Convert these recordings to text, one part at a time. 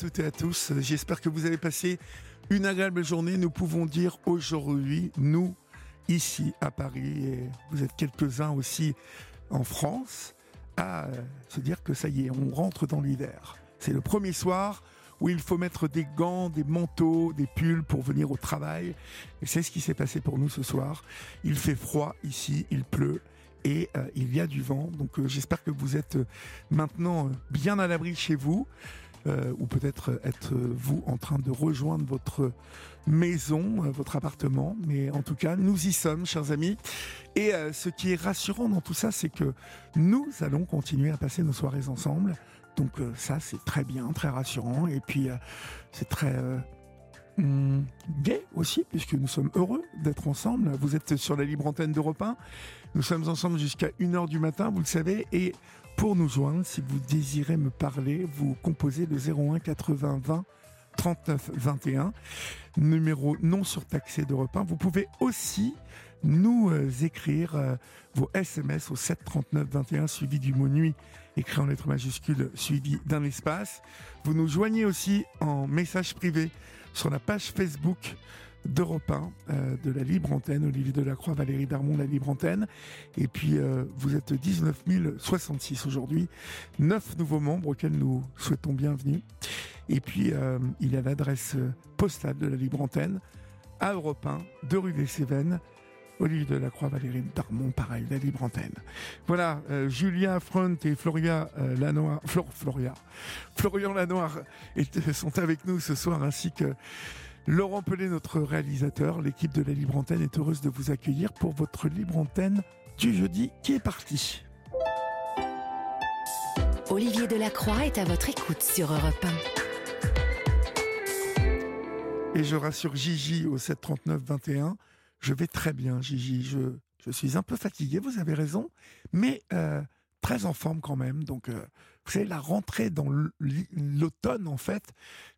Toutes et à tous. J'espère que vous avez passé une agréable journée. Nous pouvons dire aujourd'hui, nous, ici à Paris, et vous êtes quelques-uns aussi en France, à se dire que ça y est, on rentre dans l'hiver. C'est le premier soir où il faut mettre des gants, des manteaux, des pulls pour venir au travail. Et c'est ce qui s'est passé pour nous ce soir. Il fait froid ici, il pleut et euh, il y a du vent. Donc euh, j'espère que vous êtes euh, maintenant bien à l'abri chez vous. Euh, ou peut-être être vous en train de rejoindre votre maison, euh, votre appartement. Mais en tout cas, nous y sommes, chers amis. Et euh, ce qui est rassurant dans tout ça, c'est que nous allons continuer à passer nos soirées ensemble. Donc ça, c'est très bien, très rassurant. Et puis, c'est très hum, gai aussi, puisque nous sommes heureux d'être ensemble. Vous êtes sur la libre antenne d'Europe 1. Nous sommes ensemble jusqu'à 1h du matin, vous le savez. Et pour nous joindre, si vous désirez me parler, vous composez le 01 80 20 39 21, numéro non surtaxé d'Europe 1. Vous pouvez aussi nous euh, écrire euh, vos SMS au 7 39 21 suivi du mot nuit écrit en lettres majuscules suivi d'un espace. Vous nous joignez aussi en message privé sur la page Facebook d'Europe 1, euh, de la Libre Antenne, Olivier Delacroix, Valérie Darmon, la Libre Antenne. Et puis, euh, vous êtes 19 066 aujourd'hui, 9 nouveaux membres auxquels nous souhaitons bienvenue. Et puis, euh, il y a l'adresse postale de la Libre Antenne, à Europe 1, de rue des Cévennes, Olivier Delacroix, Valérie Darmon, pareil, la Libre Antenne. Voilà, euh, Julien Front et Floria euh, Flor, Floria, Florian Lanoir est- sont avec nous ce soir, ainsi que Laurent Pelé, notre réalisateur. L'équipe de la Libre Antenne est heureuse de vous accueillir pour votre Libre Antenne du jeudi qui est parti. Olivier Delacroix est à votre écoute sur Europe Et je rassure Gigi au 739 21. Je vais très bien, Gigi. Je, je suis un peu fatigué, vous avez raison, mais euh, très en forme quand même. Donc, euh, vous savez, la rentrée dans l'automne, en fait,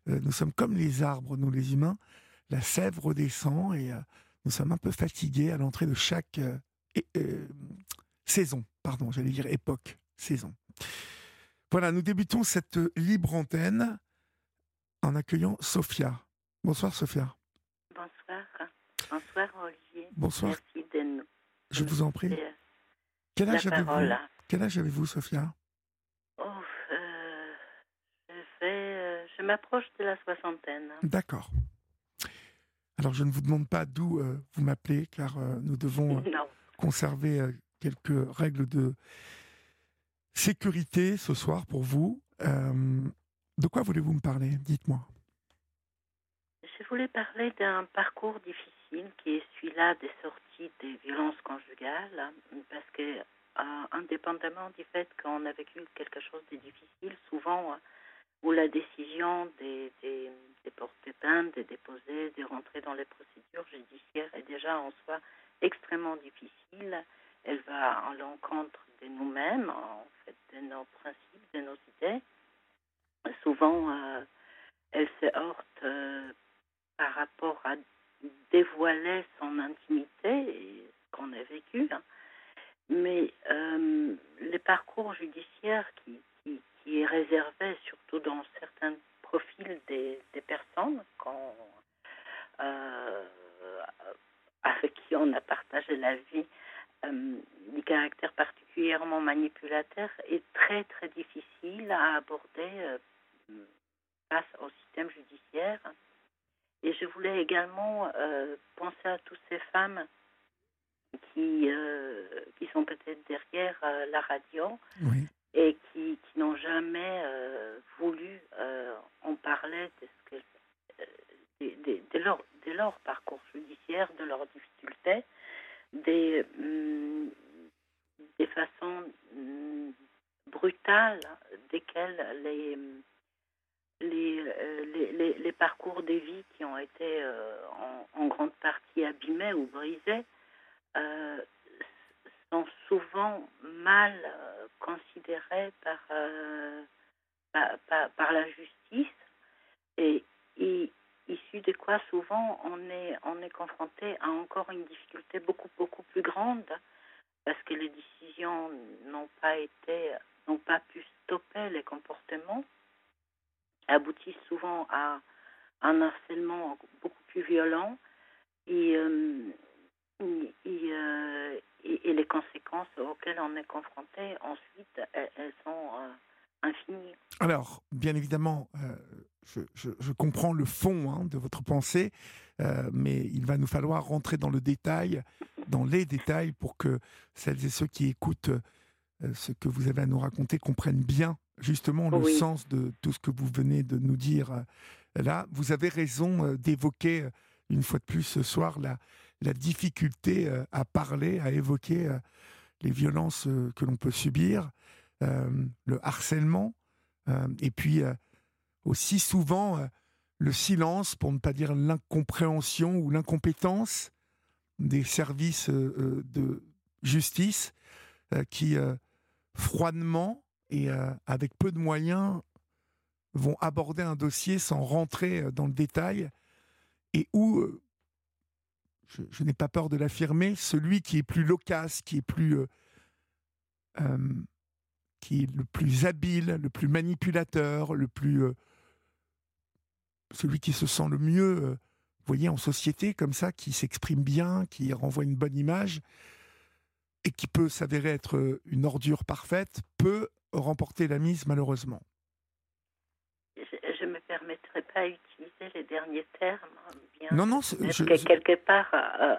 euh, nous sommes comme les arbres, nous les humains. La sève redescend et euh, nous sommes un peu fatigués à l'entrée de chaque euh, saison. Pardon, j'allais dire époque, saison. Voilà, nous débutons cette libre antenne en accueillant Sophia. Bonsoir Sophia. Bonsoir. Bonsoir Olivier. Bonsoir. Merci de nous Je vous en prie. Quel âge avez-vous? Quel âge avez-vous, Sophia Oh, euh, je fais, euh, je m'approche de la soixantaine. D'accord. Alors, je ne vous demande pas d'où euh, vous m'appelez, car euh, nous devons euh, conserver quelques règles de sécurité ce soir pour vous. De quoi voulez-vous me parler? Dites-moi. Je voulais parler d'un parcours difficile qui est celui-là des sorties des violences conjugales, parce que, indépendamment du fait qu'on a vécu quelque chose de difficile, souvent, où la décision des, des, des porter plainte, de déposer, de rentrer dans les procédures judiciaires est déjà en soi extrêmement difficile. Elle va à l'encontre de nous-mêmes, en fait, de nos principes, de nos idées. Souvent, euh, elle se heurte euh, par rapport à dévoiler son intimité et ce qu'on a vécu. Mais euh, le parcours judiciaire qui, qui, qui est réservé, surtout dans certains profils des, des personnes qu'on, euh, avec qui on a partagé la vie, euh, du caractère particulièrement manipulateur, est très très difficile à aborder euh, face au système judiciaire. Et je voulais également euh, penser à toutes ces femmes qui, qui sont peut-être derrière la radio Oui. Qui, n'ont jamais euh, voulu euh, en parler de, ce que, euh, de, leur, de parcours judiciaire, de leurs difficultés, des, hum, fondamentales desquelles les, les, les, les, parcours des vies qui ont été en, grande partie abîmés ou brisés sont souvent mal considérés par, par, par, la justice. Et, et issu de quoi souvent on est, on est confronté à encore une difficulté beaucoup, beaucoup plus grande parce que les décisions n'ont pas été, n'ont pas pu stopper les comportements, aboutissent souvent à un harcèlement beaucoup plus violent. Et, euh, euh, et, et, les conséquences auxquelles on est confronté ensuite, elles, sont euh, infinies. Alors, bien évidemment, je, comprends le fond hein, de votre pensée, euh, mais il va nous falloir rentrer dans le détail, dans les détails, pour que celles et ceux qui écoutent euh, ce que vous avez à nous raconter comprennent bien justement le sens de tout ce que vous venez de nous dire. Euh, là, vous avez raison d'évoquer une fois de plus ce soir la, la difficulté à parler, à évoquer les violences que l'on peut subir, le harcèlement, et puis aussi souvent euh, le silence, pour ne pas dire l'incompréhension ou l'incompétence des services euh, euh, de justice qui froidement et avec peu de moyens vont aborder un dossier sans rentrer dans le détail et où, je, n'ai pas peur de l'affirmer, celui qui est plus loquace, qui est plus qui est le plus habile, le plus manipulateur, le plus celui qui se sent le mieux, euh, vous voyez, en société, comme ça, qui s'exprime bien, qui renvoie une bonne image, et qui peut s'avérer être euh, une ordure parfaite, peut remporter la mise, malheureusement. Je ne me permettrai pas les derniers termes. Bien, non, non, je, que quelque part, euh,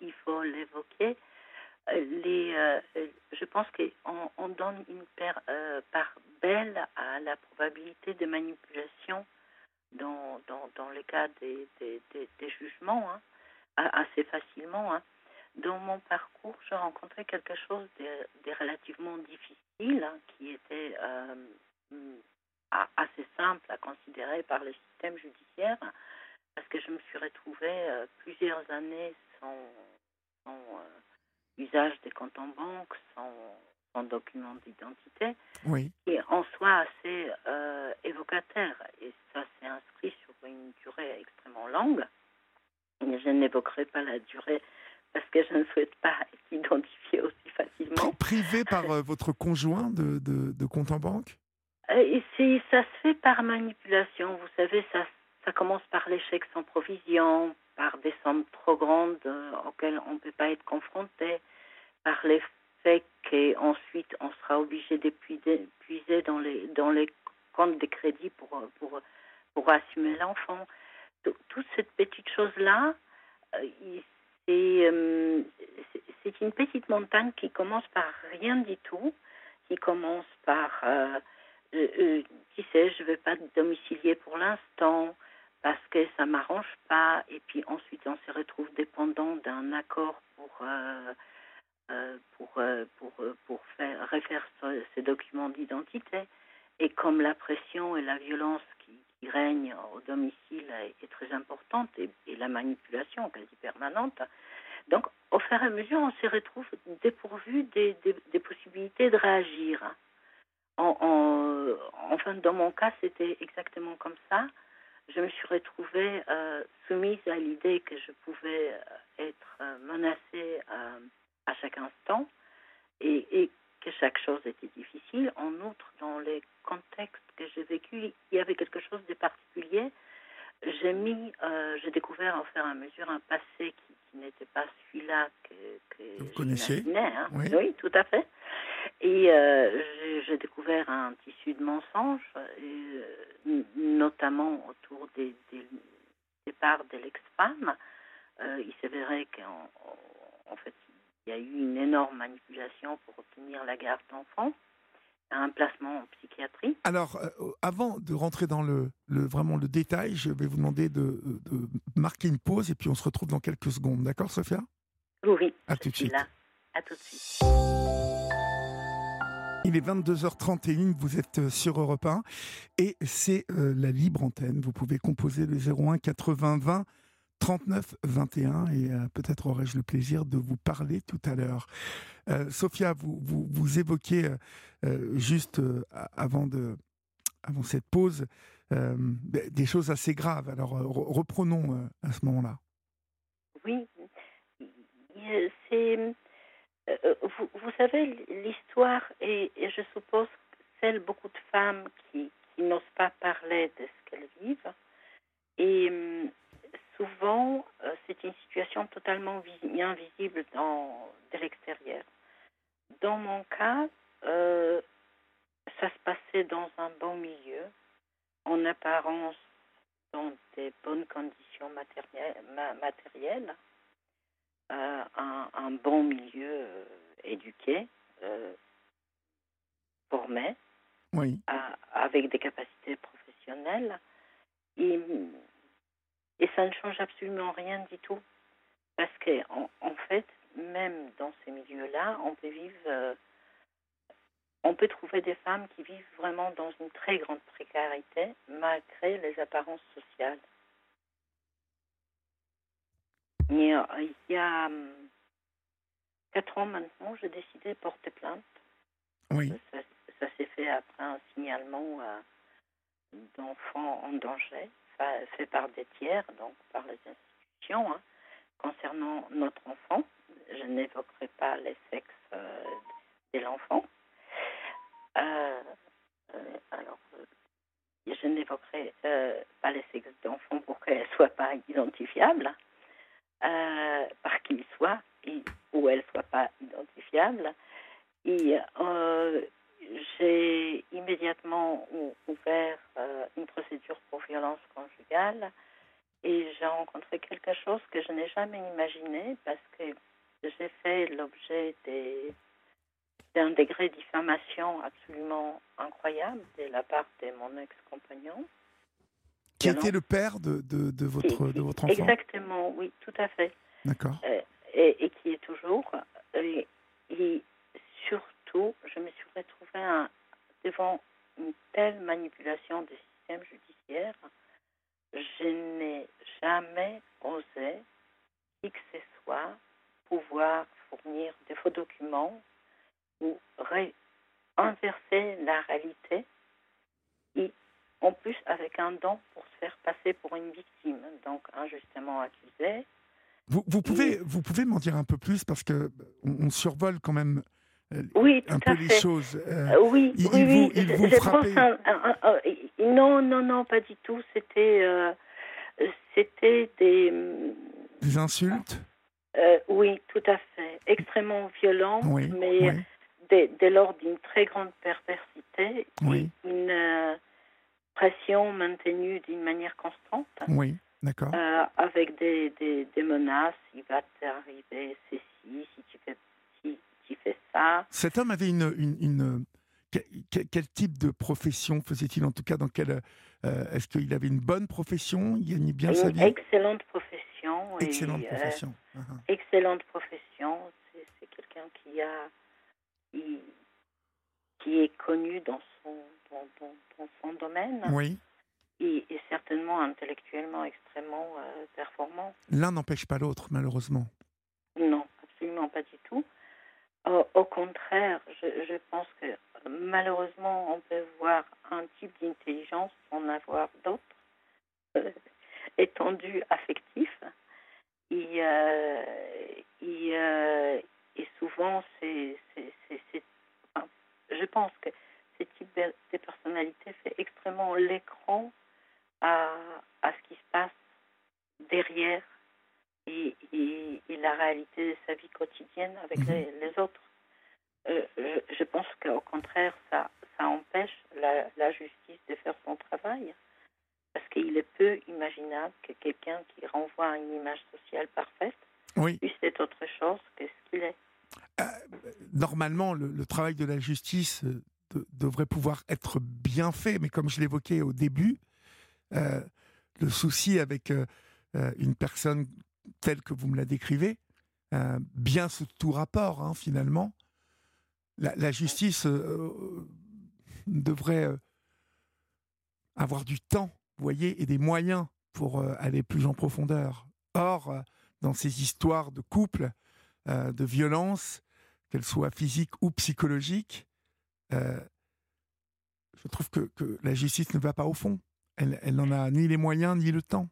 il, faut l'évoquer. Les, je pense qu'on on donne une part belle à la probabilité de manipulation dans, dans, dans le cas des, des, des, jugements hein, assez facilement. Hein. Dans mon parcours, j'ai rencontré quelque chose de, relativement difficile hein, qui était euh, assez simple à considérer par le système judiciaire parce que je me suis retrouvée euh, plusieurs années sans, sans euh, usage des comptes en banque, sans en document d'identité, oui. qui est en soi assez euh, évocateur. Et ça s'est inscrit sur une durée extrêmement longue. Et je n'évoquerai pas la durée parce que je ne souhaite pas être identifiée aussi facilement. Privé par euh, votre conjoint de, de, de, compte en banque? Et Ça se fait par manipulation. Vous savez, ça, commence par l'échec sans provision, par des sommes trop grandes auxquelles on ne peut pas être confronté, par les fait qu'ensuite on sera obligé d'épuiser dans les, comptes de crédit pour, assumer l'enfant. Toute cette petite chose-là, euh, euh, c'est une petite montagne qui commence par rien du tout, qui commence par, euh, qui sait, je ne vais pas domicilier pour l'instant parce que ça m'arrange pas, et puis ensuite on se retrouve dépendant d'un accord pour euh, pour, euh, pour, euh, pour faire, refaire ces documents d'identité. Et comme la pression et la violence qui, règnent au domicile est, très importante et, la manipulation quasi permanente, donc au fur et à mesure, on se retrouve dépourvu des, des, possibilités de réagir. En, en, enfin, dans mon cas, c'était exactement comme ça. Je me suis retrouvée soumise à l'idée que je pouvais être menacée à chaque instant et, et, que chaque chose était difficile. En outre, dans les contextes que j'ai vécus, il y avait quelque chose de particulier. J'ai mis, euh, j'ai découvert au fur et à mesure un passé qui, qui n'était pas celui-là que, que vous connaissiez. Hein. Oui. oui. tout à fait. Et euh, j'ai découvert un tissu de mensonges, euh, notamment autour des, des départs de l'ex-femme. Euh, il s'avérait qu'en en fait, il y a eu une énorme manipulation pour obtenir la garde d'enfants, un placement en psychiatrie. Alors, euh, avant de rentrer dans le, vraiment le détail, je vais vous demander de, marquer une pause et puis on se retrouve dans quelques secondes. D'accord, Sophia? Oui. À tout de suite. Là. À tout de suite. Il est 22h31, vous êtes euh, sur Europe 1 et c'est euh, la libre antenne. Vous pouvez composer le 01 80 20 39 21 et euh, peut-être aurai-je le plaisir de vous parler tout à l'heure. Sophia, vous, vous, évoquiez juste avant, avant cette pause des choses assez graves. Alors reprenons à ce moment-là. Oui, c'est euh, vous, vous, savez, l'histoire et je suppose, celle beaucoup de femmes qui, n'osent pas parler de ce qu'elles vivent. Et hum, souvent, euh, c'est une situation totalement invisible de l'extérieur. Dans mon cas, euh, ça se passait dans un bon milieu, en apparence dans des bonnes conditions matérielles un, bon milieu euh, éduqué, euh, formé, oui. avec des capacités professionnelles. Et, et, ça ne change absolument rien du tout. Parce qu'en en, fait, même dans ces milieux-là, on peut vivre. Euh, on peut trouver des femmes qui vivent vraiment dans une très grande précarité malgré les apparences sociales. Euh, il y a hum, quatre ans maintenant, j'ai décidé de porter plainte. Oui. Ça, s'est fait après un signalement euh, d'enfants en danger, fait par des tiers, donc par les institutions, hein, concernant notre enfant. Je n'évoquerai pas les sexes euh, de l'enfant. alors, je n'évoquerai pas les sexes d'enfant pour qu'elle ne soit pas identifiable. Euh, par qu'il soit, et, ou elle soit pas identifiable. Euh, j'ai immédiatement ouvert euh, une procédure pour violence conjugale et j'ai rencontré quelque chose que je n'ai jamais imaginé parce que j'ai fait l'objet d'un degré de diffamation absolument incroyable de la part de mon ex-compagnon. Qui était le père de, de, de votre, de votre enfant Exactement, oui, tout à fait. D'accord. Euh, et, et, qui est toujours. Et, et, surtout, je me suis retrouvée devant une telle manipulation du système judiciaire. Je n'ai jamais osé, qui que ce soit, pouvoir fournir des faux documents ou inverser la réalité en plus avec un don pour se faire passer pour une victime, donc injustement accusée. Vous, vous pouvez, vous pouvez m'en dire un peu plus parce que on, survole quand même euh, oui, un peu les choses. Euh, euh, oui, il, oui, vous, il vous frappait. non, non, non, pas du tout. C'était, c'était des. Des insultes? oui, tout à fait, extrêmement violentes, mais oui. dès, dès lors d'une très grande perversité, oui. une pression maintenue d'une manière constante. Oui, d'accord. Euh, avec des, des, des, menaces, il va t'arriver ceci, si tu fais, si tu fais ça. Cet homme avait une... une, une quel, quel, type de profession faisait-il en tout cas dans quel euh, est-ce qu'il avait une bonne profession il gagnait bien une sa vie? excellente profession excellente et, profession euh, uh -huh. excellente profession c'est quelqu'un qui a qui, qui est connu dans son dans, dans, dans son domaine. Oui. Et, et certainement intellectuellement extrêmement euh, performant. L'un n'empêche pas l'autre, malheureusement. Non, absolument pas du tout. Euh, au contraire, je, je, pense que malheureusement, on peut voir un type d'intelligence sans avoir d'autres, euh, étendu affectif. Et, euh, et, euh, et souvent, c'est, enfin, je pense que ce type de, de personnalité fait extrêmement l'écran à, à, ce qui se passe derrière et, et, et, la réalité de sa vie quotidienne avec mmh. les, les, autres. Euh, je, je, pense qu'au contraire, ça, ça empêche la, la, justice de faire son travail. Parce qu'il est peu imaginable que quelqu'un qui renvoie à une image sociale parfaite oui. puisse être autre chose que ce qu'il est. Euh, normalement, le, le, travail de la justice euh, de, devrait pouvoir être bien fait, mais comme je l'évoquais au début, euh, le souci avec euh, une personne telle que vous me la décrivez, euh, bien sous tout rapport, hein, finalement, la, justice euh, devrait euh, avoir du temps, vous voyez, et des moyens pour euh, aller plus en profondeur. Or, euh, dans ces histoires de couple, euh, de violence, qu'elles soient physiques ou psychologiques, euh, je trouve que, la justice ne va pas au fond. Elle, n'en a ni les moyens ni le temps.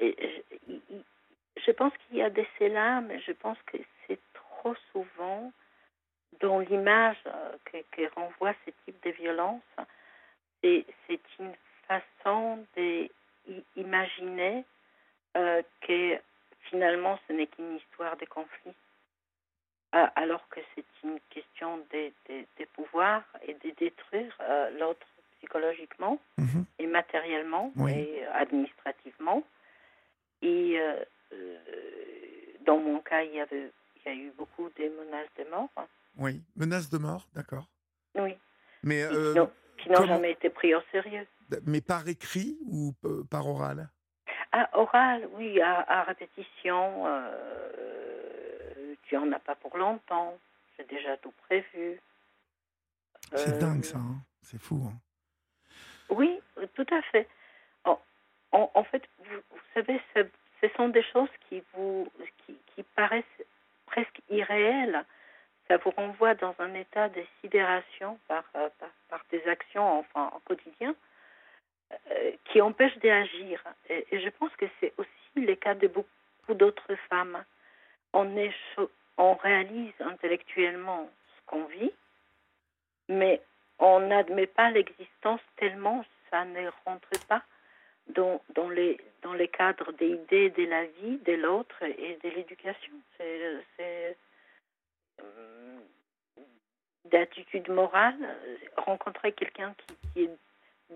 Je, pense qu'il y a des là, mais je pense que c'est trop souvent dans l'image euh, que, que renvoie ce type de violence. C'est une façon d'imaginer euh, que finalement ce n'est qu'une histoire de conflit, alors que c'est une question de, de, de pouvoir et de détruire euh, l'autre psychologiquement Mhm. et matériellement Oui. et administrativement. Et euh, euh, dans mon cas, il y, avait, il y a eu beaucoup de menaces de mort. Oui, menace de mort, d'accord. Oui, Mais, qui euh, n'ont- qui n'ont comment- jamais été pris au sérieux. mais par écrit ou euh, par oral? Ah, oral, oui, à, à répétition, tu en as pas pour longtemps. J'ai déjà tout prévu. C'est Euh, dingue ça, hein. c'est fou. hein. Oui, tout à fait. En, en, en fait, vous, vous savez, ce, sont des choses qui vous qui, qui paraissent presque irréelles. Ça vous renvoie dans un état de sidération par, euh, par, par des actions enfin, en quotidien euh, qui empêchent d'agir. Et, et je pense que c'est aussi le cas de beaucoup d'autres femmes. On, est cho- on réalise intellectuellement ce qu'on vit, mais on n'admet pas l'existence tellement ça ne rentre pas dans, dans, les, dans les cadres des idées de la vie, de l'autre et de l'éducation. C'est, euh, d'attitude morale. Rencontrer quelqu'un qui, qui est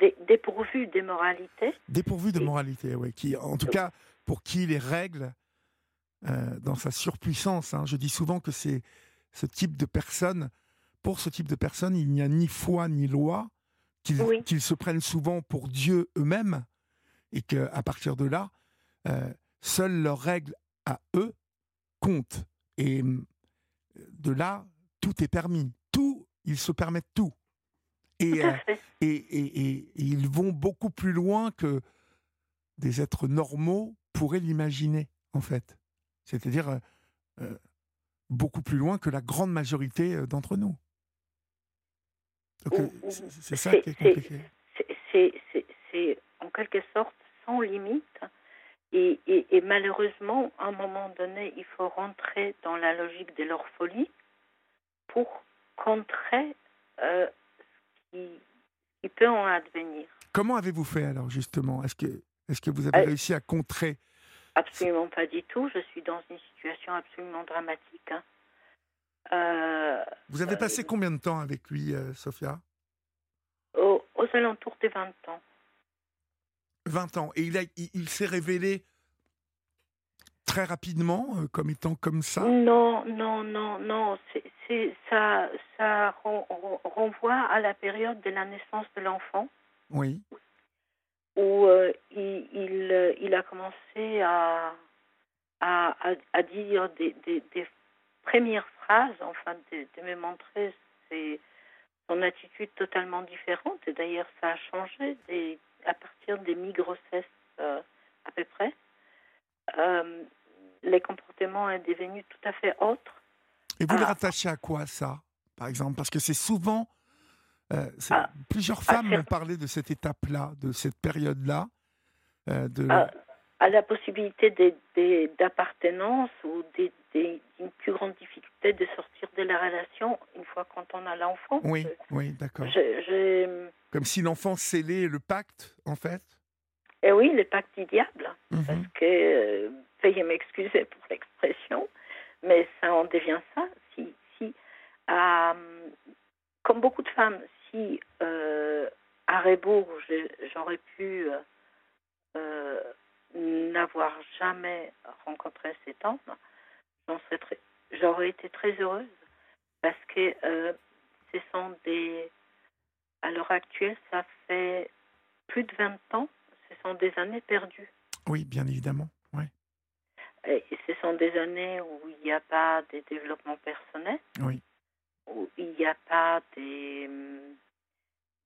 dé- dépourvu de moralité, Dépourvu de moralité, oui. Qui, en tout cas, pour qui les règles, euh, dans sa surpuissance, hein, je dis souvent que c'est ce type de personne, pour ce type de personne, il n'y a ni foi ni loi, qu'ils Oui. se prennent souvent pour Dieu eux-mêmes, et qu'à partir de là, euh, seules leurs règles à eux comptent. Et hum, de là, tout est permis. Tout, ils se permettent tout. Euh, et ils vont beaucoup plus loin que des êtres normaux pourraient l'imaginer, en fait. C'est-à-dire euh, euh, beaucoup plus loin que la grande majorité euh, d'entre nous. C'est ça qui est compliqué. c'est- en quelque sorte sans limite. Et, et, et malheureusement, à un moment donné, il faut rentrer dans la logique de leur folie pour contrer euh, ce qui, qui peut en advenir. Comment avez-vous fait alors, justement? Est-ce que, est que vous avez Euh, réussi à contrer Absolument pas du tout. Je suis dans une situation absolument dramatique. hein. Euh, Vous avez euh, passé combien de temps avec lui, euh, Sophia? Aux, aux alentours des 20 ans. 20 ans. Et il, a- il, il s'est révélé très rapidement euh, comme étant comme ça? Non, non, non, non. C'est, ça, ça ren- ren- renvoie à la période de la naissance de l'enfant Oui. Où euh, il, il, euh, il a commencé à, à, à, à dire des, des, des premières phrases, enfin, de, de me montrer ses- son attitude totalement différente. Et d'ailleurs, ça a changé des, à partir des mi-grossesses euh, à peu près. Euh, les comportements est devenu tout à fait autre. Et vous le rattachez à quoi, ça, par exemple? Parce que c'est souvent. Euh, Ah. plusieurs Ah, femmes m'ont parlé de cette étape-là, de cette période-là. euh, de... à, à la possibilité d'appartenance ou des- des- d'une plus grande difficulté de sortir de la relation une fois quand on a l'enfant. Oui, Je- oui, d'accord. Comme si l'enfant scellait le pacte, en fait? et oui, le pacte du diable, Mhm. parce que, euh, veuillez m'excuser pour l'expression, mais ça en devient ça. Si, si, comme beaucoup de femmes, si euh, à Rebourg, j'aurais pu euh, euh, n'avoir jamais rencontré cet homme, j'aurais été très heureuse parce que euh, ce sont des. À l'heure actuelle, ça fait plus de 20 ans, ce sont des années perdues. Oui, bien évidemment. Ouais. Et ce sont des années où il n'y a pas de développement personnel. Oui. où il n'y a pas des,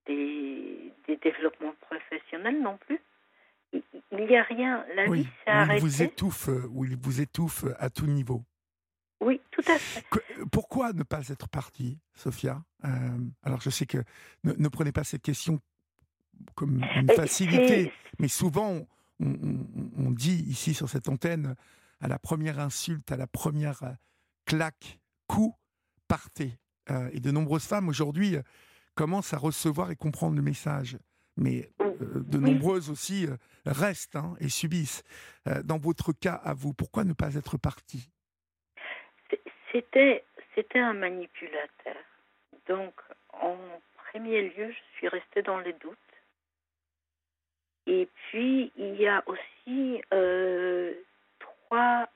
des, des développements professionnels non plus. Il n'y a rien. La Oui, vie s'est où il arrêtée. vous étouffe, euh, où il vous étouffe à tout niveau. Oui, tout à fait. Que- Pourquoi ne pas être parti, Sophia? Euh, Alors, je sais que ne, ne prenez pas cette question comme une facilité, mais souvent, on, on- on dit ici sur cette antenne, à la première insulte, à la première euh, claque, coup, partez. Euh, et de nombreuses femmes aujourd'hui euh, commencent à recevoir et comprendre le message. Mais euh, de nombreuses aussi euh, restent hein, et subissent. Euh, dans votre cas, à vous, pourquoi ne pas être parti? C'était, c'était un manipulateur. Donc, en premier lieu, je suis restée dans les doutes. Et puis, il y a aussi trois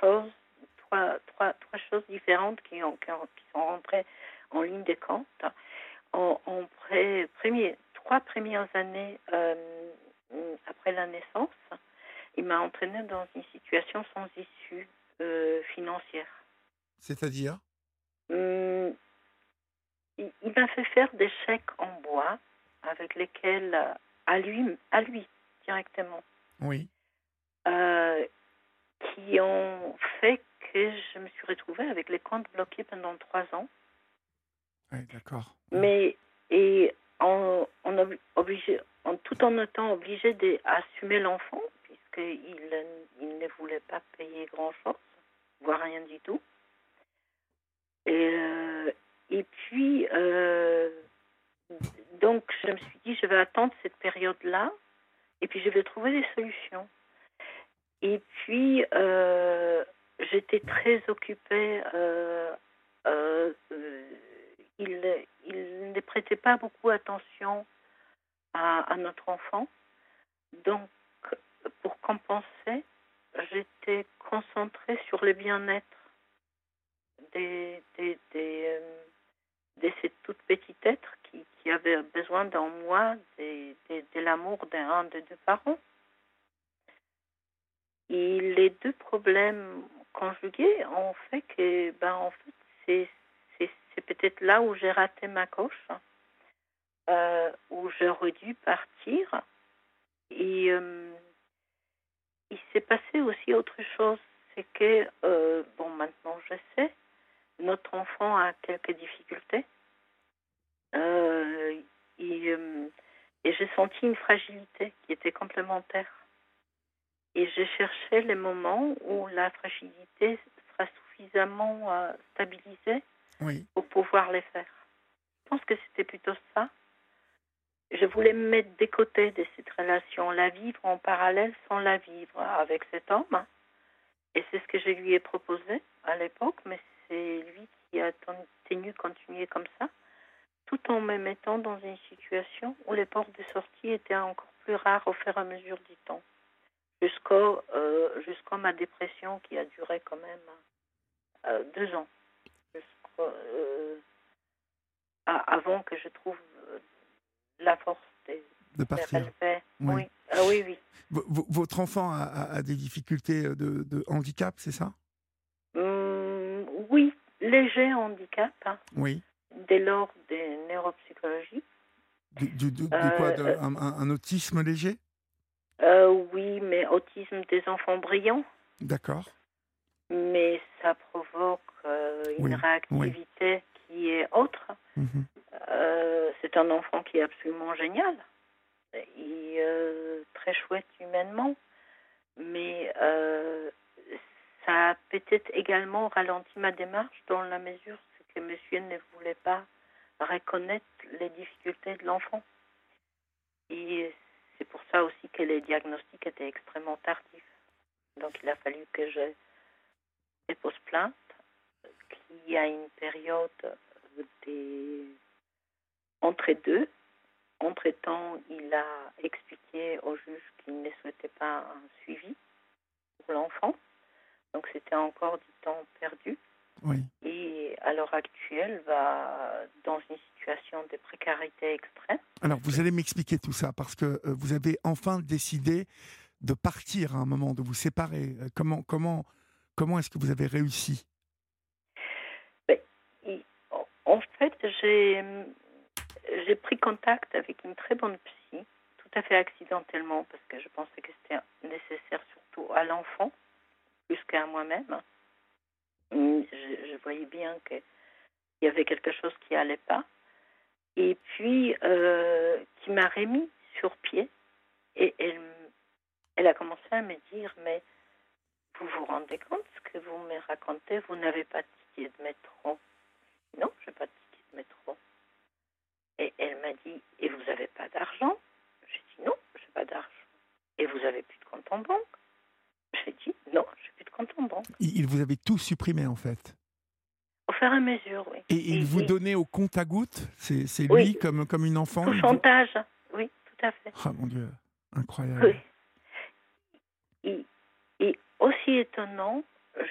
choses, trois, trois, trois choses différentes qui, ont, qui, ont- qui sont rentrées en ligne de compte. En, en pré- premier, trois premières années euh, après la naissance, il m'a entraînée dans une situation sans issue euh, financière. C'est-à-dire? Hum, il il m'a fait faire des chèques en bois avec lesquels, euh, à lui, à lui directement, Oui. euh, qui ont fait que je me suis retrouvée avec les comptes bloqués pendant trois ans. D'accord. Mais et en, en ob- obligé, en, tout en étant obligé d'assumer l'enfant, puisqu'il il ne voulait pas payer grand-chose, voire rien du tout. Et, euh, et puis, euh, donc, je me suis dit, je vais attendre cette période-là, et puis je vais trouver des solutions. Et puis, euh, j'étais très occupée. Il, ne prêtait pas beaucoup attention à, notre enfant. Donc, pour compenser, j'étais concentrée sur le bien-être euh, de ces toutes petites êtres qui, qui avaient besoin d'un moi, de, de, de l'amour d'un des deux parents. Et les deux problèmes conjugués ont fait que, ben, en fait, c'est c'est peut-être là où j'ai raté ma coche, euh, où j'aurais dû partir. Et euh, il s'est passé aussi autre chose, c'est que, euh, bon, maintenant je sais, notre enfant a quelques difficultés. Et euh, et j'ai senti une fragilité qui était complémentaire. Et j'ai cherché les moments où la fragilité sera suffisamment stabilisée Pour pouvoir les faire. Je pense que c'était plutôt ça. Je voulais me mettre des côtés de cette relation, la vivre en parallèle sans la vivre avec cet homme. Et c'est ce que je lui ai proposé à l'époque, mais c'est lui qui a ten- tenu continuer comme ça, tout en me mettant dans une situation où les portes de sortie étaient encore plus rares au fur et à mesure du temps. Jusqu'au, euh, jusqu'à ma dépression qui a duré quand même euh, deux ans. Euh, à- avant que je trouve euh, la force de De partir. relever. Oui. Oui. Ah oui, oui. V- v- votre enfant a, des difficultés de, de handicap, c'est ça? Hum, oui, léger handicap, hein, Oui. dès lors des neuropsychologies. Du, du- du- de Euh, quoi? De- euh, un, autisme léger? Euh, oui, mais autisme des enfants brillants, D'accord. mais ça provoque euh, une Oui, réactivité qui est autre. Mhm. Euh, c'est un enfant qui est absolument génial et euh, très chouette humainement, mais euh, ça a peut-être également ralenti ma démarche dans la mesure que monsieur ne voulait pas reconnaître les difficultés de l'enfant. Et c'est pour ça aussi que les diagnostics étaient extrêmement tardifs. Donc il a fallu que je dépose plainte, qu'il y a une période des... entre deux. Entre-temps, il a expliqué au juge qu'il ne souhaitait pas un suivi pour l'enfant. Donc c'était encore du temps perdu. Oui. Et à l'heure actuelle, va dans une situation de précarité extrême. Alors, vous allez m'expliquer tout ça parce que euh, vous avez enfin décidé de partir à un moment, de vous séparer. Euh, Comment, comment, comment est-ce que vous avez réussi? Il, En fait, j'ai j'ai pris contact avec une très bonne psy, tout à fait accidentellement, parce que je pensais que c'était nécessaire surtout à l'enfant, plus qu'à moi-même. Je, je, voyais bien qu'il y avait quelque chose qui allait pas. Et puis, euh, qui m'a remis sur pied. Et elle, elle a commencé à me dire, mais vous vous rendez compte ce que vous me racontez? Vous n'avez pas de ticket de métro. Non, je n'ai pas de ticket de métro. Et elle m'a dit, et vous n'avez pas d'argent? J'ai dit, non, je n'ai pas d'argent. Et vous n'avez plus de compte en banque? J'ai dit, non, je n'ai plus de compte en banque. Il vous avait tout supprimé en fait Au fur et à mesure, oui. Et, il vous donnait au compte à gouttes? C'est lui Oui. comme, comme une enfant vous- chantage, oui, tout à fait. Ah mon Dieu, incroyable. Oui. Et, et aussi étonnant,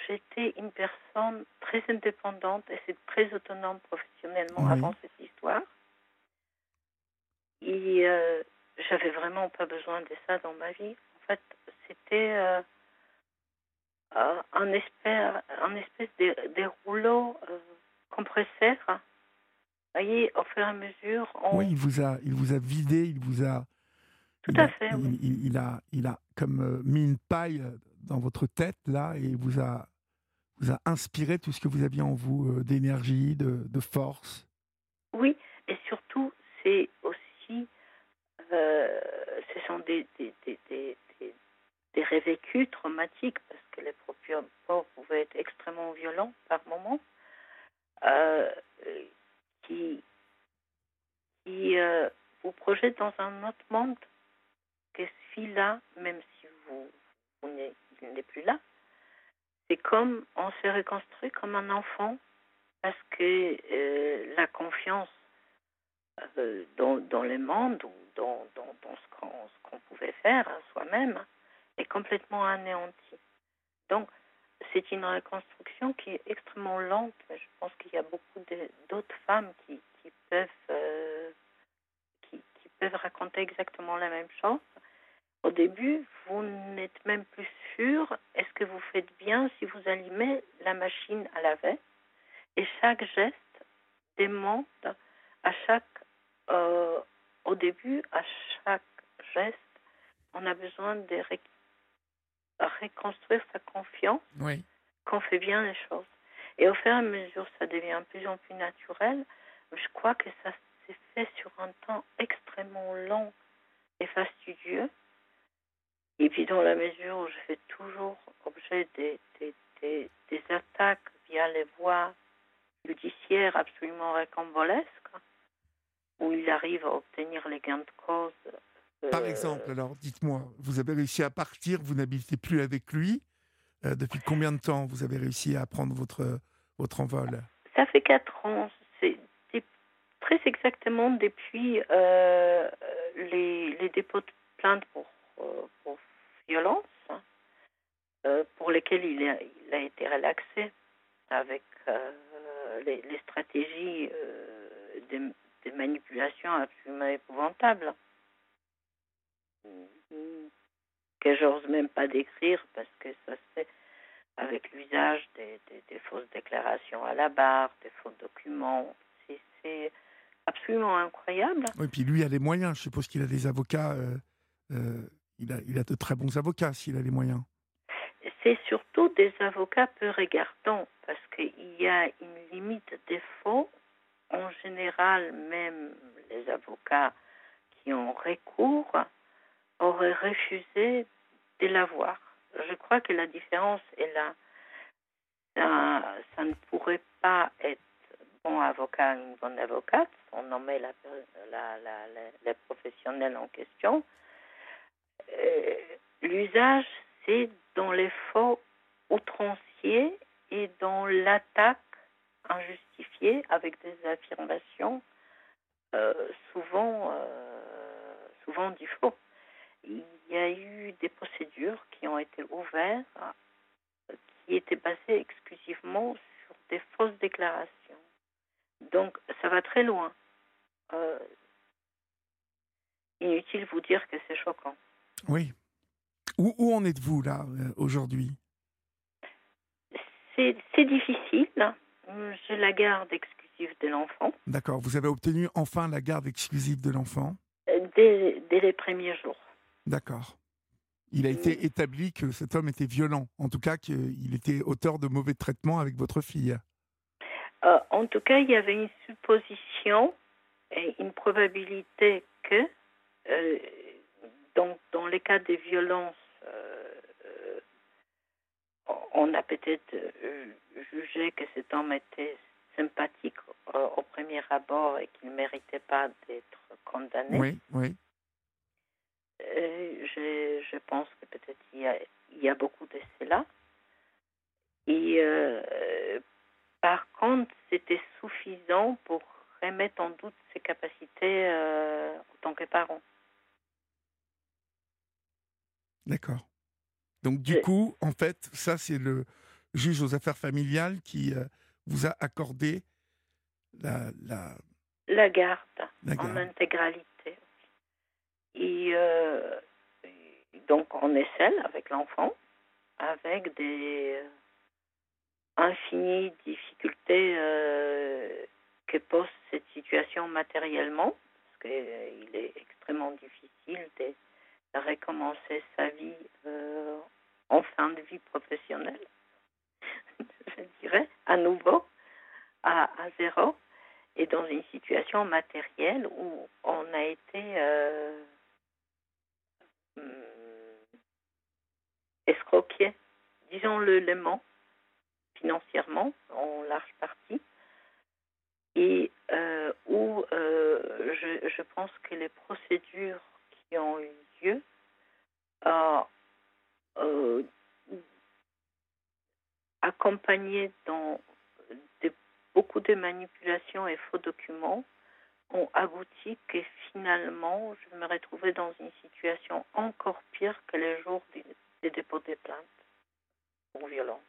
j'étais une personne très indépendante et c'est très autonome professionnellement Oui. avant cette histoire. Et euh, j'avais vraiment pas besoin de ça dans ma vie. En fait, c'était euh, euh, un espèce, un espèce de, de rouleau euh, compresseur. Vous voyez, au fur et à mesure, on, Oui, il vous a, il vous a vidé, il vous a. Tout il à a- fait, Il, oui. il- il a, il a comme mis une paille dans votre tête là et vous a, vous a inspiré tout ce que vous aviez en vous euh, d'énergie, de, force? Oui, et surtout, c'est aussi, euh, ce sont des, des, des, des, des, révécus traumatiques, parce que les propres morts pouvaient être extrêmement violents par moments, euh, qui, qui euh, vous projettent dans un autre monde que celui-là, même si vous, vous n'êtes il n'est plus là. C'est comme on se reconstruit comme un enfant parce que euh, la confiance euh, dans, le monde ou dans, ce qu'on pouvait faire à soi-même est complètement anéantie. Donc, c'est une reconstruction qui est extrêmement lente, je pense qu'il y a beaucoup d'autres femmes qui, qui peuvent, euh, qui, qui peuvent raconter exactement la même chose. Au début, vous n'êtes même plus sûr est-ce que vous faites bien si vous allumez la machine à laver? Et chaque geste demande à chaque, euh, au début, à chaque geste, on a besoin de ré- reconstruire sa confiance Oui. qu'on fait bien les choses. Et au fur et à mesure, ça devient de plus en plus naturel. Je crois que ça s'est fait sur un temps extrêmement long et fastidieux. Et puis dans la mesure où je fais toujours objet des, des, des, des attaques via les voies judiciaires absolument récambolesques, où il arrive à obtenir les gains de cause. euh, Par exemple, alors dites-moi, vous avez réussi à partir, vous n'habitez plus avec lui. Euh, depuis combien de temps vous avez réussi à prendre votre, votre envol? Ça fait quatre ans. C'est très exactement depuis euh, les, les dépôts de plainte pour, pour violence, hein, euh, pour lesquels il a, été relaxé avec euh, les, stratégies euh, des, des manipulations absolument épouvantables que j'ose même pas décrire parce que ça fait avec l'usage des, fausses déclarations à la barre, des faux documents. C'est- C'est absolument incroyable. Oui, puis lui a les moyens. Je suppose qu'il a des avocats. euh, euh, il, a, de très bons avocats s'il a les moyens. C'est surtout des avocats peu regardants parce qu'il y a une limite des faux. En général, même les avocats qui ont recours auraient refusé de l'avoir. Je crois que la différence est là. Ça, ne pourrait pas être bon avocat, une bonne avocate, on nommait la, la, la, en question. Euh, L'usage, c'est dans les faux outranciers et dans l'attaque injustifiée avec des affirmations euh, souvent, euh, souvent du faux. Il y a eu des procédures qui ont été ouvertes qui étaient basées exclusivement sur des fausses déclarations. Donc, ça va très loin. Euh, inutile vous dire que c'est choquant. Oui. Où, où en êtes-vous là euh, aujourd'hui? C'est difficile, j'ai la garde exclusive de l'enfant D'accord. Vous avez obtenu enfin la garde exclusive de l'enfant? Euh, dès, dès les premiers jours. D'accord. Il a été établi que cet homme était violent, en tout cas qu'il était auteur de mauvais traitements avec votre fille. Euh, en tout cas, il y avait une supposition et une probabilité que, euh, donc, dans les cas des violences, euh, euh, on a peut-être euh, jugé que cet homme était sympathique euh, au premier abord et qu'il ne méritait pas d'être condamné. Oui, oui. Je, je pense que peut-être il y a, il y a beaucoup de cela. Et euh, par contre, c'était suffisant pour remettre en doute ses capacités euh, en tant que parent. D'accord. Donc du coup, en fait, ça c'est le juge aux affaires familiales qui euh, vous a accordé la, la, La garde, la en intégralité. Et euh, donc, on est seul avec l'enfant, avec des euh, infinies difficultés euh, que pose cette situation matériellement, parce qu'il est extrêmement difficile de recommencer sa vie euh, en fin de vie professionnelle, je dirais, à nouveau, à, zéro et dans une situation matérielle où on a été euh, hum, escroqué, disons-le lément, financièrement, en large partie, et euh, où je, je pense que les procédures qui ont eu lieu euh, euh, accompagnées dans des beaucoup de manipulations et faux documents ont abouti que finalement, je me retrouvais dans une situation encore pire que les jours des, dépôts des plaintes pour violence.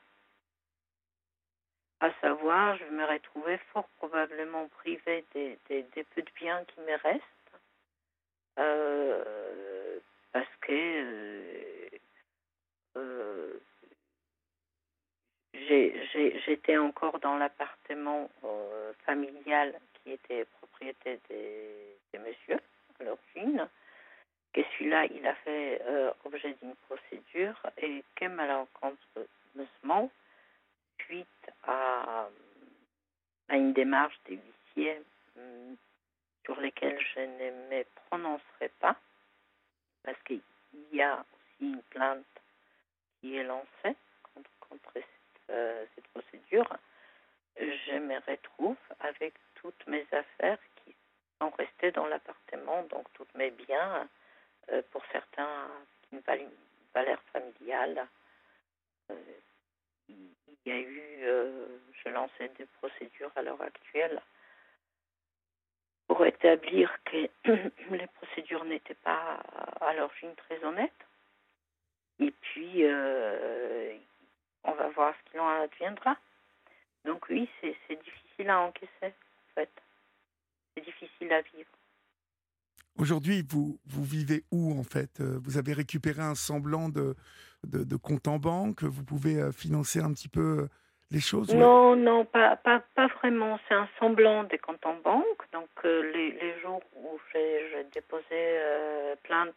À savoir, je me retrouvais fort probablement privée des peu de biens qui me restent, euh, parce que euh, euh, j'étais encore dans l'appartement euh, familial qui était propriété des, des messieurs à l'origine, que celui-là, il a fait objet d'une procédure et que malheureusement, suite à, à une démarche des huissiers hum, sur lesquels je ne me prononcerai pas, parce qu'il y a aussi une plainte qui est lancée contre, contre cette, euh, cette procédure, je me retrouve avec toutes mes affaires qui sont restées dans l'appartement, donc tous mes biens, euh, pour certains une valeur, familiale. Euh, il y a eu, je lançais des procédures à l'heure actuelle pour établir que les procédures n'étaient pas à l'origine très honnêtes. Et puis, euh, on va voir ce qu'il en adviendra. Donc oui, c'est difficile à encaisser, en fait. C'est difficile à vivre. Aujourd'hui, vous, vivez où en fait? Euh, Vous avez récupéré un semblant de, compte en banque Vous pouvez euh, financer un petit peu les choses ou- Non, non, pas, pas, pas vraiment. C'est un semblant des comptes en banque. Donc, euh, les, les jours où j'ai j'ai déposé euh, plainte,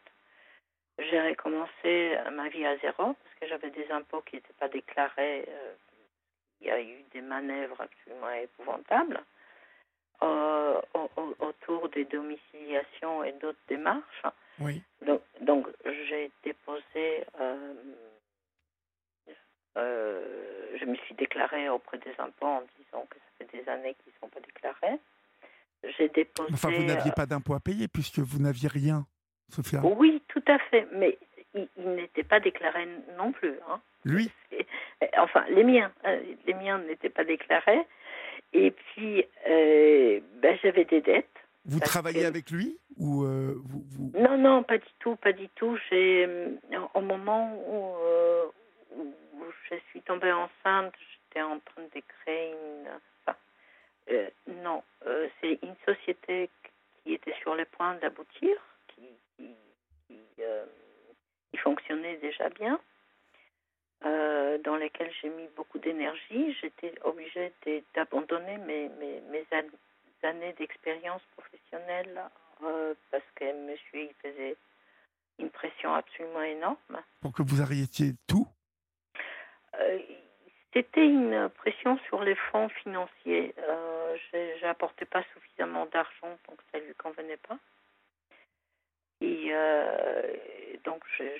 j'ai recommencé ma vie à zéro parce que j'avais des impôts qui n'étaient pas déclarés. euh, il y a eu des manœuvres absolument épouvantables euh, au- au- autour des domiciliations et d'autres démarches. Oui. Donc, donc j'ai déposé, euh, euh, je me suis déclarée auprès des impôts en disant que ça fait des années qu'ils ne sont pas déclarés. J'ai déposé. Enfin, vous n'aviez pas d'impôt à payer puisque vous n'aviez rien, Sophia. Oui, tout à fait, mais ils, ils n'étaient pas déclarés non plus. Hein. Lui Et- enfin, les miens, euh, les miens n'étaient pas déclarés. Et puis, euh, ben, j'avais des dettes. Vous travaillez que- avec lui ou euh, vous, vous- Non, non, pas du tout, pas du tout. J'ai, au moment où, euh, où je suis tombée enceinte, j'étais en train de créer une. enfin, euh, non, euh, c'est une société qui était sur le point d'aboutir, qui, euh, fonctionnait déjà bien. dans lesquelles j'ai mis beaucoup d'énergie. J'étais obligée d'abandonner mes, mes, mes an- années d'expérience professionnelle parce que monsieur il faisait une pression absolument énorme. Pour que vous arrêtiez tout C'était une pression sur les fonds financiers. Euh, J'apportais pas suffisamment d'argent, donc ça lui convenait pas. Et euh, donc j'ai-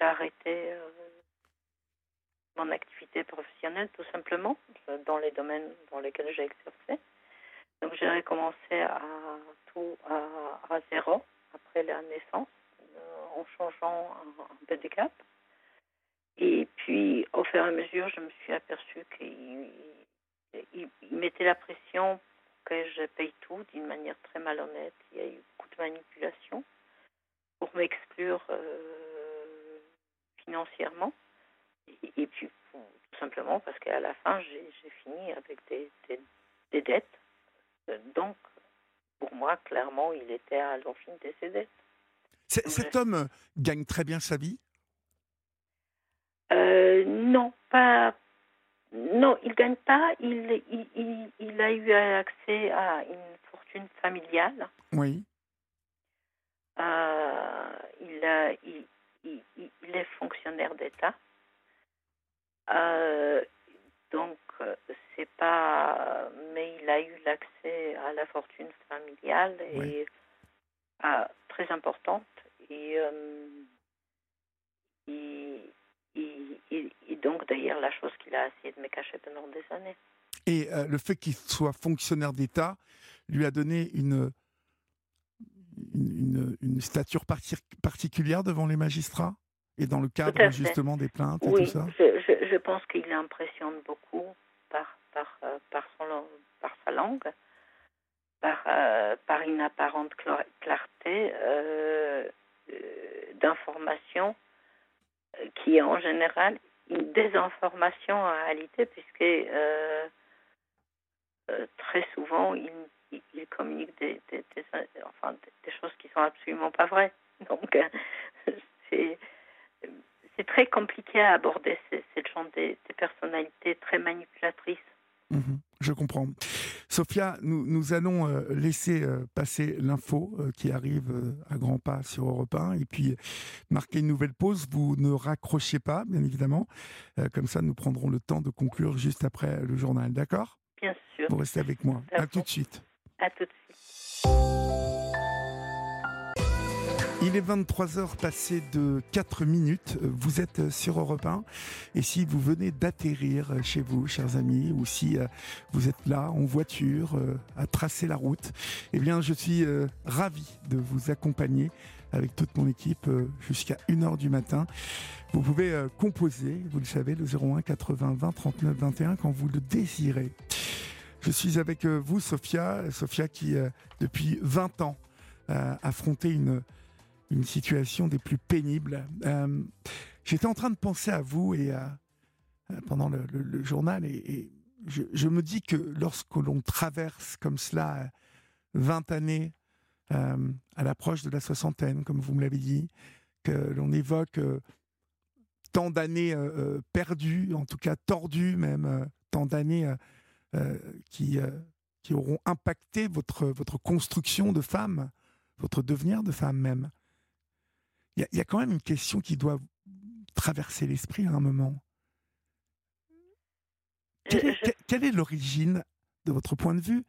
arrêté euh, mon activité professionnelle tout simplement euh, dans les domaines dans lesquels j'ai exercé. Donc j'ai recommencé à tout à, zéro après la naissance euh, en changeant un, un peu de cap. Puis, au fur et à mesure, je me suis aperçue qu'il il, il mettait la pression pour que je paye tout d'une manière très malhonnête. Il y a eu beaucoup de manipulation pour m'exclure euh, financièrement. Et, et puis, pour- tout simplement parce qu'à la fin, j'ai fini avec des, des, des dettes. Donc, pour moi, clairement, il était à l'origine de ces dettes. Cet homme euh, gagne très bien sa vie Euh, non, pas. Non, il gagne pas. Il, il, il, il a eu accès à une fortune familiale. Oui. Euh, il, a, est fonctionnaire d'État. Euh, donc, euh, c'est pas. Mais il a eu l'accès à la fortune familiale et à- très importante. Et, euh, et, et- et- et donc, d'ailleurs, la chose qu'il a essayé de me cacher pendant des années. Et euh, le fait qu'il soit fonctionnaire d'État lui a donné une, une, stature parti- particulière devant les magistrats Et dans le cadre justement des plaintes et tout ça? je, je, je pense qu'il impressionne beaucoup par, par, euh, par, son, par sa langue, par, euh, par une apparente cla- clarté d'information qui est en général une désinformation en réalité, puisque euh, euh, très souvent il, il, il communique des, des, des- des- des choses qui sont absolument pas vraies. Donc, euh, c'est très compliqué à aborder ce- cette genre de, de personnalités très manipulatrices. Mhm, je comprends. Sophia, nous, nous allons euh, laisser euh, passer l'info euh, qui arrive à grands pas sur Europe 1 et puis marquer une nouvelle pause. Vous ne raccrochez pas, bien évidemment. Comme ça, nous prendrons le temps de conclure juste après le journal. D'accord? Bien sûr. Vous restez avec moi. À tout de suite. À tout de suite. Il est 23h passé de 4 minutes. Vous êtes sur Europe 1. Et si vous venez d'atterrir chez vous, chers amis, ou si euh, vous êtes là en voiture euh, à tracer la route, eh bien, je suis euh, ravi de vous accompagner avec toute mon équipe jusqu'à 1h du matin. Vous pouvez composer, vous le savez, le 01 80 20 39 21 quand vous le désirez. Je suis avec vous, Sophia. Sophia qui, depuis 20 ans, a affronté une une situation des plus pénibles. Euh, J'étais en train de penser à vous et euh, pendant le, journal et, je, me dis que lorsque l'on traverse comme cela euh, 20 années euh, à l'approche de la soixantaine, comme vous me l'avez dit, que l'on évoque tant d'années perdues, en tout cas tordues même, tant d'années qui, qui auront impacté votre, votre construction de femme, votre devenir de femme même. Il y, a- il y a quand même une question qui doit traverser l'esprit à un moment. Quelle est, quelle l'origine de votre point de vue?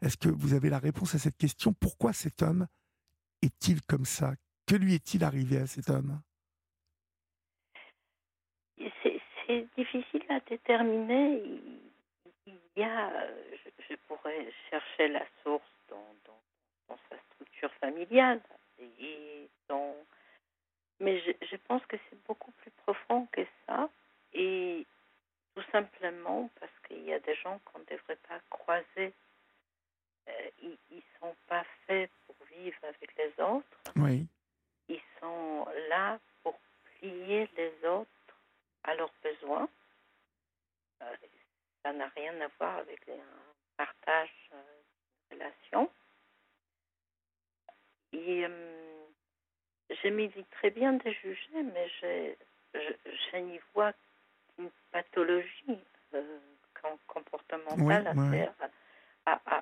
Est-ce que vous avez la réponse à cette question? Pourquoi cet homme est-il comme ça? Que lui est-il arrivé à cet homme? C'est difficile à déterminer. Il, y a, je, je pourrais chercher la source dans, dans, dans sa structure familiale et dans, mais je, je pense que c'est beaucoup plus profond que ça et tout simplement parce qu'il y a des gens qu'on ne devrait pas croiser. Euh, ils ne sont pas faits pour vivre avec les autres Oui. ils sont là pour plier les autres à leurs besoins. Euh, ça n'a rien à voir avec un partage euh, de relations. Et je m'évite très bien de juger, mais je, je, n'y vois qu'une pathologie euh, comportementale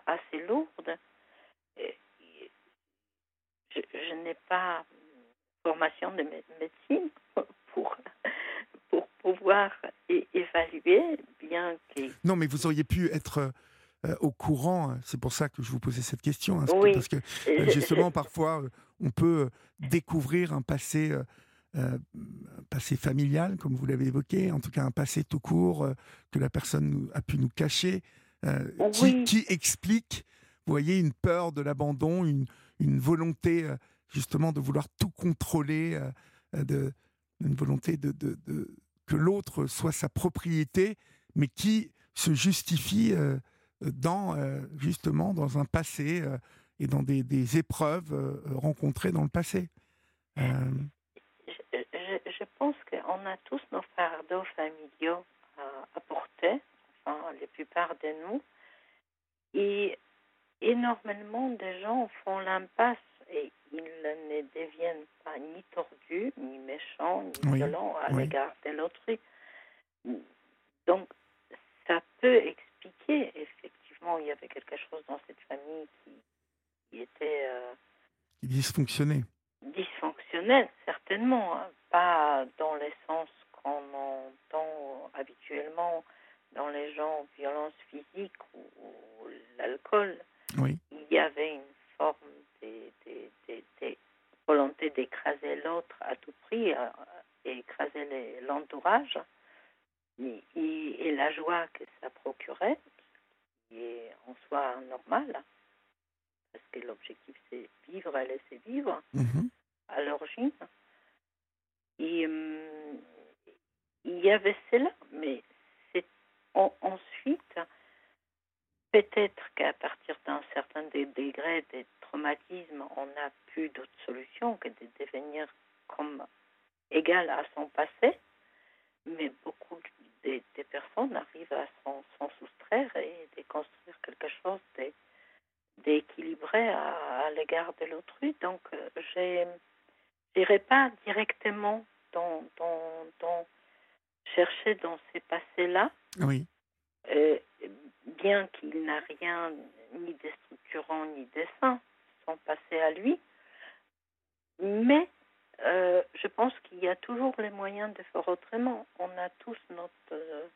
assez, lourde. je, je n'ai pas formation de médecine pour, pour pouvoir évaluer, bien que... Non, mais vous auriez pu être euh, au courant, c'est pour ça que je vous posais cette question, hein, parce que euh, justement, parfois, on peut découvrir un passé... passé familial, comme vous l'avez évoqué, en tout cas un passé tout court que la personne a pu nous cacher, qui, qui, explique, vous voyez, une peur de l'abandon, une, une volonté justement de vouloir tout contrôler, de, une volonté de, de, que l'autre soit sa propriété, mais qui se justifie dans justement dans un passé et dans des, des épreuves rencontrées dans le passé. Je, je, pense qu'on a tous nos fardeaux familiaux à, porter, enfin la plupart de nous, et énormément de gens font l'impasse et ils ne deviennent pas ni tordus, ni méchants, ni violents à l'égard de l'autrui. Donc, ça peut expliquer, effectivement, il y avait quelque chose dans cette famille qui, était... Euh, qui dysfonctionnait. Dysfonctionnel, certainement. Hein. Pas dans le sens qu'on entend habituellement dans les gens, violence physique ou, ou l'alcool. Oui. Il y avait une forme des, volontés d'écraser l'autre à tout prix euh, et écraser l'entourage et, la joie que ça procurait, qui est en soi normal, parce que l'objectif c'est vivre et laisser vivre mhm. à l'origine. Et hum, il y avait cela, mais c'est ensuite peut-être qu'à partir d'un certain degré de traumatisme, on n'a plus d'autre solution que de devenir comme égal à son passé, mais beaucoup des, personnes arrivent à s'en soustraire et de construire quelque chose d'équilibré à, l'égard de l'autrui. Donc, euh, je n'irai pas directement dans, dans, chercher dans ces passés-là. Oui. Euh, bien qu'il n'a rien ni déstructurant ni de sain, son passé à lui. Mais euh, je pense qu'il y a toujours les moyens de faire autrement. On a tous notre,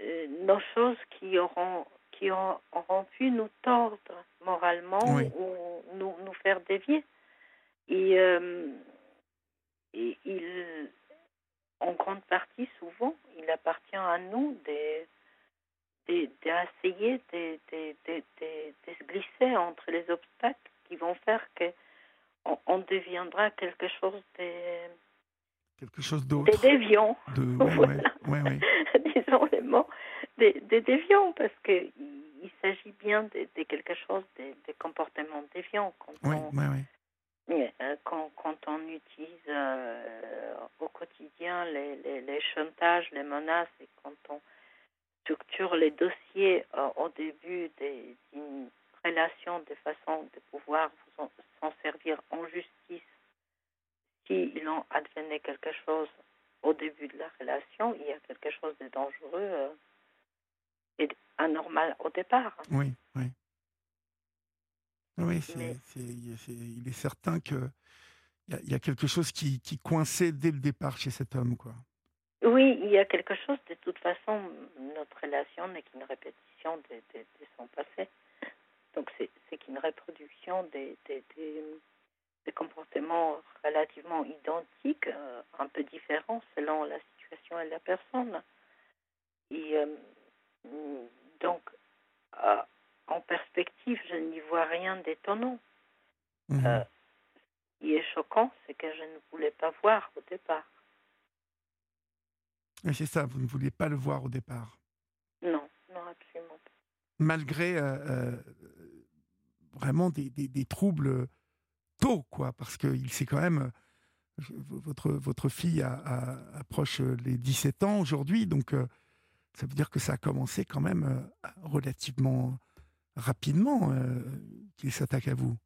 euh, nos choses qui auront, qui auront pu nous tordre moralement ou nous, nous faire dévier. Et, et il, en grande partie, souvent, il appartient à nous des d'essayer de, de, de, de, se glisser entre les obstacles qui vont faire que on, deviendra quelque chose de quelque chose d'autre. des déviants de, ouais, ouais, ouais, disons les mots des, des déviants parce que il, s'agit bien de, quelque chose de, comportements déviants quand on, euh, quand, quand, on utilise euh, au quotidien les, les, les chantages, les menaces et quand on structure les dossiers euh, au début d'une relation de façon de pouvoir s'en servir en justice s'il en advenait quelque chose au début de la relation, il y a quelque chose de dangereux et anormal au départ. Oui, oui. Oui, il est certain qu'il y, y, a quelque chose qui, qui coinçait dès le départ chez cet homme, quoi. Oui, il y a quelque chose, de toute façon, notre relation n'est qu'une répétition de, son passé. Donc c'est qu'une reproduction des, des, comportements relativement identiques, euh, un peu différents selon la situation et la personne. Et euh, donc, euh, en perspective, je n'y vois rien d'étonnant. Mhm. ce qui est choquant, c'est que je ne voulais pas voir au départ. C'est ça, vous ne vouliez pas le voir au départ. Non, non, absolument pas. Malgré euh, vraiment des, des, troubles tôt, quoi, parce qu'il s'est quand même. Votre, votre fille a, approche les 17 ans aujourd'hui, donc euh, ça veut dire que ça a commencé quand même relativement rapidement qu'il s'attaque à vous.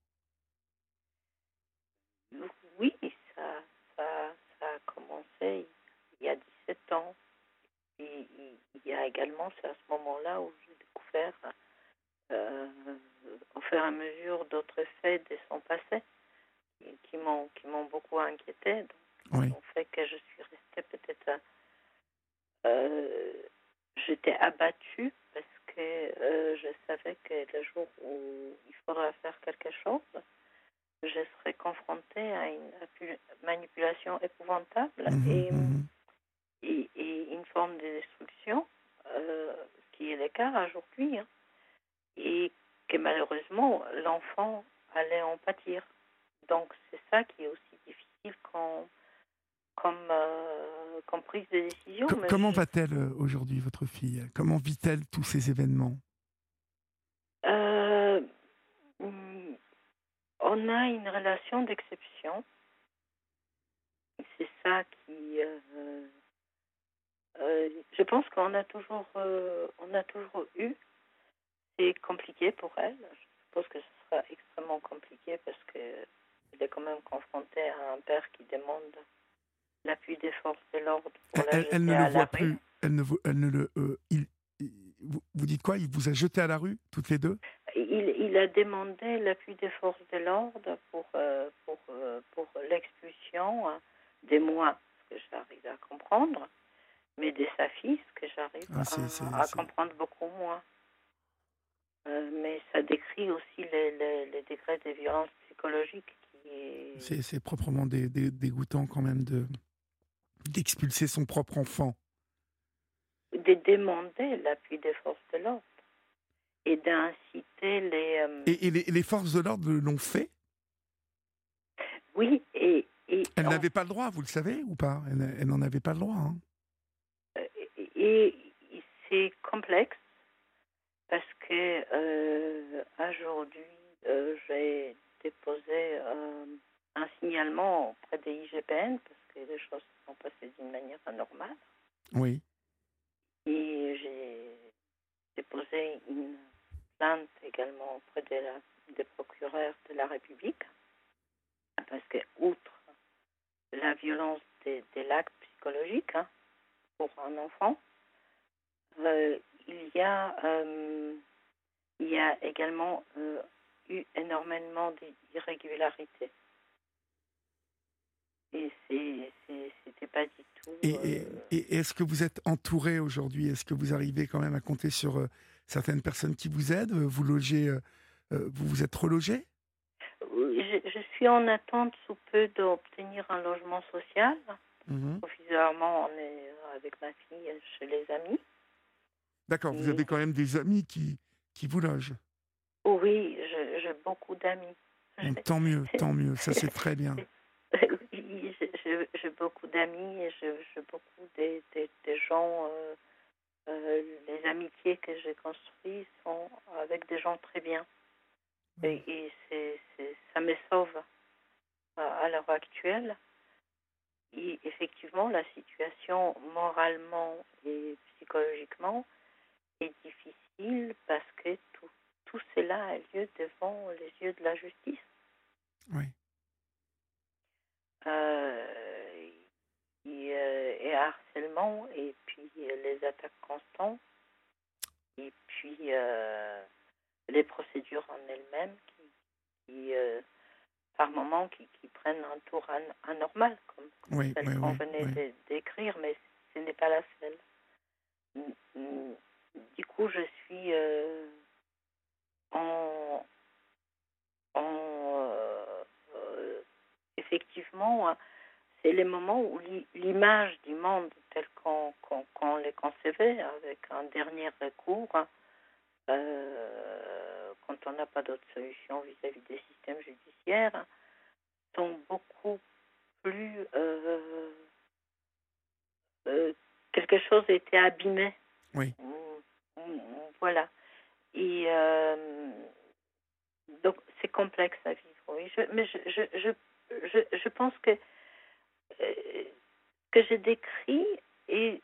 Oui, ça, ça, ça a commencé temps. Et, il y a également, c'est à ce moment-là où j'ai découvert, euh, au fur et à mesure, d'autres faits de son passé qui m'ont qui m'ont beaucoup inquiété. Donc, Oui. ont fait que je suis restée peut-être. euh, J'étais abattue parce que euh, je savais que le jour où il faudra faire quelque chose, je serais confrontée à une manipulation épouvantable Mhm, et, mhm. et, et une forme de destruction euh, qui est le cas aujourd'hui. hein. et que malheureusement, l'enfant allait en pâtir. Donc c'est ça qui est aussi difficile quand, comme, euh, comme prise de décision. Mais comment je- va-t-elle euh, aujourd'hui, votre fille? Comment vit-elle tous ces événements? Euh, mm, on a une relation d'exception. C'est ça qui. euh, je pense qu'on a toujours, on a toujours eu. C'est compliqué pour elle. Je suppose que ce sera extrêmement compliqué parce que elle est quand même confrontée à un père qui demande l'appui des forces de l'ordre pour elle, elle- ne le voit rue. plus. Elle ne, elle ne le. euh, il, il- vous, vous dites quoi? Il vous a jeté à la rue, toutes les deux? Il, il a demandé l'appui des forces de l'ordre pour, euh, pour, euh, pour l'expulsion hein, des moi, ce que j'arrive à comprendre, mais de sa fille, ce que j'arrive Ah, à, comprendre beaucoup moins. Euh, mais ça décrit aussi les, les, les degrés de violence psychologique qui est... C'est c'est proprement dé- dé- dégoûtant quand même de d'expulser son propre enfant. de demander l'appui des forces de l'ordre et d'inciter les... euh, Et, et les, les forces de l'ordre l'ont fait? Oui, et... et Elle en n'avait pas le droit, vous le savez ou pas? Elle, elle n'en avait pas le droit. hein. et, et c'est complexe parce que euh, aujourd'hui euh, j'ai déposé euh, un signalement auprès des IGPN parce les choses se sont passées d'une manière anormale Oui. et j'ai déposé une plainte également auprès de la, des procureurs de la République parce que outre la violence des, des l'acte psychologique hein, pour un enfant, euh, il y a euh, il y a également euh, eu énormément d'irrégularités. Et c'était pas du tout. Et, et- euh, et est-ce que vous êtes entouré aujourd'hui? Est-ce que vous arrivez quand même à compter sur euh, certaines personnes qui vous aident? Vous logez, euh, vous vous êtes relogé? Je, je suis en attente sous peu d'obtenir un logement social. Provisoirement, on est avec ma fille chez les amis. D'accord, vous avez quand même des amis qui, qui vous logent. Oui, j'ai beaucoup d'amis. Bon, tant mieux, tant mieux, ça c'est très bien. Oui, j'ai- beaucoup d'amis et j'ai beaucoup de, de- de gens. euh, euh, les amitiés que j'ai construites sont avec des gens très bien. Et, et c'est- c'est- ça me sauve à, à l'heure actuelle. Et effectivement, la situation moralement et psychologiquement est difficile parce que tout, tout cela a lieu devant les yeux de la justice. Oui. Euh, et, euh, et harcèlement, et puis euh, les attaques constantes, et puis les procédures en elles-mêmes qui, qui, par moments, qui, qui prennent un tour an- anormal, comme, comme Oui, celle oui, qu'on oui, venait d'écrire, mais ce n'est pas la seule. Du coup, je suis en euh, euh, effectivement, euh, c'est les moments où l'i- l'image du monde tel qu'on qu'on les concevait, avec un dernier recours, hein, euh, quand on n'a pas d'autre solution vis-à-vis des systèmes judiciaires, sont beaucoup plus... euh, euh, quelque chose a été abîmé. Oui. Mm, mm, Voilà. Et donc, c'est complexe à vivre, oui. Je, mais je, je, je, je, je pense que euh, que j'ai décrit et,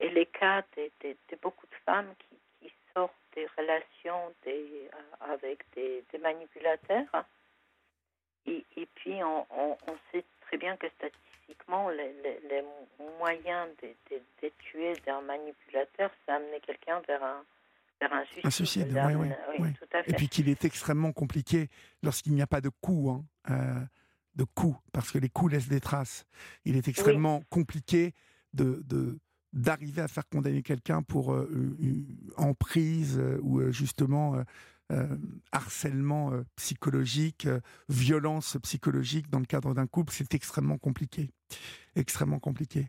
et les cas de, de, de beaucoup de femmes qui, qui sortent des relations des, euh, avec des, des manipulateurs. Et, et puis, on, on, on sait très bien que statistiquement, les, les, moyens de, de, tuer d'un manipulateur, c'est amener quelqu'un vers un, vers un suicide. Un suicide, oui, oui, Tout à fait. Et puis qu'il est extrêmement compliqué lorsqu'il n'y a pas de coup, hein, euh, de coup, parce que les coups laissent des traces. Il est extrêmement compliqué de, de d'arriver à faire condamner quelqu'un pour euh, emprise euh, ou euh, justement harcèlement psychologique, violence psychologique dans le cadre d'un couple, c'est extrêmement compliqué. Extrêmement compliqué.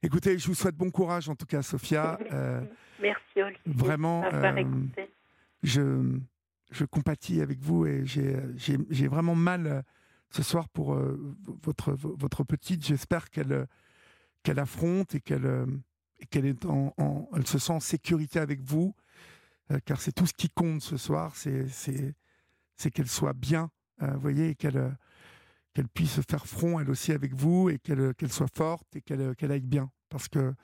Écoutez, je vous souhaite bon courage en tout cas, Sophia. Merci Olivier. Vraiment, je, je compatis avec vous et j'ai vraiment mal ce soir pour votre, votre petite. J'espère qu'elle qu'elle affronte et qu'elle euh, qu'elle est en, elle se sent en sécurité avec vous, euh, car c'est tout ce qui compte ce soir, c'est qu'elle soit bien, euh, vous voyez, et qu'elle qu'elle puisse faire front elle aussi avec vous et qu'elle qu'elle soit forte et qu'elle qu'elle aille bien, parce que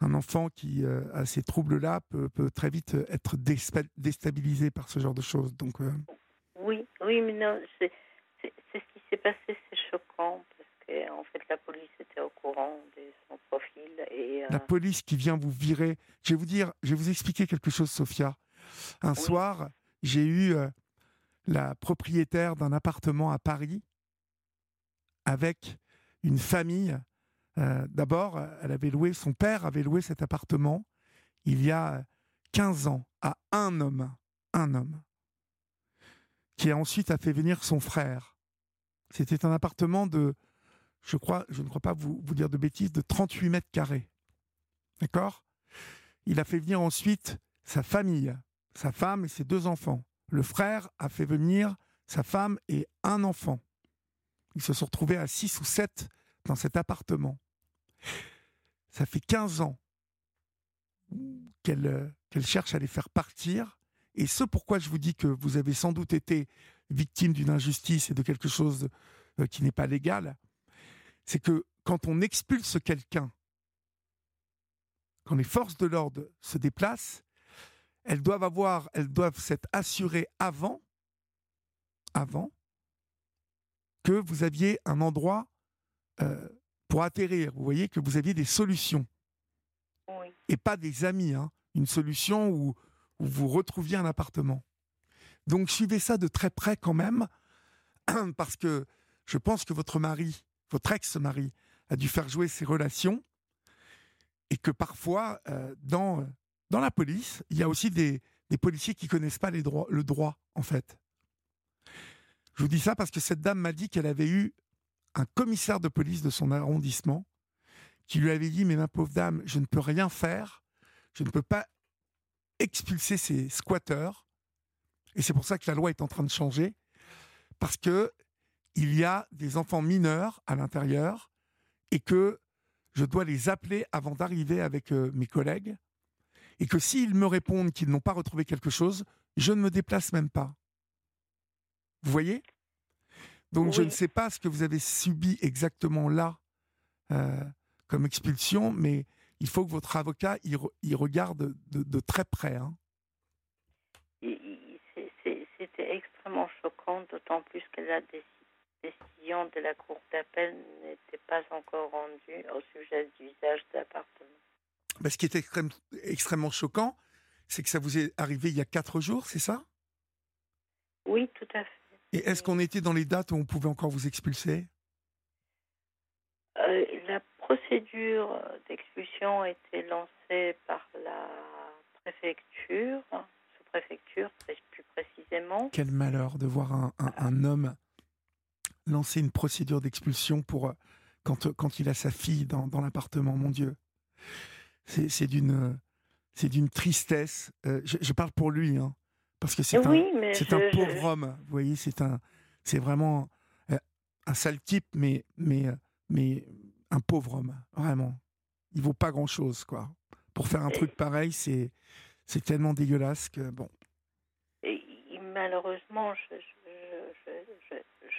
un enfant qui a ces troubles-là peut, peut, très vite être déstabilisé par ce genre de choses. Donc oui, oui, mais non, c'est ce qui s'est passé, c'est choquant en fait, la police était au courant de son profil. Et, euh, La police qui vient vous virer. Je vais vous dire, je vais vous expliquer quelque chose, Sophia. Un soir, j'ai eu euh, la propriétaire d'un appartement à Paris avec une famille. Euh, d'abord, elle avait loué, son père avait loué cet appartement il y a 15 ans à un homme, un homme, qui ensuite a fait venir son frère. C'était un appartement de je, crois, je ne crois pas vous, dire de bêtises, de 38 mètres carrés. D'accord? Il a fait venir ensuite sa famille, sa femme et ses deux enfants. Le frère a fait venir sa femme et un enfant. Ils se sont retrouvés à 6 ou 7 dans cet appartement. Ça fait 15 ans qu'elle qu'elle cherche à les faire partir. Et ce pourquoi je vous dis que vous avez sans doute été victime d'une injustice et de quelque chose euh, qui n'est pas légal, c'est que quand on expulse quelqu'un, quand les forces de l'ordre se déplacent, elles doivent avoir, elles doivent s'être assurées avant, avant que vous aviez un endroit euh, pour atterrir. Vous voyez que vous aviez des solutions et pas des amis. Hein. Une solution où, où vous retrouviez un appartement. Donc suivez ça de très près quand même, parce que je pense que votre mari votre ex-mari a dû faire jouer ses relations et que parfois, euh, dans, dans la police, il y a aussi des, policiers qui connaissent pas le droit, en fait. Je vous dis ça parce que cette dame m'a dit qu'elle avait eu un commissaire de police de son arrondissement qui lui avait dit Mais ma pauvre dame, je ne peux rien faire, je ne peux pas expulser ces squatteurs. Et c'est pour ça que la loi est en train de changer. Parce que il y a des enfants mineurs à l'intérieur et que je dois les appeler avant d'arriver avec euh, mes collègues et que s'ils me répondent qu'ils n'ont pas retrouvé quelque chose, je ne me déplace même pas. Vous voyez? Donc je ne sais pas ce que vous avez subi exactement là euh, comme expulsion, mais il faut que votre avocat y, regarde de, très près. Hein. C'était extrêmement choquant, d'autant plus qu'elle a décidé décision de la Cour d'appel n'était pas encore rendue au sujet du usage d'appartement. Mais ce qui est extrêmement choquant, c'est que ça vous est arrivé il y a quatre jours, c'est ça? Oui, tout à fait. Et est-ce qu'on était dans les dates où on pouvait encore vous expulser? Euh, La procédure d'expulsion a été lancée par la préfecture, sous-préfecture plus précisément. Quel malheur de voir un, un homme lancer une procédure d'expulsion pour euh, quand, quand il a sa fille dans, dans l'appartement, mon Dieu. C'est d'une c'est d'une tristesse. Euh, je, parle pour lui, hein, parce que c'est un, c'est un pauvre homme. Vous voyez, c'est un, c'est vraiment euh, un sale type, mais, mais, mais un pauvre homme, vraiment. Il vaut pas grand chose, quoi. Pour faire un truc pareil, c'est, c'est tellement dégueulasse que bon. Malheureusement,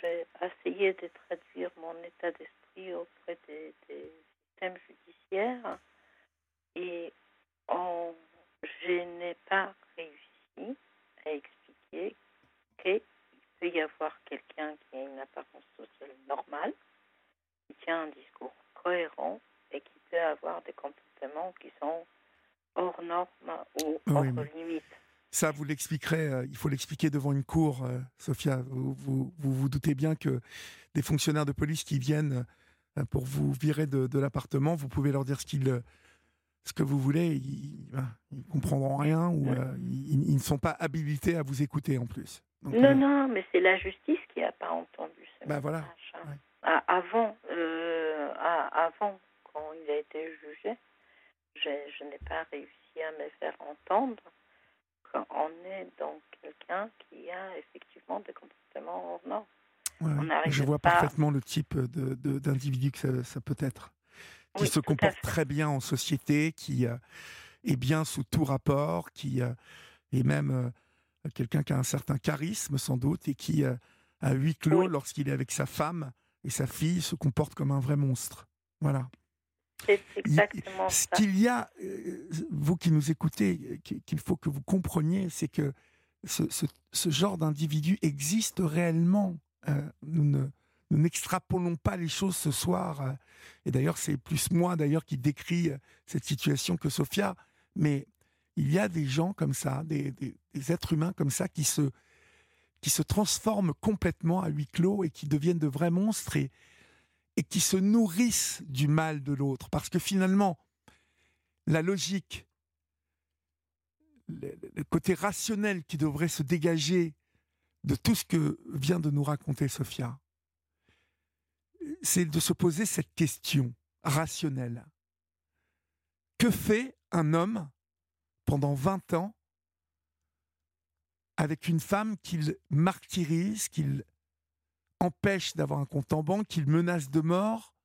j'ai essayé de traduire mon état d'esprit auprès des, systèmes judiciaires et je n'ai pas réussi à expliquer qu'il peut y avoir quelqu'un qui a une apparence sociale normale, tient un discours cohérent et qui peut avoir des comportements qui sont hors normes ou hors Oui, mais- limite. Ça, vous l'expliquerez, euh, il faut l'expliquer devant une cour, euh, Sophia. Vous, vous vous vous doutez bien que des fonctionnaires de police qui viennent euh, pour vous virer de, de l'appartement, vous pouvez leur dire ce, qu'ils, ce que vous voulez, ils, ben, ils comprendront rien ou ils, ils ne sont pas habilités à vous écouter en plus. Donc, Non, non, mais c'est la justice qui n'a pas entendu ce Bah, voilà, message. hein. ouais. Ah, avant, ah, avant, quand il a été jugé, je, n'ai pas réussi à me faire entendre qu'on est dans quelqu'un qui a effectivement des comportements hors normes. ouais, on je vois pas- parfaitement le type de, de- d'individu que ça, ça peut être, qui Oui, se comporte très bien en société, qui euh, est bien sous tout rapport, qui euh, est même euh, quelqu'un qui a un certain charisme sans doute et qui, à huis clos, Oui. lorsqu'il est avec sa femme et sa fille, se comporte comme un vrai monstre. Voilà. C'est exactement Ce qu'il y a, euh, vous qui nous écoutez, qu'il faut que vous compreniez, c'est que ce, ce- ce genre d'individu existe réellement. Euh, nous ne nous n'extrapolons pas les choses ce soir. euh, et d'ailleurs, c'est plus moi d'ailleurs qui décrit euh, cette situation que Sophia. Mais il y a des gens comme ça, des, des- des êtres humains comme ça qui se qui se transforment complètement à huis clos et qui deviennent de vrais monstres et, et qui se nourrissent du mal de l'autre. Parce que finalement, la logique, le, le côté rationnel qui devrait se dégager de tout ce que vient de nous raconter Sophia, c'est de se poser cette question rationnelle. Que fait un homme pendant 20 ans avec une femme qu'il martyrise, qu'il empêche d'avoir un compte en banque, qu'il menace de mort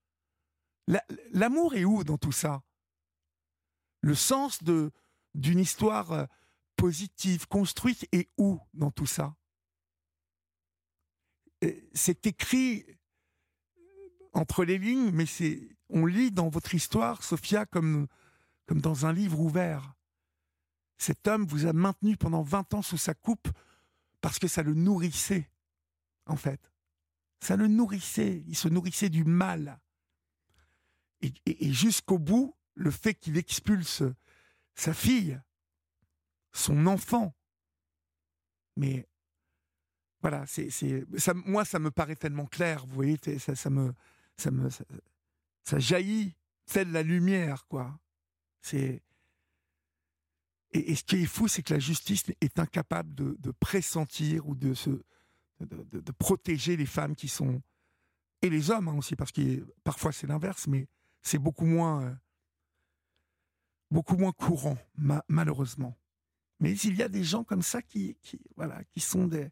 La- L'amour est où dans tout ça? Le sens de d'une histoire euh, positive, construite, est où dans tout ça? Et C'est écrit entre les lignes, mais c'est on lit dans votre histoire, Sophia, comme, comme dans un livre ouvert. Cet homme vous a maintenu pendant 20 ans sous sa coupe parce que ça le nourrissait, en fait. Ça le nourrissait, il se nourrissait du mal. Et, jusqu'au bout, le fait qu'il expulse sa fille, son enfant, mais voilà, c'est, moi, ça me paraît tellement clair, vous voyez, ça, ça me, ça me, ça, ça jaillit telle la lumière, quoi. C'est et, ce qui est fou, c'est que la justice est incapable de pressentir ou de, se, de, protéger les femmes qui sont et les hommes hein, aussi, parce que parfois c'est l'inverse, mais c'est beaucoup moins euh, beaucoup moins courant, ma- malheureusement. Mais il y a des gens comme ça qui, qui voilà, qui sont des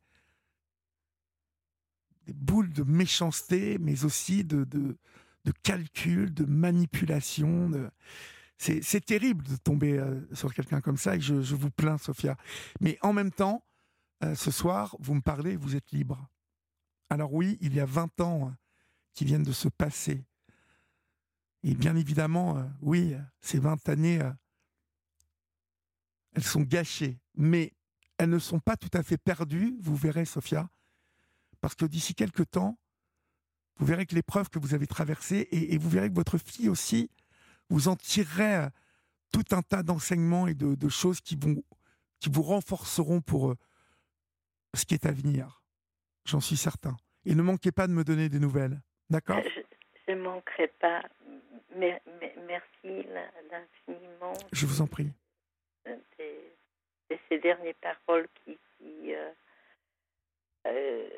boules de méchanceté, mais aussi de, de, calcul, de manipulation. C'est terrible de tomber euh, sur quelqu'un comme ça et je, je vous plains, Sophia. Mais en même temps, euh, ce soir, vous me parlez, vous êtes libre. Alors oui, il y a 20 ans euh, qui viennent de se passer. Et bien évidemment, euh, oui, ces 20 années, elles sont gâchées. Mais elles ne sont pas tout à fait perdues, vous verrez, Sophia, parce que d'ici quelques temps, vous verrez que l'épreuve que vous avez traversée, et, vous verrez que votre fille aussi, vous en tirerez euh, tout un tas d'enseignements et de, de choses qui, vous renforceront pour ce qui est à venir. J'en suis certain. Et ne manquez pas de me donner des nouvelles. D'accord? Je ne manquerai pas. Mer- mer- merci l'infiniment Je vous en prie. de ces dernières paroles qui, qui, euh, euh,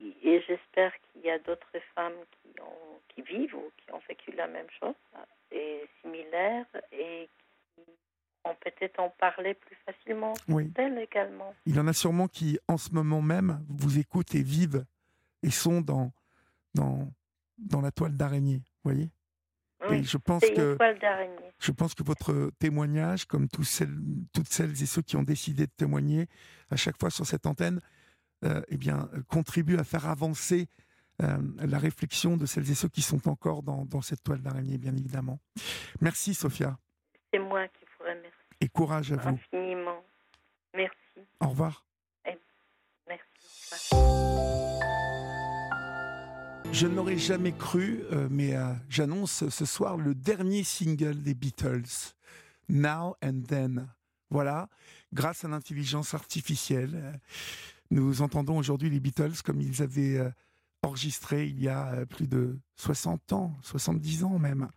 et j'espère qu'il y a d'autres femmes qui ont qui vivent ou qui ont vécu la même chose et similaire et qui peut-être en parler plus facilement Oui. d'elles également. Il y en a sûrement qui, en ce moment même, vous écoutent et vivent et sont dans, dans, dans la toile d'araignée. Voyez? Et Oui, je pense que. Je pense que votre témoignage, comme tous celles, toutes celles et ceux qui ont décidé de témoigner à chaque fois sur cette antenne, euh, eh bien, contribue à faire avancer euh, la réflexion de celles et ceux qui sont encore dans, dans cette toile d'araignée, bien évidemment. Merci, Sophia, C'est moi qui et courage à vous. infiniment. Merci, Au revoir. merci. Je ne l'aurais jamais cru, euh, mais euh, j'annonce ce soir le dernier single des Beatles, Now and Then. Voilà, grâce à l'intelligence artificielle, euh, nous entendons aujourd'hui les Beatles comme ils avaient enregistré il y a plus de 60 ans, 70 ans même,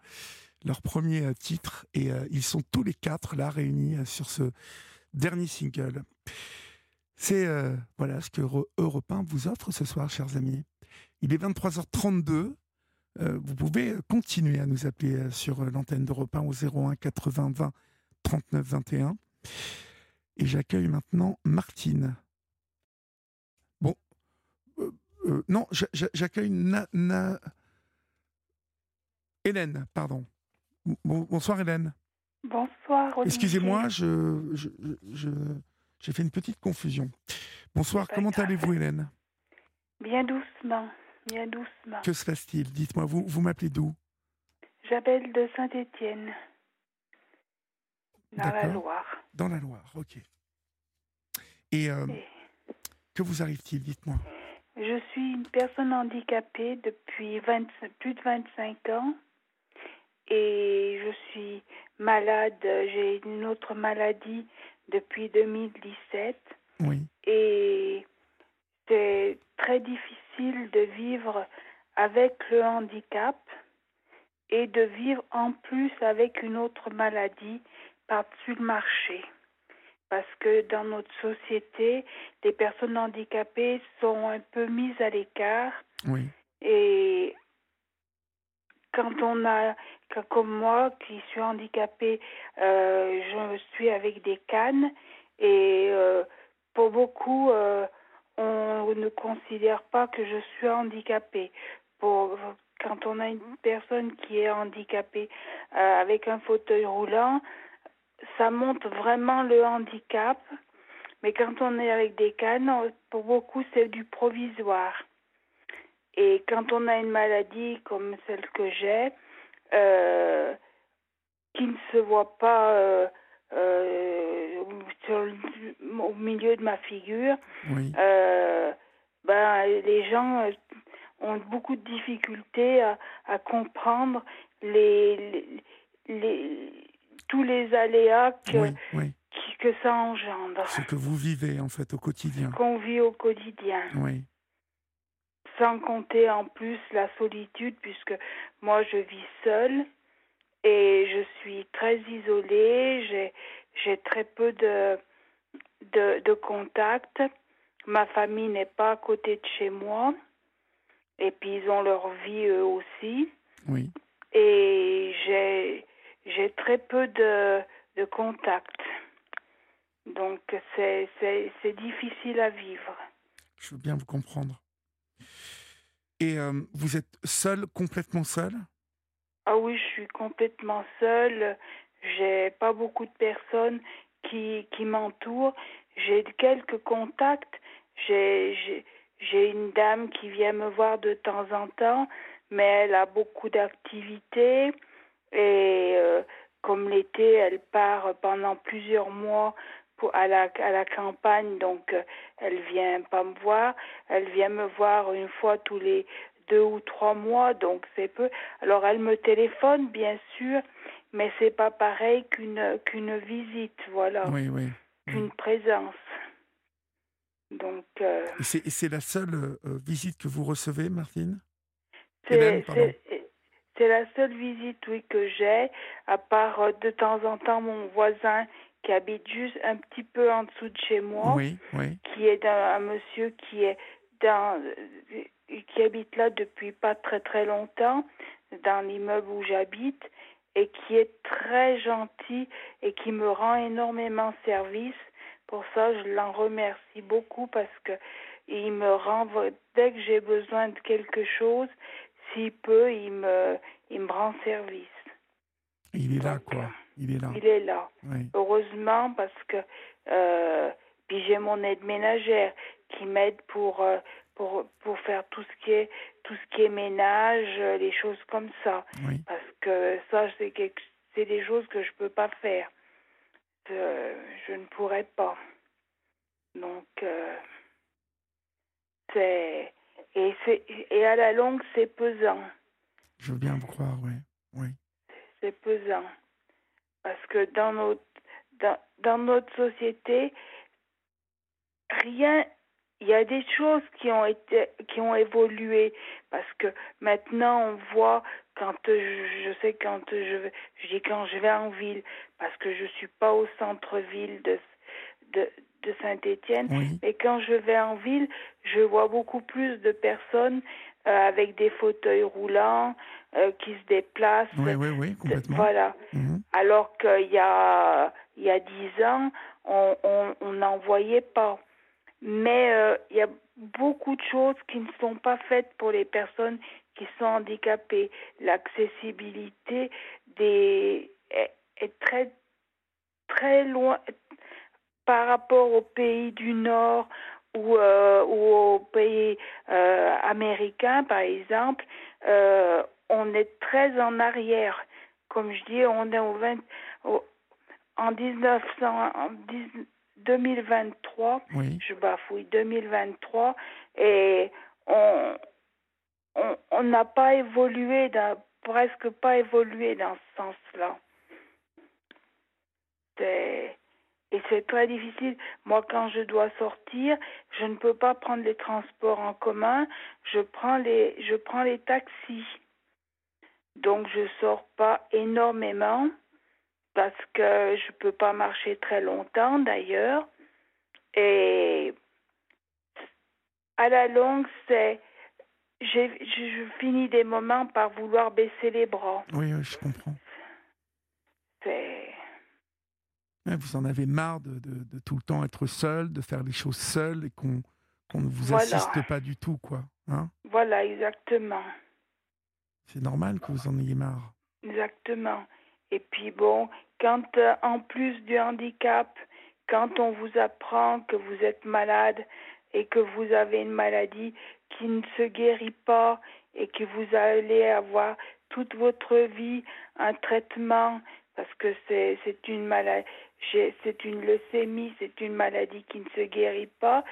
leur premier titre. Et ils sont tous les quatre là réunis sur ce dernier single. C'est voilà ce que Europe 1 vous offre ce soir, chers amis. Il est 23h32. Euh, vous pouvez continuer à nous appeler euh, sur euh, l'antenne d'Europe 1 au 01 80 20 39 21. Et j'accueille maintenant Martine. Bon, non, j'accueille Na, Hélène, pardon. Bonsoir Hélène. Bonsoir. Excusez-moi, je, j'ai fait une petite confusion. Bonsoir, comment allez-vous Hélène? Bien doucement. Bien doucement. Que se passe-t-il? Dites-moi, vous, vous m'appelez d'où? J'appelle de Saint-Étienne. Dans la Loire. Dans la Loire, ok. Et, euh, que vous arrive-t-il? Dites-moi. Je suis une personne handicapée depuis plus de 25 ans et je suis malade. J'ai une autre maladie depuis 2017. Oui. Et c'est très difficile de vivre avec le handicap et de vivre en plus avec une autre maladie par-dessus le marché. Parce que dans notre société, les personnes handicapées sont un peu mises à l'écart. Oui. Et quand on a, comme moi qui suis handicapée, euh, je suis avec des cannes et euh, pour beaucoup, euh, on ne considère pas que je suis handicapée. Pour, quand on a une personne qui est handicapée euh, avec un fauteuil roulant, ça montre vraiment le handicap. Mais quand on est avec des cannes, pour beaucoup, c'est du provisoire. Et quand on a une maladie comme celle que j'ai, euh, qui ne se voit pas euh, euh, sur au milieu de ma figure, ben, les gens ont beaucoup de difficultés à, à comprendre les, les, tous les aléas que, que ça engendre. Ce que vous vivez en fait au quotidien. Qu'on vit au quotidien. Oui. Sans compter en plus la solitude, puisque moi je vis seule et je suis très isolée, j'ai, j'ai très peu de, de, de contacts. Ma famille n'est pas à côté de chez moi. Et puis ils ont leur vie eux aussi. Oui. Et j'ai, j'ai très peu de, de contacts. Donc c'est, c'est, c'est difficile à vivre. Je veux bien vous comprendre. Et euh, vous êtes seule, complètement seule ah oui, je suis complètement seule. J'ai pas beaucoup de personnes qui, qui m'entourent. J'ai quelques contacts. J'ai, une dame qui vient me voir de temps en temps, mais elle a beaucoup d'activités. Et euh, comme l'été, elle part pendant plusieurs mois à, la, à la campagne, donc euh, elle vient pas me voir. Elle vient me voir une fois tous les deux ou trois mois, donc c'est peu. Alors elle me téléphone, bien sûr, mais c'est pas pareil qu'une qu'une visite, voilà. Oui, oui. Qu'une présence. Donc. Euh, c'est la seule euh, visite que vous recevez, Martine? C'est la seule visite, oui, que j'ai, à part euh, de temps en temps mon voisin qui habite juste un petit peu en dessous de chez moi, oui, oui. qui est un, un monsieur qui est dans qui habite là depuis pas très très longtemps, dans l'immeuble où j'habite, et qui est très gentil et qui me rend énormément service. Pour ça, je l'en remercie beaucoup parce que il me rend dès que j'ai besoin de quelque chose, s'il peut, il me il me rend service. Il est là, quoi. Il est là. Il est là. Heureusement parce que euh, puis j'ai mon aide ménagère qui m'aide pour euh, pour, pour faire tout ce qui est tout ce qui est ménage, euh, les choses comme ça. Parce que ça, c'est c'est des choses que je peux pas faire. Euh, je ne pourrais pas. Donc, c'est Et, c'est, et à la longue, c'est pesant. Je veux bien vous croire, oui. oui. C'est pesant. Parce que dans notre, dans, dans notre société, rien il y a des choses qui ont été qui ont évolué parce que maintenant on voit quand je, je sais quand je vais je dis quand je vais en ville parce que je suis pas au centre-ville de de, de Saint-Étienne Oui. mais quand je vais en ville je vois beaucoup plus de personnes euh, avec des fauteuils roulants euh, qui se déplacent Oui, oui, oui, complètement. voilà Mhm. alors qu'il y a il y a dix ans on on on n'en voyait pas mais euh, il y a beaucoup de choses qui ne sont pas faites pour les personnes qui sont handicapées. L'accessibilité des est, est très très loin par rapport aux pays du Nord ou, euh, ou aux pays euh, américains, par exemple. euh, on est très en arrière. Comme je dis, on est au 20, au- en 1900, en 10 2023 Oui, je bafouille 2023 et on on on n'a pas évolué dans, presque pas évolué dans ce sens-là. C'est- Et c'est très difficile. Moi, quand je dois sortir, je ne peux pas prendre les transports en commun. Je prends les, je prends les taxis. Donc, je sors pas énormément parce que je peux pas marcher très longtemps d'ailleurs. Et à la longue, c'est je, finis des moments par vouloir baisser les bras. oui, oui, je comprends. C'est vous en avez marre de, de- de tout le temps être seul, de faire les choses seul et qu'on ne vous Voilà. assiste pas du tout, quoi. Hein? Voilà exactement, C'est normal que vous en ayez marre. exactement. Et puis bon, quand euh, en plus du handicap, quand on vous apprend que vous êtes malade et que vous avez une maladie qui ne se guérit pas et que vous allez avoir toute votre vie un traitement parce que c'est une maladie c'est une leucémie, c'est une maladie qui ne se guérit pas,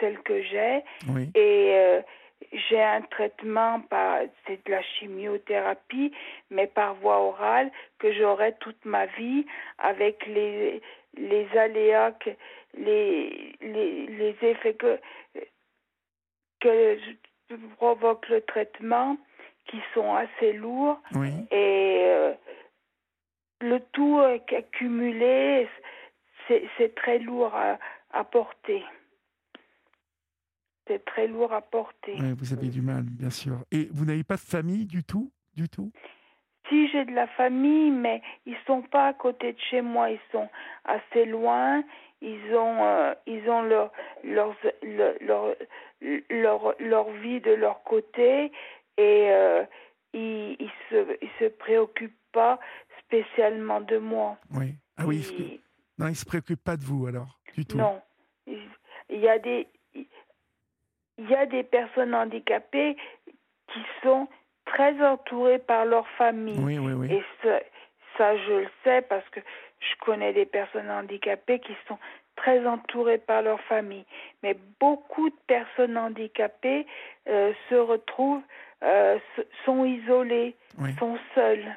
celle que j'ai. Oui, et euh, j'ai un traitement par c'est de la chimiothérapie mais par voie orale que j'aurai toute ma vie avec les les aléas que les les, les effets que que provoque le traitement qui sont assez lourds. Oui, et euh, le tout accumulé c'est très lourd à, à porter. C'est très lourd à porter. Vous avez du mal, bien sûr. Et vous n'avez pas de famille du tout Du tout? Si j'ai de la famille, mais ils sont pas à côté de chez moi, ils sont assez loin. Ils ont, euh, ils ont leur, leur, leur, leur, leur, leur vie de leur côté. Et euh, ils, ils se, ils se préoccupent pas spécialement de moi. Oui. Ah oui, il se- non, il ne se préoccupe pas de vous alors, du tout. non, il y a des, il y a des personnes handicapées qui sont très entourées par leur famille. Oui, oui, oui. Et ça, ça, je le sais parce que je connais des personnes handicapées qui sont très entourées par leur famille. Mais beaucoup de personnes handicapées euh, se retrouvent, euh, sont isolées, sont seules.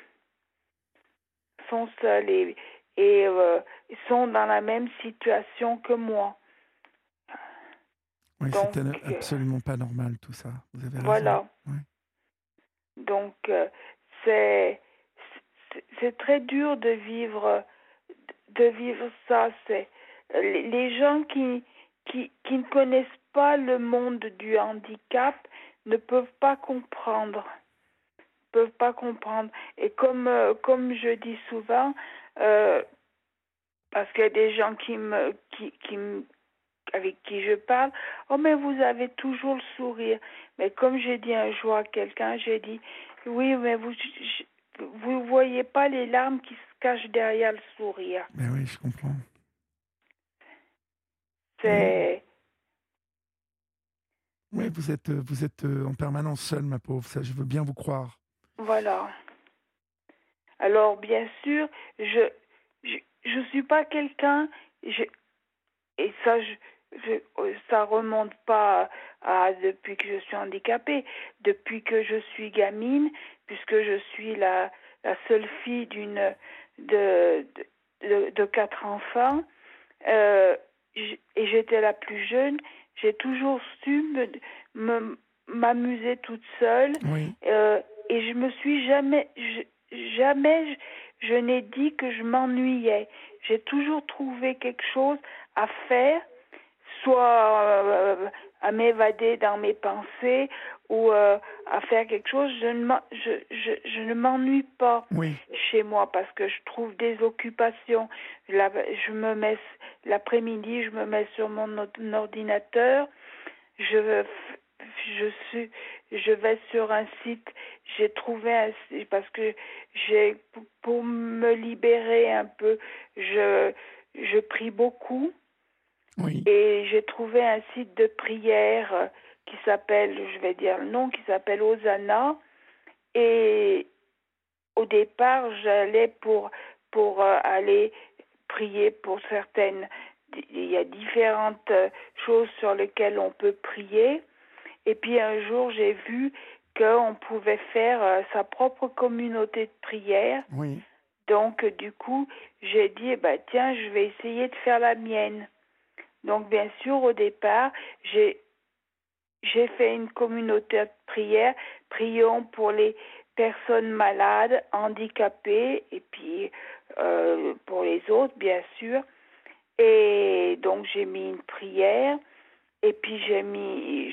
Sont seules et, et euh, sont dans la même situation que moi. Oui, c'est euh, absolument pas normal tout ça. Vous avez raison. Voilà. Donc, euh, c'est très dur de vivre de vivre ça. C'est les les gens qui qui qui ne connaissent pas le monde du handicap ne peuvent pas comprendre peuvent pas comprendre et comme euh, comme je dis souvent euh, parce qu'il y a des gens qui me qui qui me avec qui je parle, oh mais vous avez toujours le sourire. Mais comme j'ai dit un jour à quelqu'un, j'ai dit, oui, mais vous vous voyez pas les larmes qui se cachent derrière le sourire. Ben oui, je comprends. C'est Oui, vous êtes, vous êtes euh, en permanence seule, ma pauvre. Ça, je veux bien vous croire. Voilà. Alors bien sûr, je je je suis pas quelqu'un je et ça je ça remonte pas à, depuis que je suis handicapée, depuis que je suis gamine, puisque je suis la, la seule fille d'une de, de, de, quatre enfants, euh, et j'étais la plus jeune, j'ai toujours su me, m'amuser toute seule, euh, et je me suis jamais, jamais, je n'ai dit que je m'ennuyais. J'ai toujours trouvé quelque chose à faire, soit euh, à m'évader dans mes pensées ou euh, à faire quelque chose. Je ne, je, je, je ne m'ennuie pas chez moi parce que je trouve des occupations. je me mets l'après-midi, je me mets sur mon ordinateur. Je je suis je vais sur un site j'ai trouvé un parce que j'ai pour me libérer un peu je je prie beaucoup. Oui. et j'ai trouvé un site de prière qui s'appelle je vais dire le nom qui s'appelle Osana et au départ j'allais pour pour euh, aller prier pour certaines il y a différentes choses sur lesquelles on peut prier et puis un jour, j'ai vu qu'on pouvait faire euh, sa propre communauté de prière. Oui. Donc, du coup, j'ai dit, eh ben, tiens, je vais essayer de faire la mienne. Donc, bien sûr, au départ, j'ai, j'ai fait une communauté de prière. Prions pour les personnes malades, handicapées, et puis euh, pour les autres, bien sûr. Et donc, j'ai mis une prière. Et puis, j'ai mis,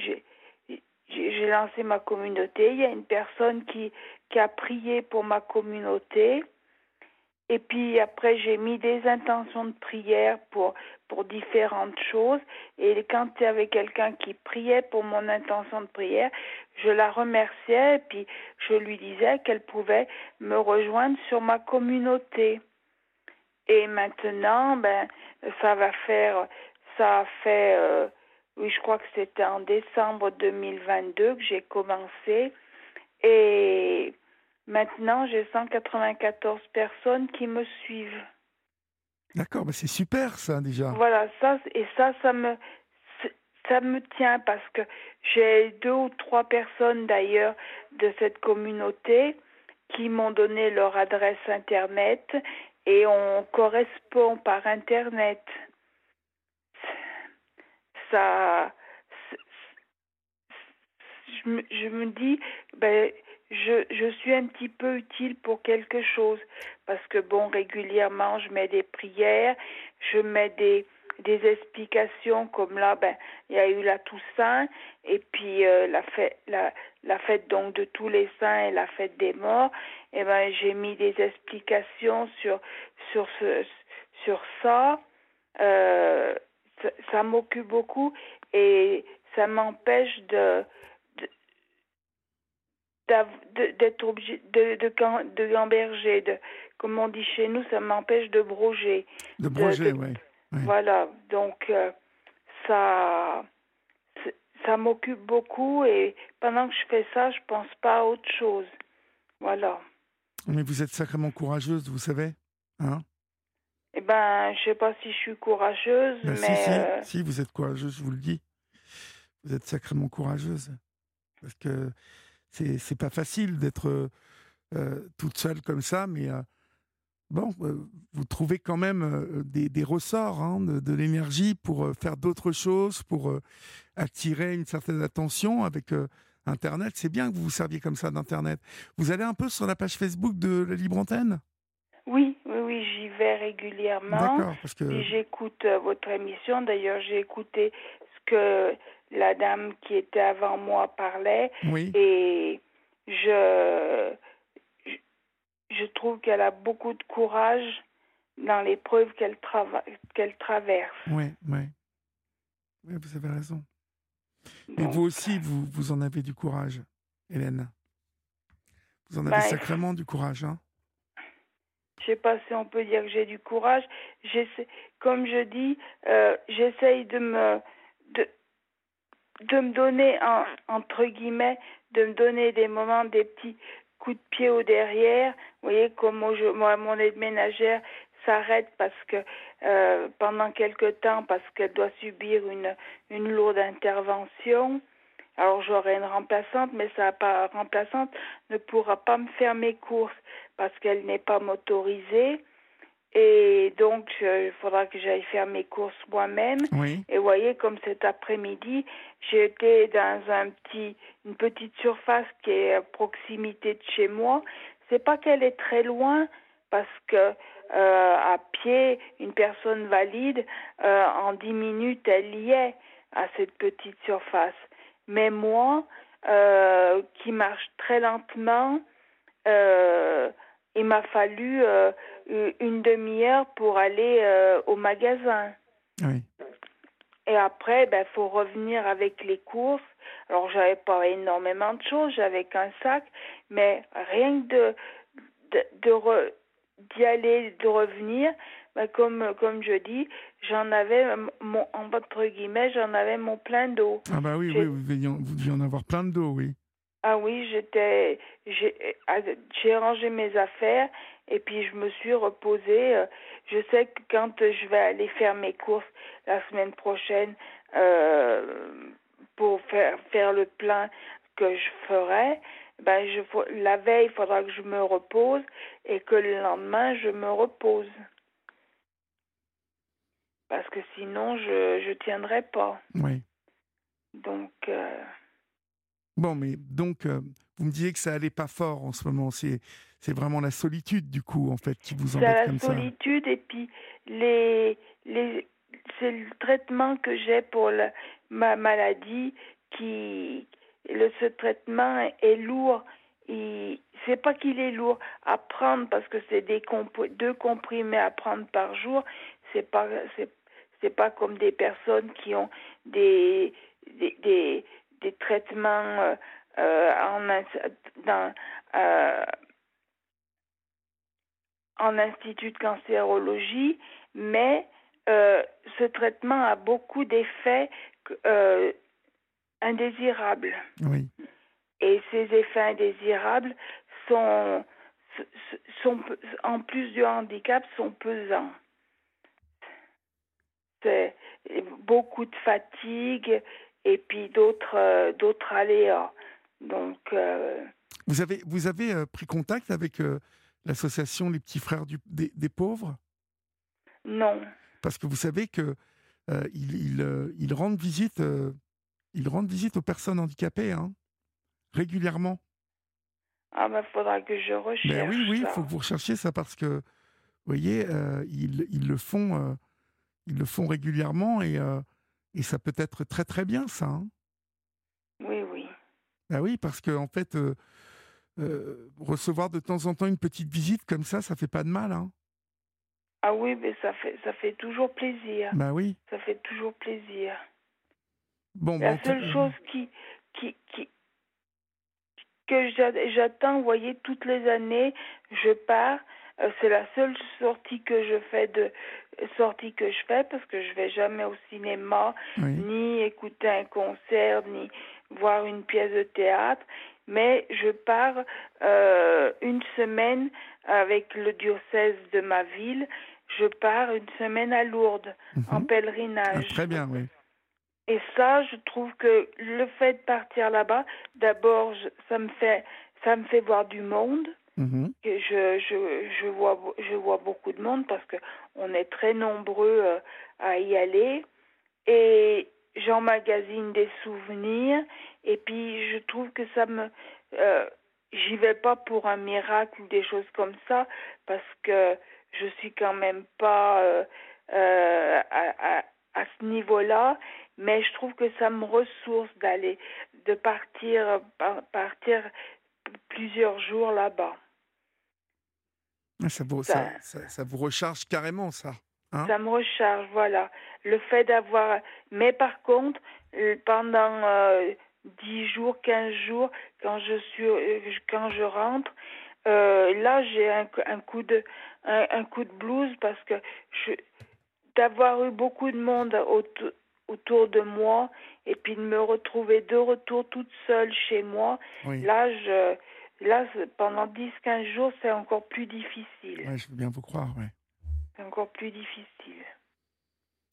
j'ai lancé ma communauté. Il y a une personne qui, qui a prié pour ma communauté. Et puis après, j'ai mis des intentions de prière pour, pour différentes choses. Et quand il y avait quelqu'un qui priait pour mon intention de prière, je la remerciais et puis je lui disais qu'elle pouvait me rejoindre sur ma communauté. Et maintenant, ben, ça va faire, ça fait euh, oui, je crois que c'était en décembre 2022 que j'ai commencé. Et maintenant, j'ai 194 personnes qui me suivent. D'accord, mais c'est super ça déjà. Voilà, ça et ça, ça me ça me tient parce que j'ai deux ou trois personnes d'ailleurs de cette communauté qui m'ont donné leur adresse internet et on correspond par internet ça, je me, dis, ben, je, je suis un petit peu utile pour quelque chose. Parce que bon régulièrement je mets des prières, je mets des des explications comme là ben il y a eu la Toussaint et puis euh, la fête la la fête donc de tous les saints et la fête des morts. Et ben j'ai mis des explications sur sur ce sur ça. Euh, ça, m'occupe beaucoup et ça m'empêche de d'être obligé de de, de gamberger de comme on dit chez nous ça m'empêche de broger. De broger oui voilà donc euh, ça ça m'occupe beaucoup et pendant que je fais ça je pense pas à autre chose. Voilà. Mais vous êtes sacrément courageuse vous savez hein eh ben, je sais pas si je suis courageuse, ben, mais. Si, euh, si, vous êtes courageuse, je vous le dis. Vous êtes sacrément courageuse. Parce que c'est, c'est pas facile d'être euh, toute seule comme ça, mais euh, bon, vous trouvez quand même des, des, ressorts, hein, de, de, l'énergie pour faire d'autres choses, pour attirer une certaine attention avec. Internet, c'est bien que vous vous serviez comme ça d'Internet. Vous allez un peu sur la page Facebook de la Libre Antenne? Oui, régulièrement. Parce que... J'écoute euh, votre émission. D'ailleurs, j'ai écouté ce que la dame qui était avant moi parlait. Oui. Et je, je, trouve qu'elle a beaucoup de courage dans l'épreuve qu'elle qu'elle traverse. Oui, oui. Oui, vous avez raison. Et vous aussi, vous, vous en avez du courage, Hélène. Vous en avez bah, sacrément du courage, hein je sais pas si on peut dire que j'ai du courage. comme je dis, euh, j'essaye de me de, de me donner entre guillemets, de me donner des moments, des petits coups de pied au derrière. Vous voyez, comme moi, mon aide ménagère, s'arrête parce que euh, pendant quelque temps parce qu'elle doit subir une une lourde intervention. Alors j'aurai une remplaçante, mais sa remplaçante ne pourra pas me faire mes courses parce qu'elle n'est pas motorisée. Et donc, il faudra que j'aille faire mes courses moi-même. Oui. Et vous voyez, comme cet après-midi, j'étais dans un petit, une petite surface qui est à proximité de chez moi. C'est pas qu'elle est très loin, parce que euh, à pied, une personne valide, euh, en dix minutes, elle y est à cette petite surface. Mais moi, euh, qui marche très lentement, euh, il m'a fallu euh, une demi-heure pour aller au magasin. Oui. Et après, ben, faut revenir avec les courses. Alors, j'avais pas énormément de choses, j'avais qu'un sac, mais rien que de, de, de re- d'y aller, de revenir, ben, comme, comme je dis, j'en avais, mon, en entre guillemets, j'en avais mon plein d'eau. Ah bah oui, oui, vous deviez, en, vous deviez en avoir plein de dos, oui. Ah oui, j'étais, j'ai euh, j'ai rangé mes affaires et puis je me suis reposée. Euh, Je sais que quand je vais aller faire mes courses la semaine prochaine euh, pour faire faire le plein que je ferai, ben je la veille il faudra que je me repose et que le lendemain je me repose parce que sinon je je tiendrai pas. Oui. Donc euh, Bon, mais donc, euh, vous me disiez que ça allait pas fort en ce moment. C'est, c'est vraiment la solitude, du coup, en fait, qui vous C'est embête la comme ça. solitude et puis les, les, c'est le traitement que j'ai pour la- ma maladie qui le, ce traitement est lourd. Il, c'est pas qu'il est lourd à prendre parce que c'est des comp- deux comprimés à prendre par jour. C'est pas c'est c'est pas comme des personnes qui ont des des des, des traitements euh, euh, en dans euh, en institut de cancérologie, mais euh, ce traitement a beaucoup d'effets indésirables. Oui. Et ces effets indésirables sont, sont, en plus du handicap, sont pesants. C'est beaucoup de fatigue et puis d'autres euh, d'autres aléas. Donc, euh, Vous avez, vous avez euh, pris contact avec euh, l'association Les Petits Frères du- des, des Pauvres? Non. Parce que vous savez que euh, ils, ils, euh, ils rendent visite, euh, ils rendent visite aux personnes handicapées, hein, régulièrement. Ah ben, faudra que je recherche. Ben oui, oui, il faut que vous recherchiez ça parce que, vous voyez, euh, ils, ils le font, euh, ils le font régulièrement et, euh, et ça peut être très très bien ça. hein. Oui, oui. Ben oui, parce que en fait, euh, euh, recevoir de temps en temps une petite visite comme ça, ça fait pas de mal. Hein. Ah oui, mais ça fait ça fait toujours plaisir. Ben oui. Ça fait toujours plaisir. Bon, La bon, seule chose qui, qui, qui que j'a- j'attends, vous voyez, toutes les années, je pars. Euh, c'est la seule sortie que je fais de sortie que je fais parce que je vais jamais au cinéma, oui. ni écouter un concert, ni voir une pièce de théâtre. Mais je pars euh, une semaine avec le diocèse de ma ville. Je pars une semaine à Lourdes en Mhm. Ah, pèlerinage. très bien, oui. Et ça, je trouve que le fait de partir là-bas, d'abord, ça me fait, ça me fait voir du monde. Mhm. Je, je, je vois, je vois beaucoup de monde parce que on est très nombreux euh, à y aller. Et j'emmagasine des souvenirs. Et puis, je trouve que ça me, euh, j'y vais pas pour un miracle ou des choses comme ça parce que je suis quand même pas euh, à, à, à ce niveau-là mais je trouve que ça me ressource d'aller de partir par- partir plusieurs jours là-bas. Ah, Ça vous, ça, ça- ça vous recharge carrément, ça. Hein? Ça me recharge, voilà. Le fait d'avoir mais par contre euh, pendant euh, 10 jours, 15 jours quand je suis euh, quand je rentre euh, là j'ai un, un coup de un, un coup de blues parce que je d'avoir eu beaucoup de monde autour autour de moi et puis de me retrouver de retour toute seule chez moi oui. là je là pendant 10 15 jours c'est encore plus difficile Ouais, je veux bien vous croire, ouais. C'est encore plus difficile.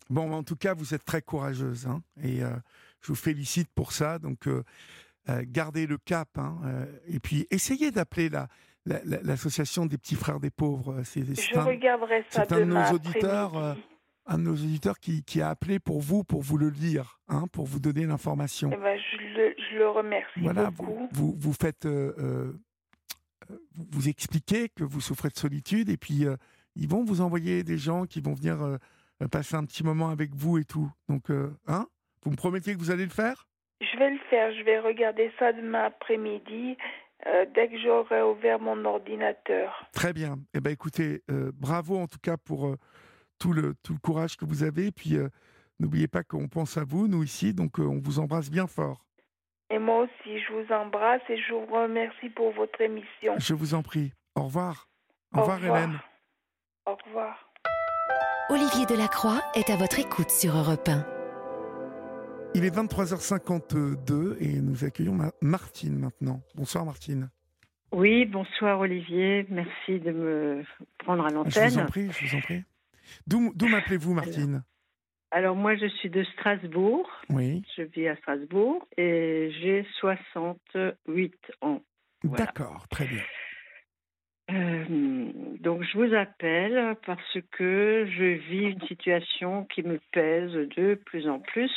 Bon, en tout cas, vous êtes très courageuse hein, et euh, je vous félicite pour ça. Donc, euh, euh, gardez le cap hein, et puis essayez d'appeler la, la- la- l'association des petits frères des pauvres. C'est Je un, regarderai ça c'est un de nos auditeurs. Un de nos auditeurs qui, qui a appelé pour vous, pour vous le lire, hein, pour vous donner l'information. Eh ben, je, le, je le remercie Voilà, beaucoup. vous, vous, vous faites, euh, euh, vous, vous expliquez que vous souffrez de solitude et puis euh, ils vont vous envoyer des gens qui vont venir passer un petit moment avec vous et tout. Donc, hein, vous me promettez que vous allez le faire? Je vais le faire. Je vais regarder ça demain après-midi dès que j'aurai ouvert mon ordinateur. Très bien. Eh ben, écoutez, bravo en tout cas pour tout le tout le courage que vous avez. Et puis, euh, n'oubliez pas qu'on pense à vous, nous ici. Donc, euh, on vous embrasse bien fort. Et moi aussi, je vous embrasse et je vous remercie pour votre émission. Je vous en prie. Au revoir. Au, revoir, Hélène. Au revoir. Olivier Delacroix est à votre écoute sur Europe 1. Il est 23h52 et nous accueillons Ma- Martine maintenant. Bonsoir Martine. Oui, bonsoir Olivier, merci de me prendre à Je vous en l'antenne. prie, je vous en prie. D'où m'appelez-vous Martine? Alors moi je suis de Strasbourg, Oui. je vis à Strasbourg et j'ai 68 ans. Voilà. D'accord, très bien. Euh, donc je vous appelle parce que je vis une situation qui me pèse de plus en plus,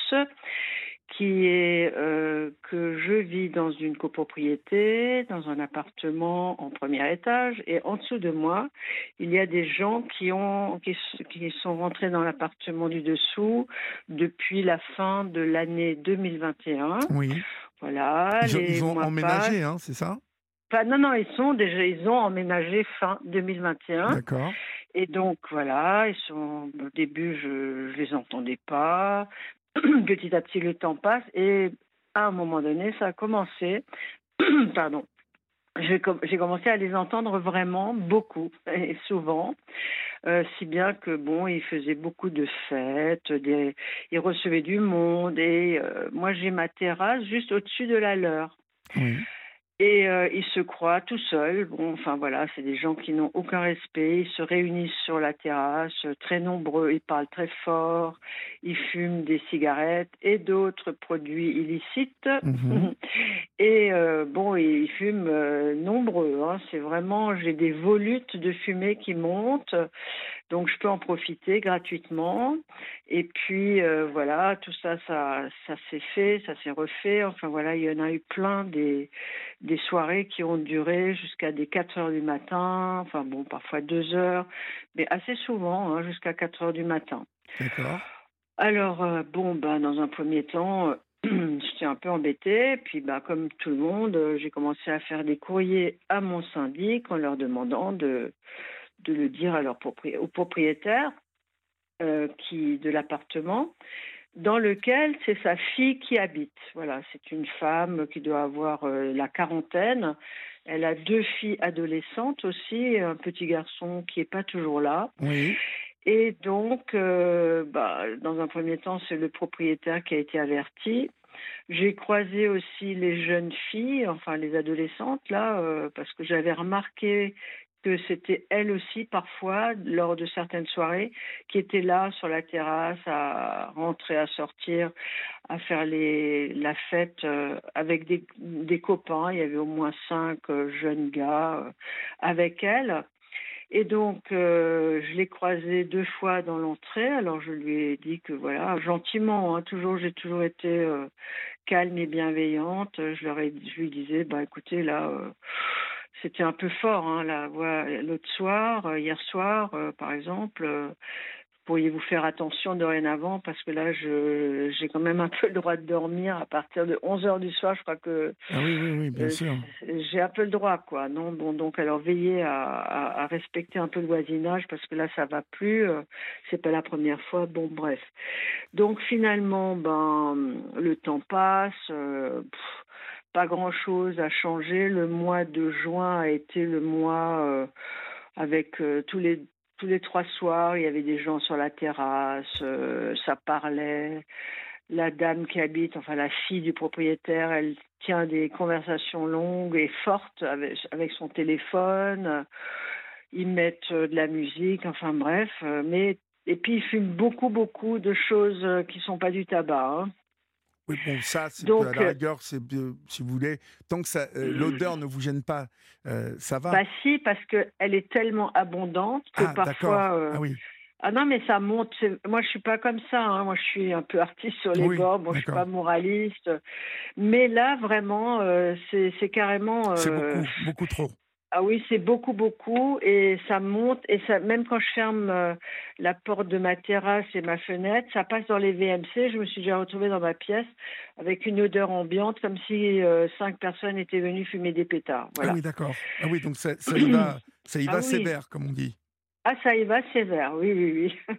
qui est euh, que je vis dans une copropriété, dans un appartement en premier étage, et en dessous de moi, il y a des gens qui ont qui, sont rentrés dans l'appartement du dessous depuis la fin de l'année 2021. Oui. Voilà. Ils ont, les ils ont mois emménagé, hein, c'est ça? Non, non, ils sont déjà, ils ont emménagé fin 2021. D'accord. Et donc, voilà, ils sont, au début, je, je les entendais pas. Petit à petit, le temps passe. Et à un moment donné, ça a commencé. Pardon. J'ai com- j'ai commencé à les entendre vraiment beaucoup et souvent, euh, si bien que bon, ils faisaient beaucoup de fêtes, ils recevaient du monde et euh, moi j'ai ma terrasse juste au-dessus de la leur. Oui. Et euh, ils se croient tout seuls. Bon, enfin voilà, c'est des gens qui n'ont aucun respect. Ils se réunissent sur la terrasse, euh, très nombreux. Ils parlent très fort. Ils fument des cigarettes et d'autres produits illicites. Mhm. Et euh, bon, ils fument euh, nombreux. Hein. C'est vraiment, j'ai des volutes de fumée qui montent. Donc je peux en profiter gratuitement. Et puis euh, voilà, tout ça, ça, ça s'est fait, ça s'est refait. Enfin voilà, il y en a eu plein des, des soirées qui ont duré jusqu'à des 4 heures du matin. Enfin bon, parfois 2 heures, mais assez souvent hein, jusqu'à 4 heures du matin. D'accord. Alors, euh, bon, ben, dans un premier temps, euh, j'étais un peu embêtée. Puis, ben, comme tout le monde, j'ai commencé à faire des courriers à mon syndic en leur demandant de, de le dire à leur propri- au propriétaire euh, qui, de l'appartement dans lequel c'est sa fille qui habite. Voilà, c'est une femme qui doit avoir euh, la quarantaine. Elle a deux filles adolescentes aussi, un petit garçon qui n'est pas toujours là. Oui. Et donc, euh, bah, dans un premier temps, c'est le propriétaire qui a été averti. J'ai croisé aussi les jeunes filles, enfin les adolescentes, là, euh, parce que j'avais remarqué que c'était elles aussi, parfois, lors de certaines soirées, qui étaient là sur la terrasse, à rentrer, à sortir, à faire les, la fête euh, avec des, copains. Il y avait au moins cinq euh, jeunes gars euh, avec elles. Et donc, je l'ai croisé deux fois dans l'entrée. Alors, je lui ai dit que voilà, gentiment, hein, toujours, j'ai toujours été calme et bienveillante. Je leur ai, je lui disais, bah écoutez, là, c'était un peu fort, hein, là, voilà, l'autre soir, euh, hier soir, euh, par exemple. euh, Pourriez-vous faire attention dorénavant parce que là, je j'ai quand même un peu le droit de dormir à partir de 11 heures du soir. Je crois que Ah oui, oui, oui, bien euh, sûr. j'ai un peu le droit, quoi. Non, bon, donc alors veillez à, à, à respecter un peu le voisinage parce que là ça va plus. euh, c'est pas la première fois. Bon, bref. Donc finalement, ben le temps passe. euh, pff, pas grand chose a changé. Le mois de juin a été le mois euh, avec euh, tous les tous les trois soirs, il y avait des gens sur la terrasse, euh, ça parlait. La dame qui habite, enfin la fille du propriétaire, elle tient des conversations longues et fortes avec, avec son téléphone. ils mettent de la musique, enfin bref. mais et puis ils fument beaucoup, beaucoup de choses qui sont pas du tabac. Hein. Oui, bon, ça, c'est à la rigueur, c'est si vous voulez, tant que ça, l'odeur ne vous gêne pas, ça va. Bah si, parce que elle est tellement abondante que ah, parfois. ah oui. Ah non, mais ça monte. Moi, je suis pas comme ça. Hein. Moi, je suis un peu artiste sur les bords. Bon, je suis pas moraliste. Mais là, vraiment, euh, c'est carrément. c'est beaucoup, euh, beaucoup trop. Ah oui, c'est beaucoup, beaucoup. Et ça monte. Et ça, même quand je ferme euh, la porte de ma terrasse et ma fenêtre, ça passe dans les VMC. Je me suis déjà retrouvée dans ma pièce avec une odeur ambiante, comme si cinq personnes étaient venues fumer des pétards. Ah oui, d'accord. Ah oui, donc ça, ça y va, ça y va ah sévère, comme on dit. Ah, ça y va sévère, oui, oui, oui.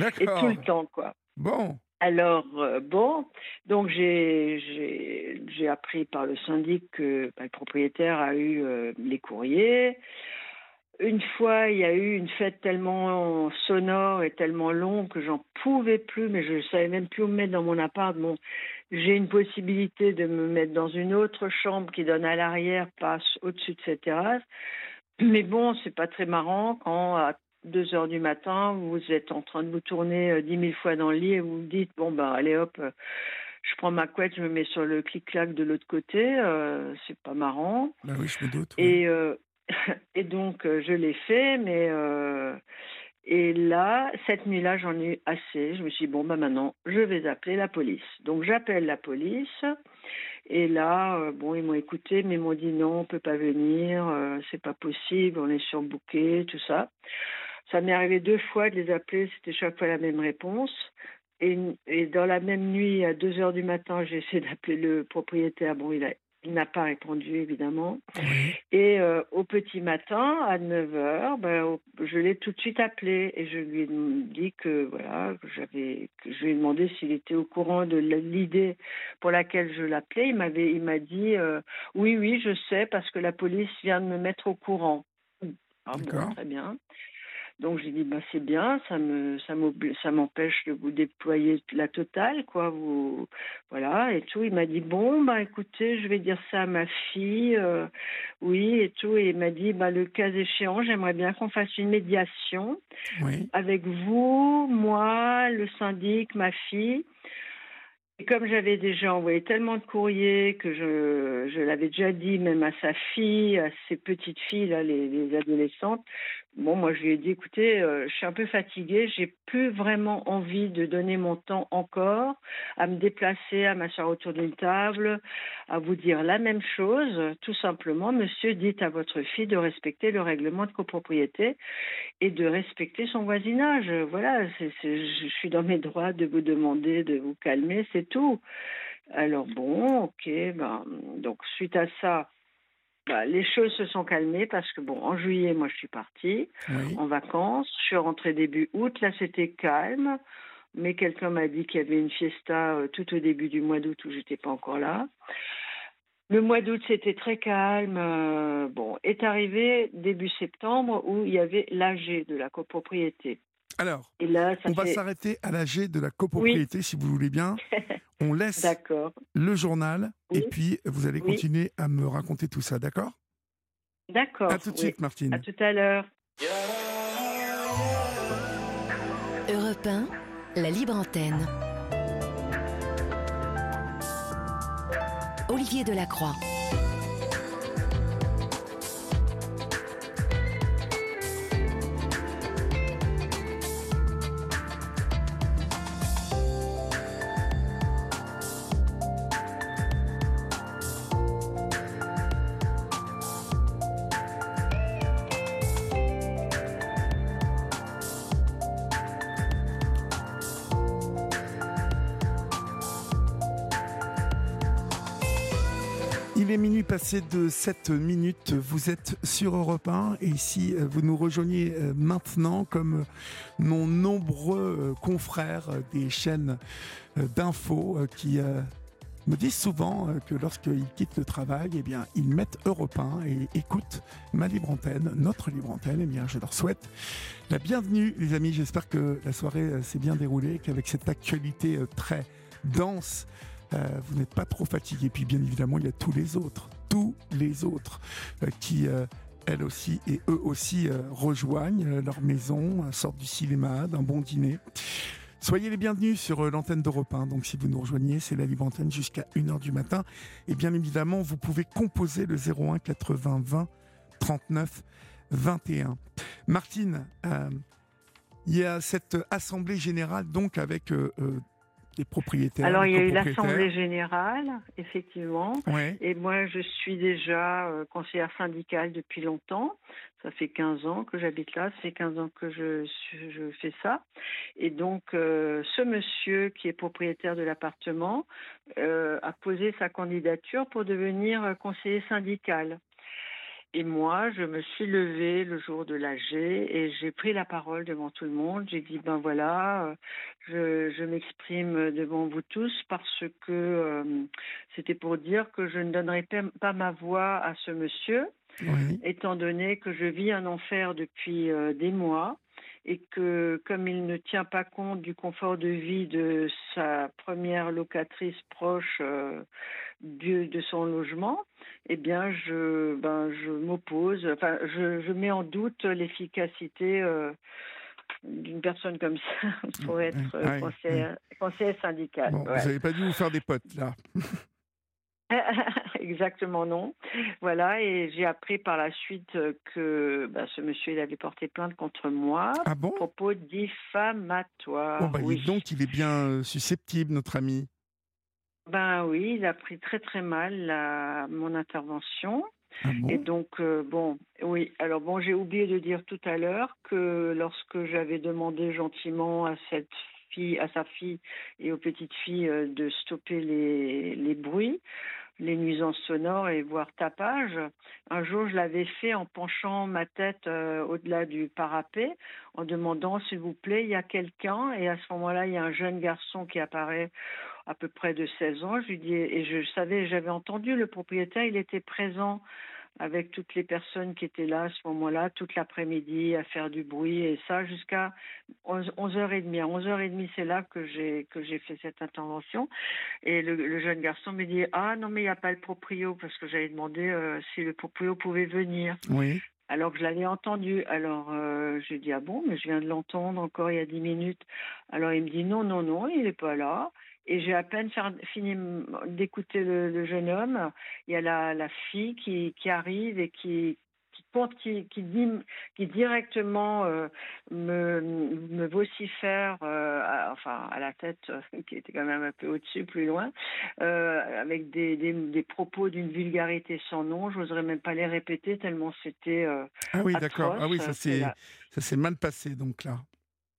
Et tout le temps, quoi. Bon. Alors, euh, bon, donc j'ai appris par le syndic que bah, le propriétaire a eu euh, les courriers. Une fois, il y a eu une fête tellement sonore et tellement longue que j'en pouvais plus, mais je ne savais même plus où me mettre dans mon appart. Bon, j'ai une possibilité de me mettre dans une autre chambre qui donne à l'arrière, passe au-dessus de cette terrasse. Mais bon, c'est pas très marrant quand 2 heures du matin, vous êtes en train de vous tourner euh, dix mille fois dans le lit et vous vous dites bon ben allez hop, euh, je prends ma couette, je me mets sur le clic-clac de l'autre côté, euh, c'est pas marrant. Bah oui, je me doute. Et et donc je l'ai fait, mais et là cette nuit-là j'en ai eu assez. Je me suis dit bon ben maintenant je vais appeler la police. Donc j'appelle la police. Et là, bon, ils m'ont écouté, mais ils m'ont dit non, on peut pas venir, c'est pas possible, on est surbooké, tout ça. Ça m'est arrivé deux fois de les appeler, c'était chaque fois la même réponse. Et, et, dans la même nuit, à 2 heures du matin, j'ai essayé d'appeler le propriétaire. Bon, il, il n'a pas répondu, évidemment. Et euh, au petit matin, à 9 heures, ben, je l'ai tout de suite appelé et je lui ai dit que, voilà, que j'avais, que je lui ai demandé s'il était au courant de l'idée pour laquelle je l'appelais. Il m'avait, il m'a dit, euh, oui, oui, je sais parce que la police vient de me mettre au courant. Ah bon, très bien. Donc j'ai dit bah c'est bien, ça me ça ça m'empêche de vous déployer la totale quoi, vous voilà et tout. Il m'a dit bon bah écoutez, je vais dire ça à ma fille, euh, oui et tout. Et il m'a dit bah le cas échéant, j'aimerais bien qu'on fasse une médiation avec vous, moi, le syndic, ma fille. Et comme j'avais déjà envoyé tellement de courriers que je, je l'avais déjà dit même à sa fille, à ses petites filles, là, les, les adolescentes, Bon, moi, je lui ai dit, écoutez, euh, je suis un peu fatiguée, j'ai plus vraiment envie de donner mon temps encore à me déplacer, à m'asseoir autour d'une table, à vous dire la même chose. Tout simplement, monsieur, dites à votre fille de respecter le règlement de copropriété et de respecter son voisinage. Voilà, je suis dans mes droits de vous demander de vous calmer, c'est tout. Alors bon, ok, ben, donc suite à ça, les choses se sont calmées parce que, bon, en juillet, moi, je suis partie en vacances. Je suis rentrée début août. Là, c'était calme. Mais quelqu'un m'a dit qu'il y avait une fiesta euh, tout au début du mois d'août où j'étais pas encore là. Le mois d'août, c'était très calme. Euh, bon, est arrivé début septembre où il y avait l'AG de la copropriété. Alors, on va s'arrêter à l'AG de la copropriété, si vous voulez bien. On laisse le journal et puis vous allez continuer à me raconter tout ça, d'accord? D'accord. À tout de suite, Martine. À tout à l'heure. Europe 1, la libre antenne. Olivier Delacroix. Minuit passé de 7 minutes. Vous êtes sur Europe 1 et ici euh, vous nous rejoignez euh, maintenant comme nos nombreux euh, confrères des chaînes d'infos qui me disent souvent que lorsqu'ils quittent le travail, eh bien, ils mettent Europe 1 et écoutent ma libre antenne, notre libre antenne. Eh bien, je leur souhaite la bienvenue, les amis. J'espère que la soirée s'est bien déroulée, qu'avec cette actualité très dense, euh, vous n'êtes pas trop fatigué. Puis bien évidemment, il y a tous les autres, tous les autres euh, qui euh, elles aussi et eux aussi rejoignent leur maison, sortent du cinéma, d'un bon dîner. Soyez les bienvenus sur l'antenne d'Europe 1. Donc, si vous nous rejoignez, c'est la libre antenne jusqu'à 1h du matin. Et bien évidemment, vous pouvez composer le 01 80 20 39 21. Martine, il y a cette assemblée générale donc avec propriétaires Alors, il y a eu l'Assemblée générale, effectivement. Et moi, je suis déjà euh, conseillère syndicale depuis longtemps. Ça fait 15 ans que j'habite là, ça fait 15 ans que je, je fais ça. Et donc, euh, ce monsieur qui est propriétaire de l'appartement euh, a posé sa candidature pour devenir conseiller syndical. Et moi, je me suis levée le jour de l'AG et j'ai pris la parole devant tout le monde. J'ai dit, ben voilà, euh, je, m'exprime devant vous tous parce que euh, c'était pour dire que je ne donnerai pas ma voix à ce monsieur, étant donné que je vis un enfer depuis euh, des mois et que comme il ne tient pas compte du confort de vie de sa première locatrice proche de son logement, eh bien, je, ben, je m'oppose, enfin, je, je, mets en doute l'efficacité euh, d'une personne comme ça pour être euh, conseiller, syndical. Vous n'avez pas dû vous faire des potes, là Exactement non. Voilà, et j'ai appris par la suite que ben, ce monsieur il avait porté plainte contre moi ah bon? propos diffamatoires. Oh, oui. Donc il est bien euh, susceptible, notre ami. Ben oui, il a pris très très mal la, mon intervention. Ah et donc, euh, bon, oui, alors bon, j'ai oublié de dire tout à l'heure que lorsque j'avais demandé gentiment à cette à sa fille et aux petites filles euh, de stopper les, les bruits, les nuisances sonores et voire tapage. Un jour, je l'avais fait en penchant ma tête euh, au-delà du parapet, en demandant s'il vous plaît, il y a quelqu'un? Et à ce moment-là, il y a un jeune garçon qui apparaît à peu près de 16 ans. Je lui dis, et je savais, j'avais entendu le propriétaire, il était présent avec toutes les personnes qui étaient là à ce moment-là, toute l'après-midi, à faire du bruit, et ça jusqu'à 11, h 30 À 11h30, c'est là que j'ai, que j'ai fait cette intervention. Et le, jeune garçon me dit, ah non, mais il n'y a pas le proprio, parce que j'avais demandé euh, si le proprio pouvait venir. Oui. Alors que je l'avais entendu. Alors euh, j'ai dit, ah bon, mais je viens de l'entendre encore il y a 10 minutes. Alors il me dit, non, non, non, il n'est pas là. Et j'ai à peine fini d'écouter le, jeune homme. Il y a la, la fille qui, qui, arrive et qui, qui, qui, dit, qui directement euh, me, me vocifère, euh, à, enfin à la tête, euh, qui était quand même un peu au-dessus, plus loin, avec des, des, des propos d'une vulgarité sans nom. Je n'oserais même pas les répéter tellement c'était. ah oui, d'accord. Ah oui, ça s'est mal passé donc là.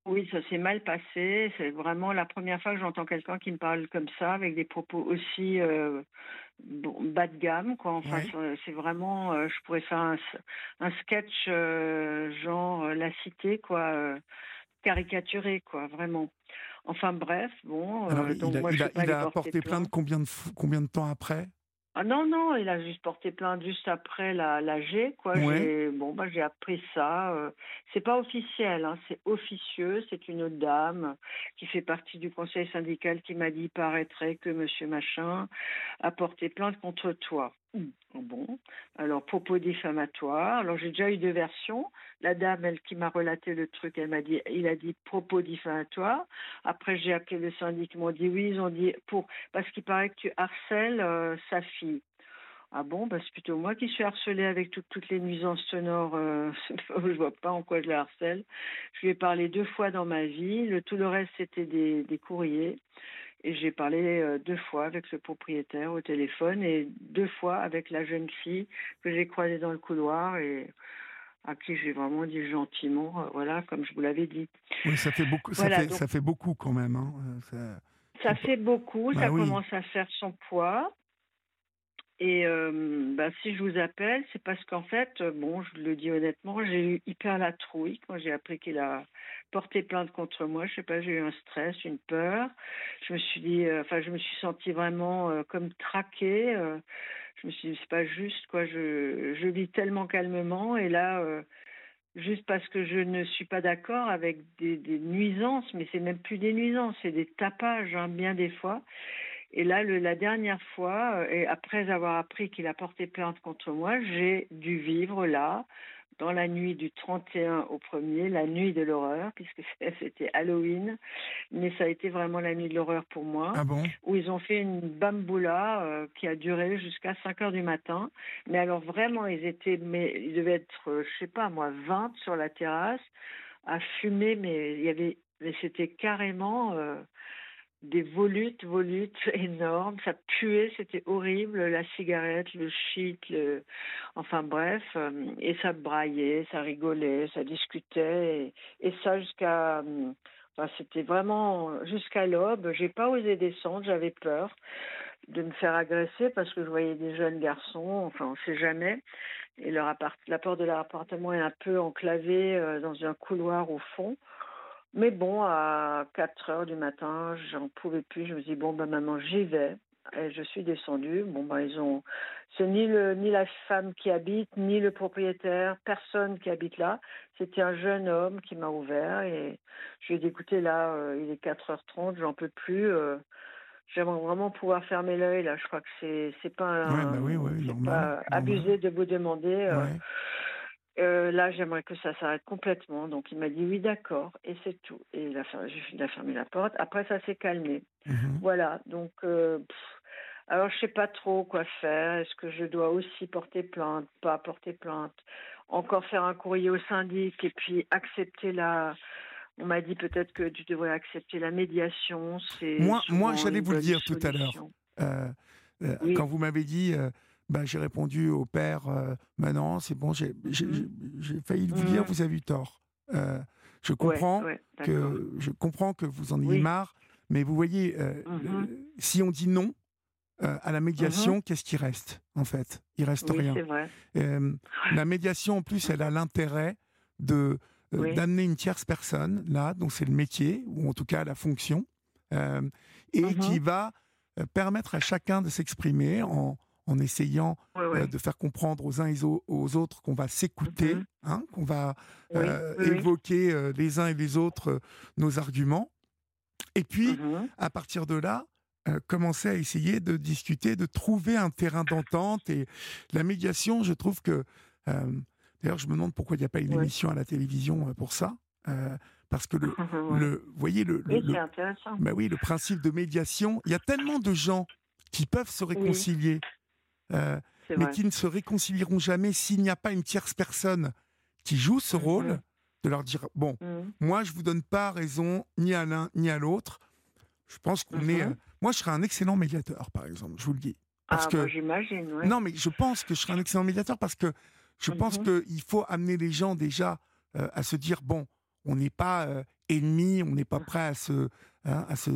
Oui, ça s'est mal passé. C'est vraiment la première fois que j'entends quelqu'un qui me parle comme ça, avec des propos aussi euh, bas de gamme. Quoi. Enfin, c'est vraiment, euh, je pourrais faire un, sketch euh, genre La Cité, quoi, caricaturé, quoi, vraiment. Enfin bref, bon. donc il a, moi, il a, porté plainte combien de, combien de temps après? Ah non, non, il a juste porté plainte juste après la, la G, quoi. J'ai, bon, bah, j'ai appris ça. Euh, c'est pas officiel, hein, c'est officieux. C'est une dame qui fait partie du conseil syndical qui m'a dit, paraîtrait que monsieur machin a porté plainte contre toi. Bon, alors propos diffamatoires. Alors j'ai déjà eu deux versions. La dame, elle qui m'a relaté le truc, elle m'a dit, il a dit propos diffamatoires. Après j'ai appelé le syndic, ils m'ont dit oui, ils ont dit pour parce qu'il paraît que tu harcèles euh, sa fille. Ah bon, bah c'est plutôt moi qui suis harcelée avec toutes les nuisances sonores. Euh, je vois pas en quoi je la harcèle. Je lui ai parlé deux fois dans ma vie. Tout le reste c'était des courriers. Et j'ai parlé euh, deux fois avec le propriétaire au téléphone et deux fois avec la jeune fille que j'ai croisée dans le couloir et à qui j'ai vraiment dit gentiment, euh, voilà, comme je vous l'avais dit. Oui, ça fait beaucoup, ça, fait, ça fait beaucoup quand même. Hein, euh, ça... fait beaucoup, bah ça commence à faire son poids. Et bah, si je vous appelle, c'est parce qu'en fait, bon, je le dis honnêtement, j'ai eu hyper la trouille quand j'ai appris qu'il a porté plainte contre moi. Je sais pas, j'ai eu un stress, une peur. Je me suis dit, euh, enfin, je me suis sentie vraiment euh, comme traquée. Euh. je me suis dit, c'est pas juste, quoi. Je, je vis tellement calmement et là, juste parce que je ne suis pas d'accord avec des, des, nuisances, mais c'est même plus des nuisances, c'est des tapages, hein, bien des fois. Et là, le, la dernière fois, et après avoir appris qu'il a porté plainte contre moi, j'ai dû vivre là, dans la nuit du 31 au 1er, la nuit de l'horreur, puisque c'était Halloween, mais ça a été vraiment la nuit de l'horreur pour moi, Ah bon? où ils ont fait une bamboula euh, qui a duré jusqu'à 5 heures du matin. Mais alors vraiment, ils étaient, mais ils devaient être, euh, je sais pas moi, 20 sur la terrasse à fumer, mais il y avait, mais c'était carrément euh, des volutes, volutes énormes. Ça puait, c'était horrible. La cigarette, le shit, le... enfin bref. euh, Et ça braillait, ça rigolait, ça discutait. Et, ça jusqu'à. euh, Enfin, c'était vraiment jusqu'à l'aube. J'ai pas osé descendre, j'avais peur de me faire agresser parce que je voyais des jeunes garçons, enfin on sait jamais. Et leur appart la porte de leur appartement est un peu enclavée euh, dans un couloir au fond. Mais bon, à 4 heures du matin, j'en pouvais plus. Je me dis, bon, ben maman, j'y vais. Et je suis descendue. Bon, ben ils ont. C'est ni, le, ni la femme qui habite, ni le propriétaire, personne qui habite là. C'était un jeune homme qui m'a ouvert. Et je lui ai dit, écoutez, là, euh, il est 4h30, j'en peux plus. euh, J'aimerais vraiment pouvoir fermer l'œil, là. Je crois que c'est c'est pas, un- Ouais, bah oui, oui, normal, pas normal. abusé de vous demander. euh, Ouais. Euh, là, j'aimerais que ça s'arrête complètement. Donc, il m'a dit oui, d'accord, et c'est tout. Et il a, fer- il a fermé la porte. Après, ça s'est calmé. Mhm. Voilà. Donc, euh, pff, alors, je sais pas trop quoi faire. Est-ce que je dois aussi porter plainte, pas porter plainte, encore faire un courrier au syndic et puis accepter la. On m'a dit peut-être que tu devrais accepter la médiation. Moi- moi, j'allais vous le dire tout à l'heure. Euh, euh, Oui. Quand vous m'avez dit, euh, bah, j'ai répondu au père, euh, non, c'est bon, j'ai j'ai failli vous dire, Mhm. vous avez eu tort. Euh, je comprends ouais, que je comprends que vous en ayez Oui. marre, mais vous voyez, euh, le- si on dit non euh, à la médiation, qu'est-ce qui reste en fait? Il reste Oui, rien. vrai. La médiation, en plus, elle a l'intérêt de Oui. d'amener une tierce personne là, donc c'est le métier ou en tout cas la fonction, et qui va permettre à chacun de s'exprimer en, en essayant euh, de faire comprendre aux uns et aux, aux autres qu'on va s'écouter, Mhm. hein, qu'on va euh, évoquer euh, les uns et les autres nos arguments, et puis Mhm. à partir de là, commencer à essayer de discuter, de trouver un terrain d'entente. Et la médiation, je trouve que. D'ailleurs, je me demande pourquoi il n'y a pas une émission à la télévision pour ça. parce que le, le, vous voyez, le, le- Oui, le- bah oui, le principe de médiation, il y a tellement de gens qui peuvent se réconcilier, euh, mais qui ne se réconcilieront jamais s'il n'y a pas une tierce personne qui joue ce rôle, Mhm. de leur dire bon, Mhm. moi, je vous donne pas raison ni à l'un ni à l'autre. Je pense qu'on est. Mhm. euh, moi, je serais un excellent médiateur, par exemple. Je vous le dis. Parce ah, que bah, j'imagine, ouais. non, mais je pense que je serais un excellent médiateur parce que je pense qu'il faut amener les gens déjà euh, à se dire bon, on n'est pas euh, ennemis, on n'est pas Mhm. prêt à se, hein, à se.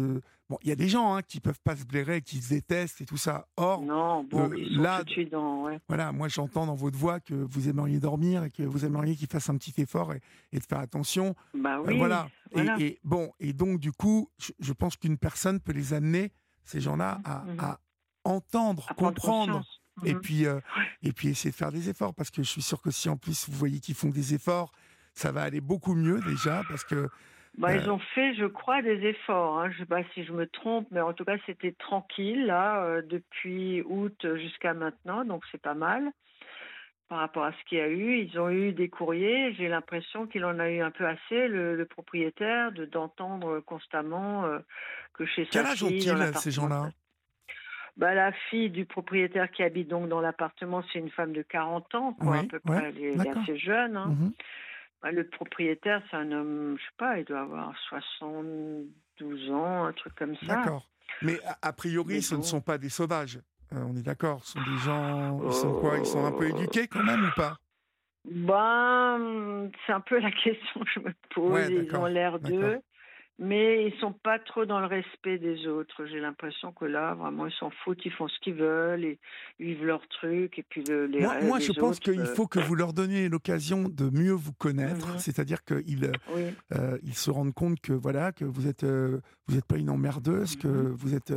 Bon, il y a des gens hein, qui peuvent pas se blairer, qui se détestent et tout ça. Or, Non, bon, ils sont là- dans... Ouais. voilà, moi j'entends dans votre voix que vous aimeriez dormir et que vous aimeriez qu'ils fassent un petit effort et, et de faire attention. Bah Euh, voilà. Et- bon, et donc du coup, je, je pense qu'une personne peut les amener, ces gens-là, à, Mhm. à entendre, À comprendre, conscience. et puis euh, et puis essayer de faire des efforts, parce que je suis sûr que si en plus vous voyez qu'ils font des efforts, ça va aller beaucoup mieux déjà, parce que Bah, euh, Ils ont fait, je crois, des efforts. Hein. Je ne sais pas si je me trompe, mais en tout cas, c'était tranquille, là, euh, depuis août jusqu'à maintenant, donc c'est pas mal par rapport à ce qu'il y a eu. Ils ont eu des courriers. J'ai l'impression qu'il en a eu un peu assez, le, le propriétaire, de d'entendre constamment euh, que chez quel sa âge fille, dans ont-ils ces l'appartement, gens-là? bah, La fille du propriétaire qui habite donc dans l'appartement, c'est une femme de 40 ans, quoi, Oui, à peu ouais, près. Elle est, assez jeune. hein. Mhm. Bah, le propriétaire, c'est un homme, je sais pas, il doit avoir 72 ans, un truc comme ça. D'accord. Mais a, a priori, Mais ce ne sont pas des sauvages. Euh, on est d'accord. Ce sont des gens. Ils sont quoi? Ils sont un peu éduqués quand même ou pas? Ben, c'est un peu la question que je me pose. Ouais, ils ont l'air d'eux, mais ils sont pas trop dans le respect des autres. J'ai l'impression que là, vraiment, ils s'en foutent, ils font ce qu'ils veulent, et ils vivent leur truc, et puis le, les Moi, je pense qu'il euh, faut que vous leur donniez l'occasion de mieux vous connaître, Mhm. c'est-à-dire qu'ils Oui, euh, ils se rendent compte que voilà que vous êtes euh, vous êtes pas une emmerdeuse, que Mhm. vous êtes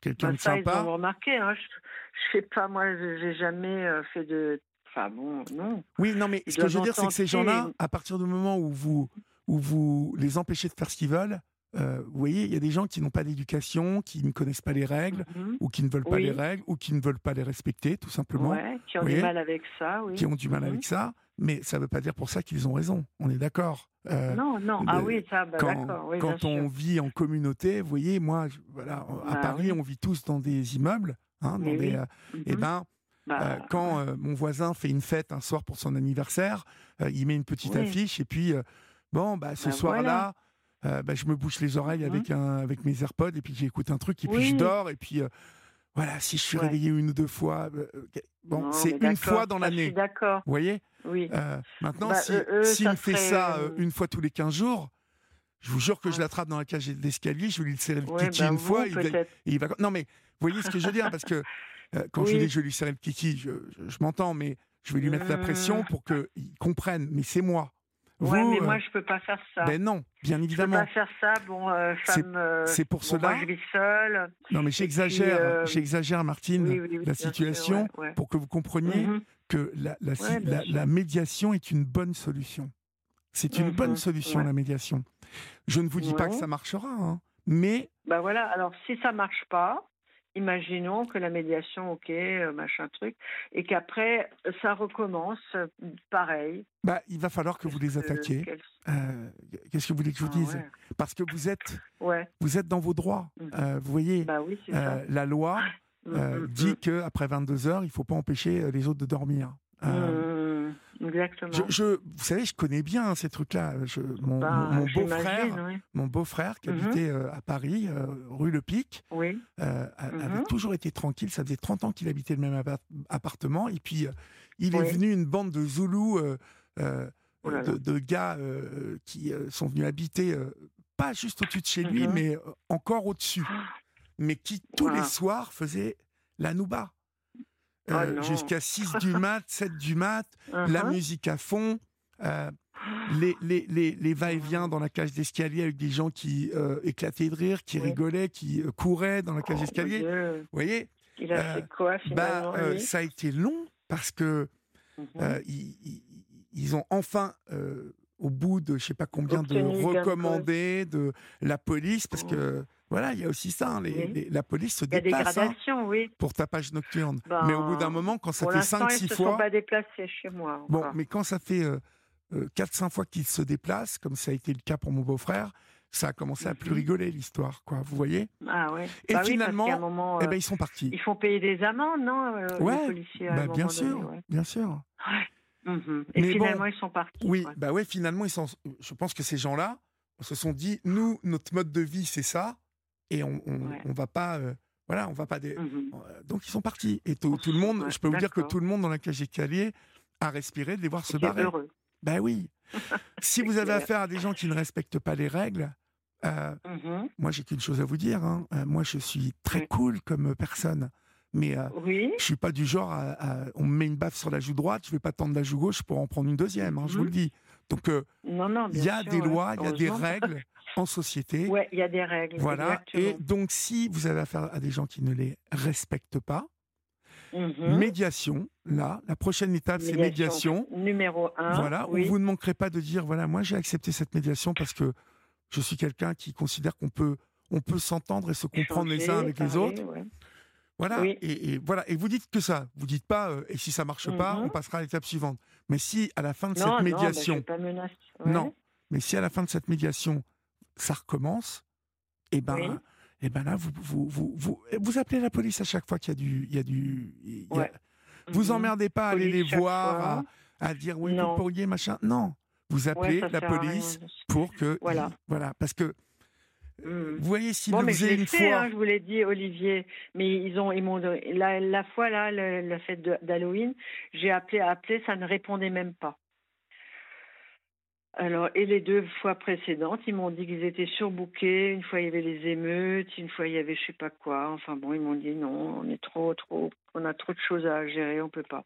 quelqu'un Ben, de ça, ils ont remarqué. Hein. Je, je sais pas, moi, je- j'ai jamais fait de. Enfin bon, non. Oui, non, mais Ils ce que je veux dire, c'est que ces gens-là, à partir du moment où vous où vous les empêchez de faire ce qu'ils veulent, euh, vous voyez, il y a des gens qui n'ont pas d'éducation, qui ne connaissent pas les règles, Mhm. ou qui ne veulent pas Oui. les règles, ou qui ne veulent pas les respecter, tout simplement, Ouais, qui ont Vous du voyez mal avec ça, oui. qui ont du mal Mhm. avec ça. Mais ça ne veut pas dire pour ça qu'ils ont raison. On est d'accord. Euh, Non, non, ah oui, ça, bah, quand, d'accord, oui, quand on sûr. vit en communauté, vous voyez, moi, je- voilà, à Bah Paris, oui. on vit tous dans des immeubles, hein, dans des, oui. euh, Mhm. eh ben, Bah, quand euh, mon voisin fait une fête un soir pour son anniversaire, euh, il met une petite Oui. affiche et puis euh, bon, bah, ce Bah, soir-là, euh, bah, je me bouche les oreilles avec un, avec mes AirPods et puis j'écoute un truc et puis je dors et puis euh, voilà, si je suis Ouais. réveillé une ou deux fois, euh, bon, c'est une fois dans l'année. d'accord, Vous voyez? Oui. Euh, Maintenant, Bah, si, eux, s'il ça me fait ça une fois tous les 15 jours, je vous jure que je l'attrape dans la cage d'escalier, je vais lui serrer le Ouais, kiki bah, une vous, fois. il va- il. Non, mais vous voyez ce que je veux dire? Parce que euh, quand je dis que je vais lui serrer le kiki, je, je- je m'entends, mais je vais lui mettre la pression Mmh. pour qu'il comprenne. Mais c'est moi. Ouais, Vous, mais euh, moi, je peux pas faire ça. ben non, bien je peux évidemment. pas faire ça. Bon, euh, femme. euh, c'est pour bon, cela- Moi, je vis seule. Non, mais j'exagère, euh, j'exagère, Martine, Oui, oui, oui, la sûr, situation ouais, ouais. pour que vous compreniez Mhm. que la, la, Ouais, bien la- sûr. la médiation est une bonne solution. C'est une Mhm, bonne solution, ouais. la médiation. Je ne vous dis pas que Ouais. ça marchera, hein, mais Bah voilà. Alors, si ça marche pas, imaginons que la médiation, ok, euh, machin truc, et qu'après ça recommence, euh, pareil. bah, il va falloir que vous les attaquiez. Euh, Qu'est-ce que vous voulez que je vous Ah, dise? ouais. Parce que vous êtes, Ouais. vous êtes dans vos droits. Euh, vous voyez, Bah oui, euh, la loi ça. euh, Mm, mm, dit que après 22 heures, il faut pas empêcher les autres de dormir. mm, Euh, mm, Exactement. je, je- vous savez, je connais bien ces trucs-là. Mon, Bah, beau-frère, oui. mon beau-frère qui Mhm. habitait euh, à Paris, euh, rue Le Pic, Oui. euh, a- Mhm. avait toujours été tranquille. Ça faisait 30 ans qu'il habitait le même appart- appartement. Et puis, il Oui. est venu une bande de Zoulous, Oh de, de gars qui sont venus habiter, pas juste au-dessus de chez lui, Mhm. mais encore au-dessus. Mais qui, tous les soirs, faisaient la nouba. Oh Euh. Jusqu'à 6 du mat, 7 du mat, la Mhm. musique à fond. euh, les, les, les, les va-et-vient dans la cage d'escalier avec des gens qui euh, éclataient de rire, qui rigolaient, qui couraient dans la cage Oh, d'escalier. Vous voyez Il a fait quoi finalement bah, lui? Ça a été long parce que Mhm. euh, ils, ils- ils ont enfin, au bout de je sais pas combien de Obtenu recommandés de la police, parce que voilà, il y a aussi ça, hein, les, Oui. les- la police se Il y a des déplace hein, oui. pour tapage nocturne. Ben, mais au bout d'un moment, quand ça fait l'instant, ils 5-6 se fois, sont pas déplacés chez moi. bon, mais quand ça fait 4-5 fois qu'ils se déplacent, comme ça a été le cas pour mon beau-frère, ça a commencé à plus Mhm. rigoler l'histoire, quoi. Vous voyez? Ah ouais. Et Bah finalement, Eh euh, ben, ils sont partis. ils font payer des amendes, non euh, Ouais, Les policiers. Bah, bien sûr, donné, ouais. bien sûr. Mhm. Et Mais bon, finalement, ils sont partis. Oui, bah ouais, finalement, ils sont, je pense que ces gens-là se sont dit, nous, notre mode de vie, c'est ça, et on, on, Ouais. on va pas, euh, voilà, on va pas. Mhm. Euh, Donc ils sont partis. Et tout, tout le monde, je peux vous dire que tout le monde dans la cage d'escalier a respiré de les voir se barrer. heureux. Ben oui. si vous avez clair. affaire à des gens qui ne respectent pas les règles, euh, Mhm. moi j'ai qu'une chose à vous dire. hein. Euh, moi je suis très cool comme personne, mais euh, Oui. je suis pas du genre à, à- on me met une baffe sur la joue droite, je vais pas tendre la joue gauche pour en prendre une deuxième. hein, je vous Mhm. le dis. Donc euh, il y a sûr, des ouais. lois, il y a des règles en société. Ouais, il y a des règles. Voilà. Et donc, si vous avez affaire à des gens qui ne les respectent pas, Mhm. médiation, là, la prochaine étape, c'est médiation. Numéro un. Voilà, oui. où vous ne manquerez pas de dire voilà, moi j'ai accepté cette médiation parce que je suis quelqu'un qui considère qu'on peut, on peut s'entendre et se comprendre les uns avec les autres. ouais. Voilà. Oui. Et, et voilà. Et vous dites que ça. Vous dites pas euh, et si ça marche pas, Mhm. on passera à l'étape suivante. Mais si à la fin de Non, cette médiation. Ouais. non, mais si à la fin de cette médiation, ça recommence, et ben, Oui. et ben là, vous, vous, vous, vous, vous appelez la police à chaque fois qu'il y a du, il y a du, il y a- Ouais. vous Mhm. emmerdez pas à aller les voir, à, à dire oui, vous Non. pourriez machin. Non, vous appelez la police pour que, Voilà. il- voilà, parce que Mhm. vous voyez s'ils Bon, le une fait, fois, hein, je vous l'ai dit, Olivier. Mais ils ont, ils m'ont la, la fois là, le- la fête d'Halloween, j'ai appelé, appelé, ça ne répondait même pas. Alors, et les deux fois précédentes, ils m'ont dit qu'ils étaient surbookés. Une fois, il y avait les émeutes, une fois, il y avait je sais pas quoi. Enfin bon, ils m'ont dit non, on est trop, trop, on a trop de choses à gérer, on peut pas.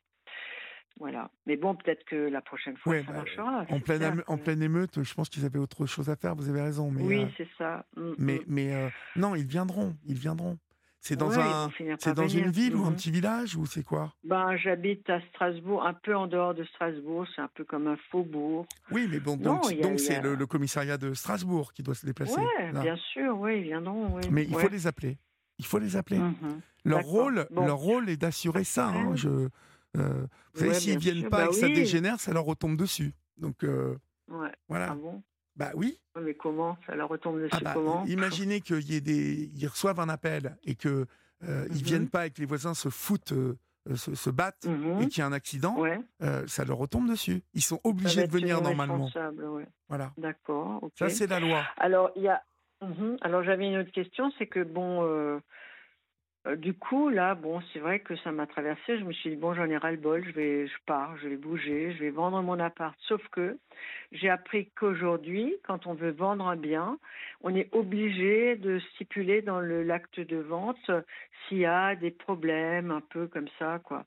Voilà. Mais bon, peut-être que la prochaine fois, Ouais, ça bah, marchera. en pleine, en pleine émeute, je pense qu'ils avaient autre chose à faire. Vous avez raison, mais Oui, euh, c'est ça. Mm, mais, mm. mais euh, non, ils viendront, ils viendront. C'est dans, Ouais, un, c'est dans une ville ou un Mhm. petit village ou c'est quoi? Ben, j'habite à Strasbourg, un peu en dehors de Strasbourg. C'est un peu comme un faubourg. Oui, mais bon, donc donc c'est a- le, le commissariat de Strasbourg qui doit se déplacer. Là. bien sûr, oui, ils viendront. Oui. Mais il ouais. faut les appeler. Il faut les appeler. Mhm. Leur rôle, Bon. leur rôle est d'assurer ça. hein. Je, euh, vous savez, s'ils viennent sûr. pas et Bah que ça oui. dégénère, ça leur retombe dessus. Donc euh, Ouais. voilà. Ah bon? Bah oui. Mais comment? Ça leur retombe dessus Ah bah, comment? imaginez qu'ils y ait des, ils reçoivent un appel et que euh, ils Mhm. viennent pas et que les voisins se foutent, euh, se, se battent Mhm. et qu'il y a un accident, Ouais. euh, ça leur retombe dessus. Ils sont Ça obligés de venir normalement. ouais. Voilà. D'accord, ok. Ça c'est la loi. Alors, il y a. Mhm. Alors, j'avais une autre question, c'est que bon, euh, du coup, là, bon, c'est vrai que ça m'a traversé. Je me suis dit bon, j'en ai ras le bol, je vais, je pars, je vais bouger, je vais vendre mon appart. Sauf que j'ai appris qu'aujourd'hui, quand on veut vendre un bien, on est obligé de stipuler dans l'acte de vente euh, s'il y a des problèmes, un peu comme ça, quoi.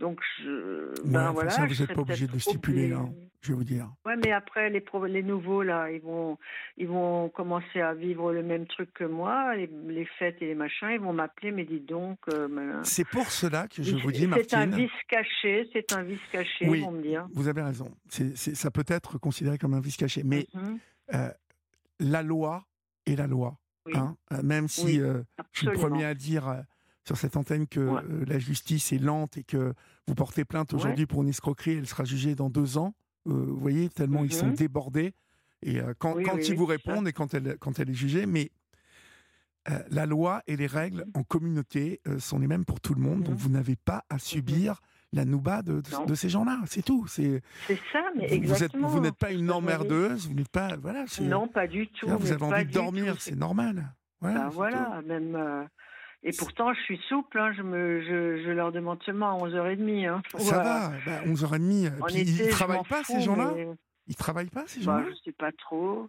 Donc, je, ben voilà. ça, vous je êtes serais pas obligé de le stipuler, là. obligée- Je vais vous dire. Ouais, mais après les pro- les nouveaux là, ils vont ils vont commencer à vivre le même truc que moi, les, les fêtes et les machins, ils vont m'appeler, mais dis donc. euh, ben, C'est pour cela que je vous dis, C'est un Martine. vice caché, c'est un vice caché, Oui. ils vont me dire. Vous avez raison. Ça peut être considéré comme un vice caché, mais Mhm, euh, la loi est la loi. oui, hein. Euh, même si Oui, euh, je suis le premier à dire euh, sur cette antenne que Ouais. euh, la justice est lente et que vous portez plainte aujourd'hui pour une escroquerie, elle sera jugée dans deux ans. Euh, vous voyez, tellement ils sont Mhm. débordés. Et euh, quand, Oui, quand oui, ils vous ça. répondent et quand elle, quand elle est jugée, mais la loi et les règles en communauté sont les mêmes pour tout le monde, donc Mhm. vous n'avez pas à subir la nouba de, de- Non. de ces gens-là, c'est tout. C'est ça, mais vous- exactement. vous n'êtes pas une emmerdeuse, vous n'êtes pas voilà. Non, pas du tout. Là, vous avez envie de dormir, c'est normal. Voilà. Bah tout. voilà, même. Euh, Et pourtant, je suis souple, hein, je, me, je, je leur demande seulement à 11h30. Hein, Ça va, bah, 11h30. En Puis été, ils je travaillent pas, fous, ces gens-là? mais- Ils travaillent pas, ces Bah, gens-là? je sais pas trop.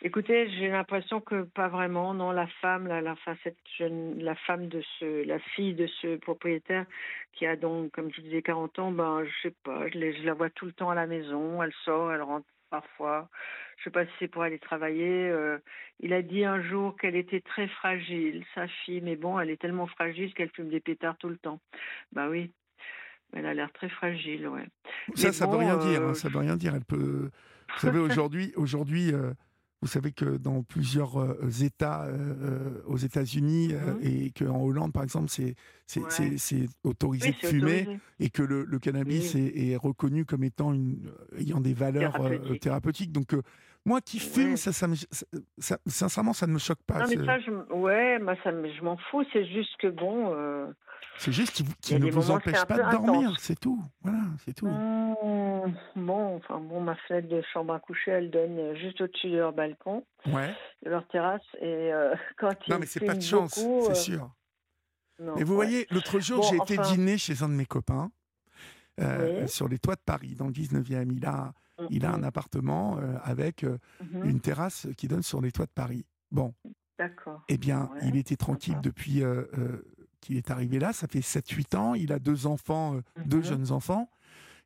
Écoutez, j'ai l'impression que pas vraiment. Non, la femme, la, la, enfin, cette jeune, la femme de ce, la fille de ce propriétaire qui a donc, comme je disais, 40 ans, ben, je sais pas. Je, les- je la vois tout le temps à la maison. Elle sort, elle rentre parfois. Je sais pas si c'est pour aller travailler. euh, il a dit un jour qu'elle était très fragile, sa fille. Mais bon, elle est tellement fragile qu'elle fume des pétards tout le temps. Bah oui. Elle a l'air très fragile, ouais. Ça, Mais ça veut bon, rien dire. hein, euh, ça veut rien dire. Elle peut. Vous savez, aujourd'hui, aujourd'hui, euh, vous savez que dans plusieurs euh, États, euh, euh, aux États-Unis euh, Mhm. et qu'en Hollande, par exemple, c'est Ouais. autorisé Oui, de fumer autorisé. et que le, le cannabis Oui. est, est reconnu comme étant une, ayant des valeurs Thérapeutique. thérapeutiques. Donc, moi qui fume, ça, ça, me- ça- sincèrement, ça ne me choque pas. Non, mais ça, je, ouais, moi, ça, je m'en fous. C'est juste que bon. C'est juste a ne vous empêche pas de dormir, c'est tout. Voilà, c'est tout. mmh, bon, enfin, bon, ma fenêtre de chambre à coucher, elle donne euh, juste au-dessus de leur balcon, Ouais. de leur terrasse. Et euh, quand Non, ils mais c'est pas de chance, c'est euh, sûr. non, Mais vous ouais. voyez, l'autre jour, Bon, j'ai été dîner chez un de mes copains euh, Oui. sur les toits de Paris, dans le 19e. Il a, il a un Mhm, appartement euh, avec euh, une terrasse qui donne sur les toits de Paris. Bon, D'accord. eh bien, Ouais, il était tranquille depuis qu'il est arrivé là. Ça fait 7-8 ans. Il a deux enfants, euh, deux Mhm. jeunes enfants.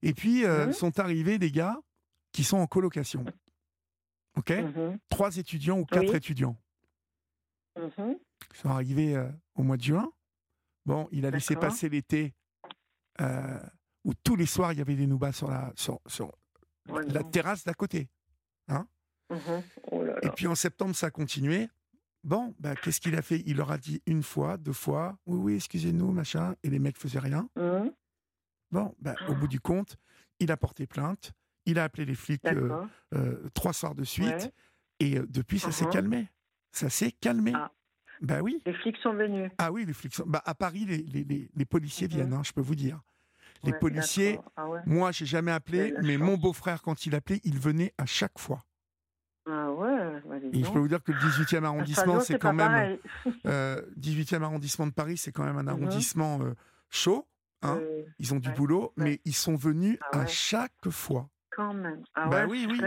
Et puis, euh, Mhm. sont arrivés des gars qui sont en colocation. OK? Mhm, Trois étudiants ou quatre Oui. étudiants. Ils sont arrivés euh, au mois de juin. Bon, il a laissé passer l'été euh, où tous les soirs il y avait des noubas sur la, sur, sur ouais, la non. terrasse d'à côté. Mhm, oh là Et puis en septembre, ça a continué. Bon, bah, qu'est-ce qu'il a fait? Il leur a dit une fois, deux fois, oui, oui, excusez-nous, machin, et les mecs faisaient rien. Mhm, Bon, bah, au bout du compte, il a porté plainte, il a appelé les flics euh, euh, trois soirs de suite, Ouais. et euh, depuis, ça s'est Mhm. calmé. Ça s'est calmé. Ah. Bah oui. Les flics sont venus. Ah oui, les flics sont- bah, à Paris, les, les, les- les policiers Mhm. viennent, hein, je peux vous dire. Les Ouais, policiers. Ah ouais. moi, j'ai jamais appelé, mais chance. mon beau-frère, quand il appelait, il venait à chaque fois. Ah ouais, Et je peux vous dire que le 18e À arrondissement, c'est quand même. pareil. euh, 18e arrondissement de Paris, c'est quand même un Mhm. arrondissement euh, chaud. hein. Euh, Ils ont du ouais, boulot, ouais. mais ils sont venus Ah à chaque fois. Quand même. Ah Bah oui, oui.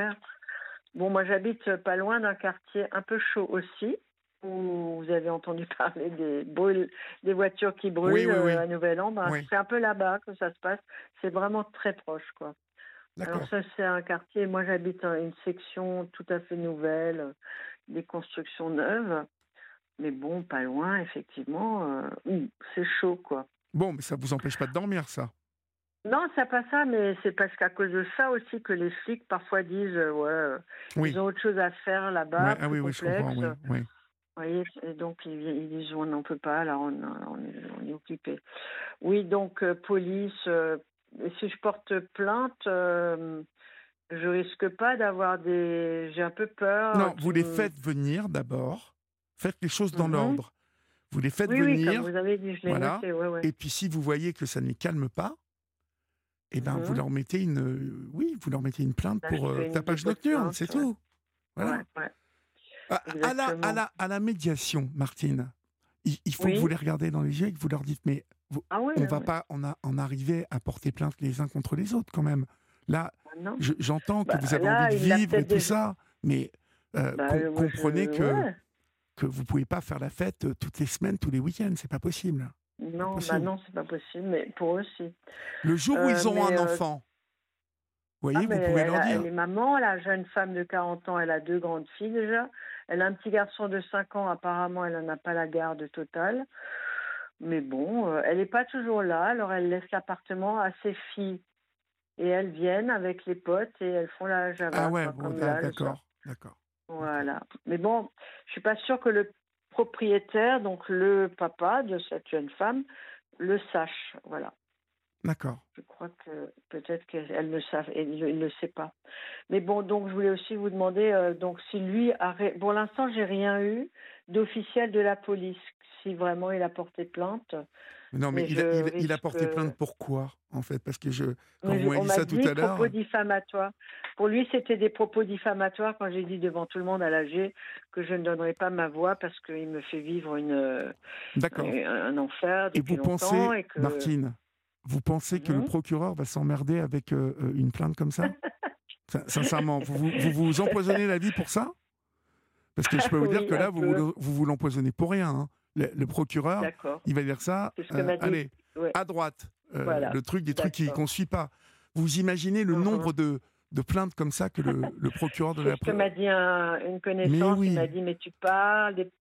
Bon, moi j'habite pas loin d'un quartier un peu chaud aussi, où vous avez entendu parler des brûles, des voitures qui brûlent Oui, oui, oui. à Nouvel An. Ben. C'est un peu là-bas que ça se passe. C'est vraiment très proche, quoi. Alors ça, c'est un quartier. Moi, j'habite une section tout à fait nouvelle, euh, des constructions neuves. Mais bon, pas loin, effectivement. euh, c'est chaud, quoi. Bon, mais ça vous empêche pas de dormir, ça. Non, c'est pas ça, mais c'est parce qu'à cause de ça aussi que les flics parfois disent euh, ouais, euh, Oui. ils ont autre chose à faire là-bas. Ouais, ah oui, oui, je comprends. Oui, oui. Vous voyez, et donc ils, ils disent on n'en peut pas, là on, on est, on est occupé. Oui, donc euh, police, si je porte plainte, euh, je risque pas d'avoir des. J'ai un peu peur. Non, vous les faites venir d'abord. Faites les choses dans Mhm. l'ordre. Vous les faites Oui, oui, venir. comme vous avez dit, je voilà. noté, ouais, ouais. Et puis si vous voyez que ça ne les calme pas, eh ben vous Mhm. leur mettez une, euh, oui, vous leur mettez une plainte Là, pour euh, tapage nocturne, c'est ouais. tout. Voilà. À, à la, à, la, à la médiation, Martine, il, il faut Oui. que vous les regardez dans les yeux et que vous leur dites, mais Ah oui, on ah va oui. pas en, a- en arriver à porter plainte les uns contre les autres quand même. Là, Ah j'entends que Bah, vous avez là, envie de vivre et tout ça, mais euh, Bah, com- moi, je- comprenez que, ouais. que vous pouvez pas faire la fête euh, toutes les semaines, tous les week-ends, c'est pas possible. Non, bah possible. non, c'est pas possible, mais pour eux, si. Le jour où Euh, ils auront mais, un euh, enfant, vous Ah, voyez, vous pouvez elle, leur dire. elle est maman, la jeune femme de 40 ans, elle a deux grandes filles déjà. Elle a un petit garçon de 5 ans, apparemment, elle n'en a pas la garde totale. Mais bon, euh, elle n'est pas toujours là, alors elle laisse l'appartement à ses filles. Et elles viennent avec les potes et elles font la java. Ah ouais, bon, d'accord, d'accord. Voilà. Mais bon, je suis pas sûre que le propriétaire, donc le papa de cette jeune femme, le sache. Voilà. D'accord. Je crois que peut-être qu'elle ne savent, elle ne le sait pas. Mais bon, donc je voulais aussi vous demander, euh, donc si lui a, ré- pour l'instant j'ai rien eu d'officiel de la police, si vraiment il a porté plainte. Non, mais, Mais il, a, je il- il a porté plainte pourquoi, en fait? Parce que je, quand Mais vous on dit ça dit tout à l'heure, propos diffamatoires. Pour lui, c'était des propos diffamatoires quand j'ai dit devant tout le monde à l'AG que je ne donnerais pas ma voix parce qu'il me fait vivre une, euh, d'accord. un, un enfer Et vous longtemps. pensez, et que... Martine, vous pensez que le Mhm. procureur va s'emmerder avec euh, euh, une plainte comme ça? Sin- Sincèrement, vous vous, vous empoisonnez la vie pour ça? Parce que je peux vous dire que là, un vous, vous vous l'empoisonnez pour rien. hein. Le, le procureur, il va dire ça, euh, allez, ouais. à droite, euh, Voilà. le truc des trucs qu'on ne suit pas. Vous imaginez le Mhm. nombre de, de plaintes comme ça que le, le procureur de la ce que m'a dit un- une connaissance. oui. Il m'a dit, mais tu parles, des, des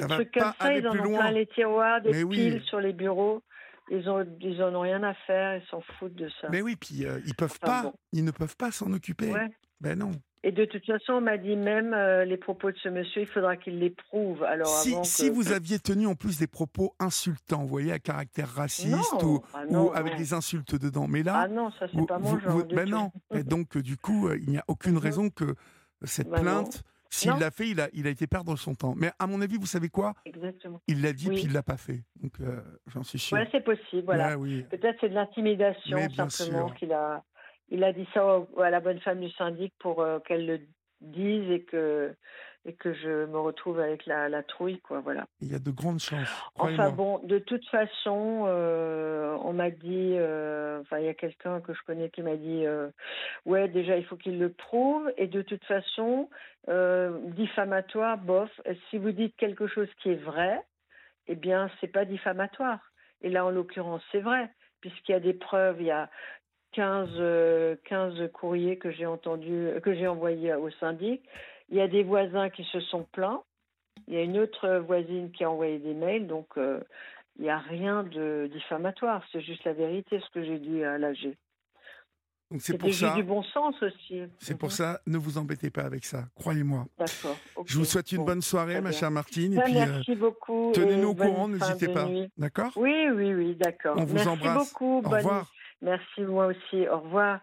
ça va trucs comme ça, ils en ont loin. plein les tiroirs, des Mais oui. piles sur les bureaux. Ils ont, ils en ont rien à faire, ils s'en foutent de ça. Mais oui, puis euh, ils peuvent Enfin, pas, bon. ils ne peuvent pas s'en occuper. Ouais. Ben non. Et de toute façon, on m'a dit même euh, les propos de ce monsieur, il faudra qu'il les prouve. Alors Si, avant si que... vous aviez tenu en plus des propos insultants, vous voyez, à caractère raciste Non, ou, ah ou avec non. des insultes dedans, mais là, Ah non, ça c'est pas mon genre. vous- ben non. Et donc, du coup, euh, il n'y a aucune Mhm. raison que cette Ben plainte, s'il l'a fait, il a, il a été perdre son temps. Mais à mon avis, vous savez quoi? Exactement. Il l'a dit, Oui. puis il l'a pas fait. Donc, euh, j'en suis sûr. Ouais, c'est possible, voilà. Oui. Peut-être c'est de l'intimidation simplement qu'il a, il a dit ça à la bonne femme du syndic pour euh, qu'elle le dise et que et que je me retrouve avec la, la trouille, quoi, voilà. Il y a de grandes chances. Enfin bon, de toute façon, euh, on m'a dit, euh, enfin il y a quelqu'un que je connais qui m'a dit, ouais déjà il faut qu'il le prouve et de toute façon, diffamatoire, bof. Si vous dites quelque chose qui est vrai, eh bien c'est pas diffamatoire. Et là en l'occurrence c'est vrai puisqu'il y a des preuves, il y a 15, euh, 15 courriers que j'ai entendu, que j'ai envoyés au syndic. Il y a des voisins qui se sont plaints. Il y a une autre voisine qui a envoyé des mails, donc euh, il n'y a rien de diffamatoire. C'est juste la vérité, ce que j'ai dit à l'AG. Donc, c'est pour ça. du bon sens aussi. C'est pour Mhm. ça, ne vous embêtez pas avec ça, croyez-moi. D'accord. Je vous souhaite une Bon. bonne soirée, ma chère Martine. Et Ben, puis, euh, merci beaucoup. tenez-nous au courant, n'hésitez pas. D'accord? Oui, oui, oui, d'accord. On vous merci embrasse. beaucoup. Au bonne- revoir. Merci, moi aussi. Au revoir.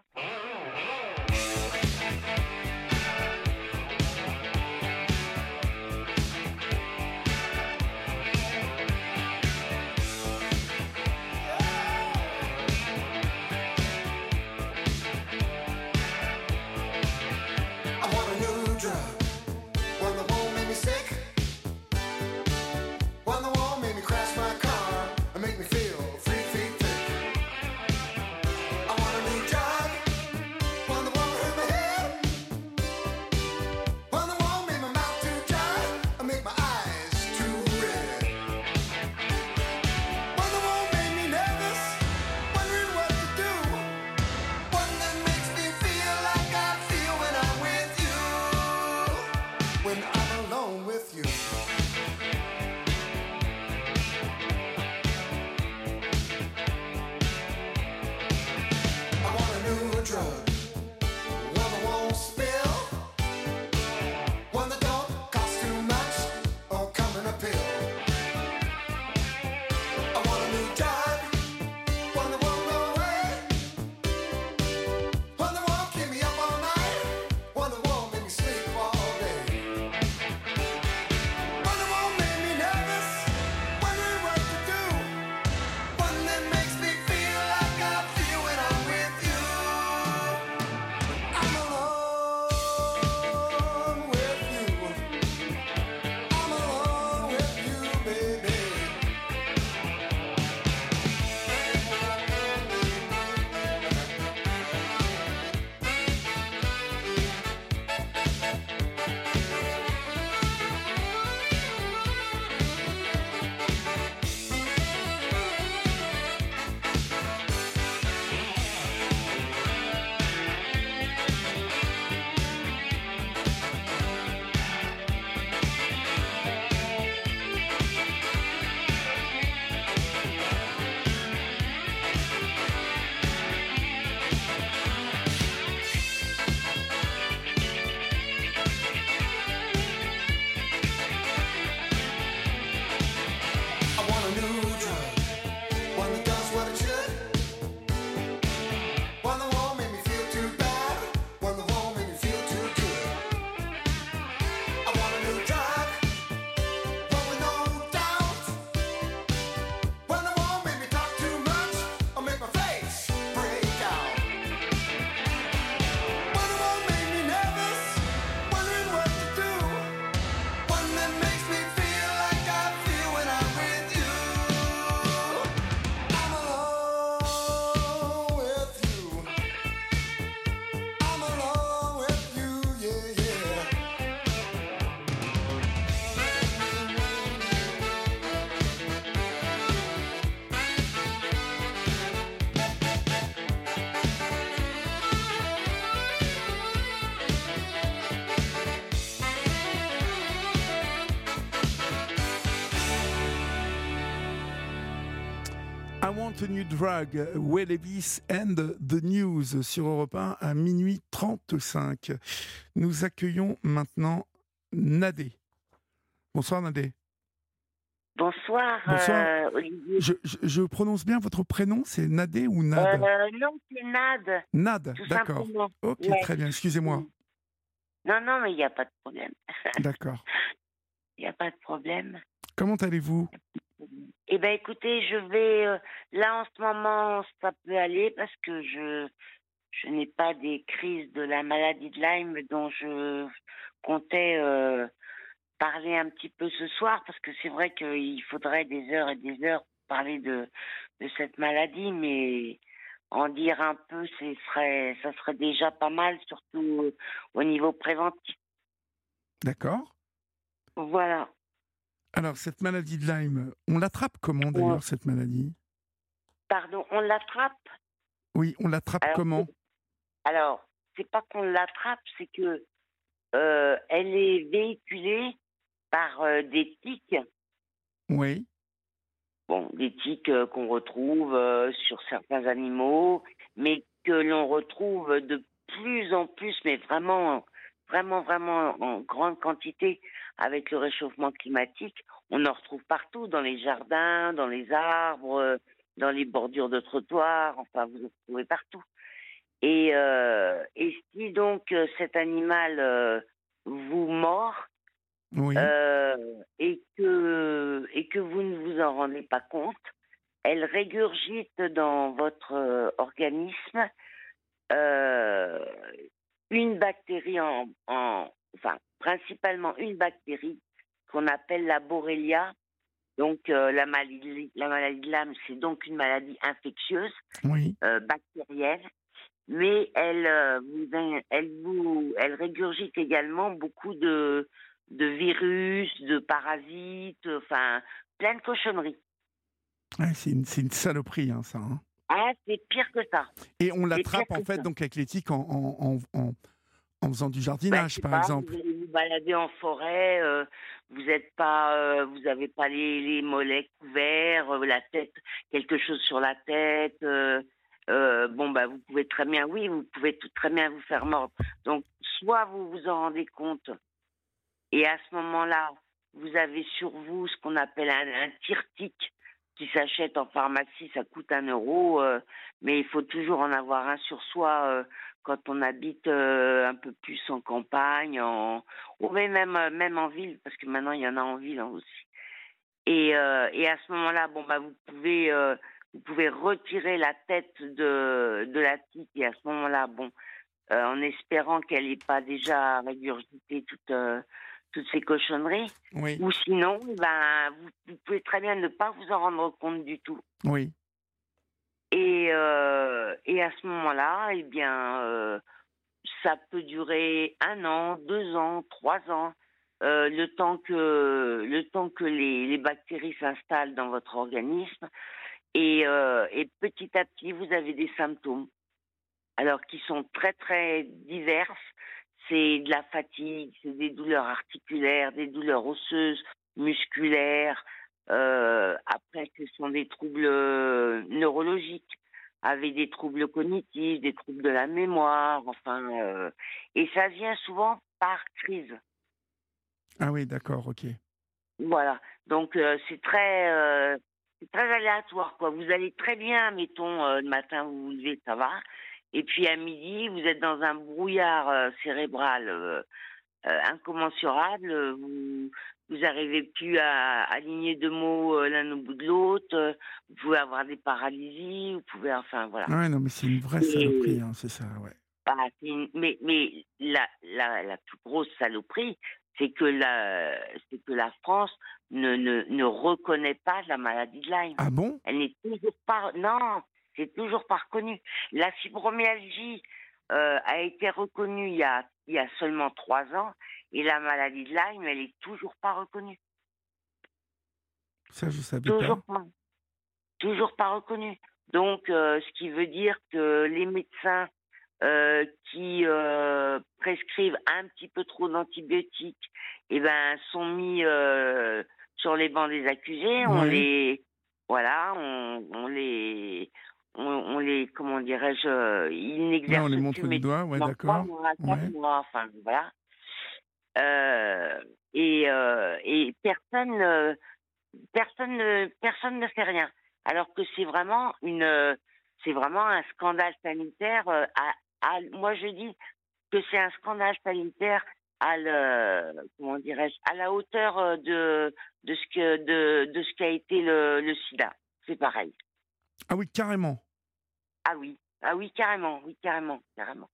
New Drug, Will Levis and the News sur Europe 1 à minuit 35. Nous accueillons maintenant Nadé. Bonsoir Nadé. Bonsoir, Bonsoir. euh, Olivier. Je, je- je prononce bien votre prénom, c'est Nadé ou Nad Euh, non, c'est Nad, Nad, d'accord. Ok, Ouais. très bien, excusez-moi. Non, non, mais il n'y a pas de problème. D'accord. Il n'y a pas de problème. Comment allez-vous? Eh bien, écoutez, je vais. euh, là, en ce moment, ça peut aller parce que je, je n'ai pas des crises de la maladie de Lyme dont je comptais euh, parler un petit peu ce soir parce que c'est vrai qu'il faudrait des heures et des heures pour parler de, de cette maladie, mais en dire un peu, ce serait, ça serait déjà pas mal, surtout au niveau préventif. D'accord. Voilà. Alors, cette maladie de Lyme, on l'attrape comment d'ailleurs, Ouais. cette maladie? Pardon, on l'attrape? Oui, on l'attrape comment? Alors, c'est pas qu'on l'attrape, c'est que euh, elle est véhiculée par euh, des tiques. Oui, Bon, des tiques euh, qu'on retrouve sur certains animaux, mais que l'on retrouve de plus en plus, mais vraiment, vraiment, vraiment en grande quantité avec le réchauffement climatique. On en retrouve partout, dans les jardins, dans les arbres, euh, dans les bordures de trottoirs, enfin, vous en trouvez partout. Et, euh, et si donc euh, cet animal euh, vous mord, oui. euh, et que et que vous ne vous en rendez pas compte, elle régurgite dans votre organisme euh, une bactérie en, en- enfin principalement une bactérie qu'on appelle la Borrelia. Donc euh, la maladie la maladie de Lyme, c'est donc une maladie infectieuse oui. euh, bactérienne, mais elle, euh, elle, vous, elle régurgite également beaucoup de, de virus, de parasites, enfin, plein de cochonneries. Ouais, c'est une, c'est une saloperie, hein, ça. hein. Ah, c'est pire que ça. Et on l'attrape en fait ça. donc avec l'éthique en, en, en, en- en faisant du jardinage, sais par pas, exemple. Vous allez vous balader en forêt, euh, vous êtes pas, euh, vous avez pas les, les mollets couverts, euh, la tête, quelque chose sur la tête. bon, bah, vous pouvez très bien, oui, vous pouvez tout très bien vous faire mordre. Donc, soit vous vous en rendez compte, et à ce moment-là, vous avez sur vous ce qu'on appelle un, un tirtique qui s'achète en pharmacie, ça coûte un euro, euh, mais il faut toujours en avoir un sur soi euh, quand on habite euh, un peu plus en campagne, en, ou même, même, même en ville, parce que maintenant il y en a en ville hein, aussi. Et, euh, et à ce moment-là, bon bah vous pouvez euh, vous pouvez retirer la tête de, de la tique et à ce moment-là, bon, euh, en espérant qu'elle n'ait pas déjà régurgité toutes euh, toutes ces cochonneries, Oui, ou sinon, ben vous, vous pouvez très bien ne pas vous en rendre compte du tout. oui. Et, euh, et à ce moment-là, eh bien, euh, ça peut durer un an, deux ans, trois ans, euh, le temps que le temps que les, les bactéries s'installent dans votre organisme. Et, et petit à petit, vous avez des symptômes, alors qui sont très très diverses. C'est de la fatigue, c'est des douleurs articulaires, des douleurs osseuses, musculaires. Euh, après, ce sont des troubles euh, neurologiques, avec des troubles cognitifs, des troubles de la mémoire, enfin. euh, et ça vient souvent par crise. Ah oui, d'accord, ok. Voilà. Donc euh, c'est très, très aléatoire, quoi. Vous allez très bien, mettons le matin vous vous levez, ça va. Et puis à midi, vous êtes dans un brouillard euh, cérébral euh, euh, incommensurable. Vous vous arrivez plus à aligner deux mots l'un au bout de l'autre. Vous pouvez avoir des paralysies. Vous pouvez, enfin voilà. Ouais, non, mais c'est une vraie saloperie, hein, c'est ça, ouais. Bah, une- mais mais la, la, la plus grosse saloperie, c'est que la, c'est que la France ne, ne, ne reconnaît pas la maladie de Lyme. Ah bon? Elle n'est toujours pas. Non, c'est toujours pas reconnu. La fibromyalgie euh, a été reconnue il y a, il y a seulement trois ans et la maladie de Lyme, elle est toujours pas reconnue. Ça, je savais Toujours pas. pas. Toujours pas reconnue. Donc, euh, ce qui veut dire que les médecins euh, qui euh, prescrivent un petit peu trop d'antibiotiques, eh ben, sont mis sur les bancs des accusés. On les voilà, on, on les, on, on les, comment dirais-je, euh, ils n'exercent on les plus montre du doigt, ouais, d'accord. Ouais. enfin voilà. Euh, et, euh, et personne, euh, personne, ne- personne ne fait rien. Alors que c'est vraiment une, c'est vraiment un scandale sanitaire. euh, à, à- moi, je dis que c'est un scandale sanitaire à le, comment dirais-je, à la hauteur euh, de de ce que de de ce qu'a été le, le SIDA. C'est pareil. Ah oui, carrément. Ah oui, ah oui, carrément, oui, carrément, carrément.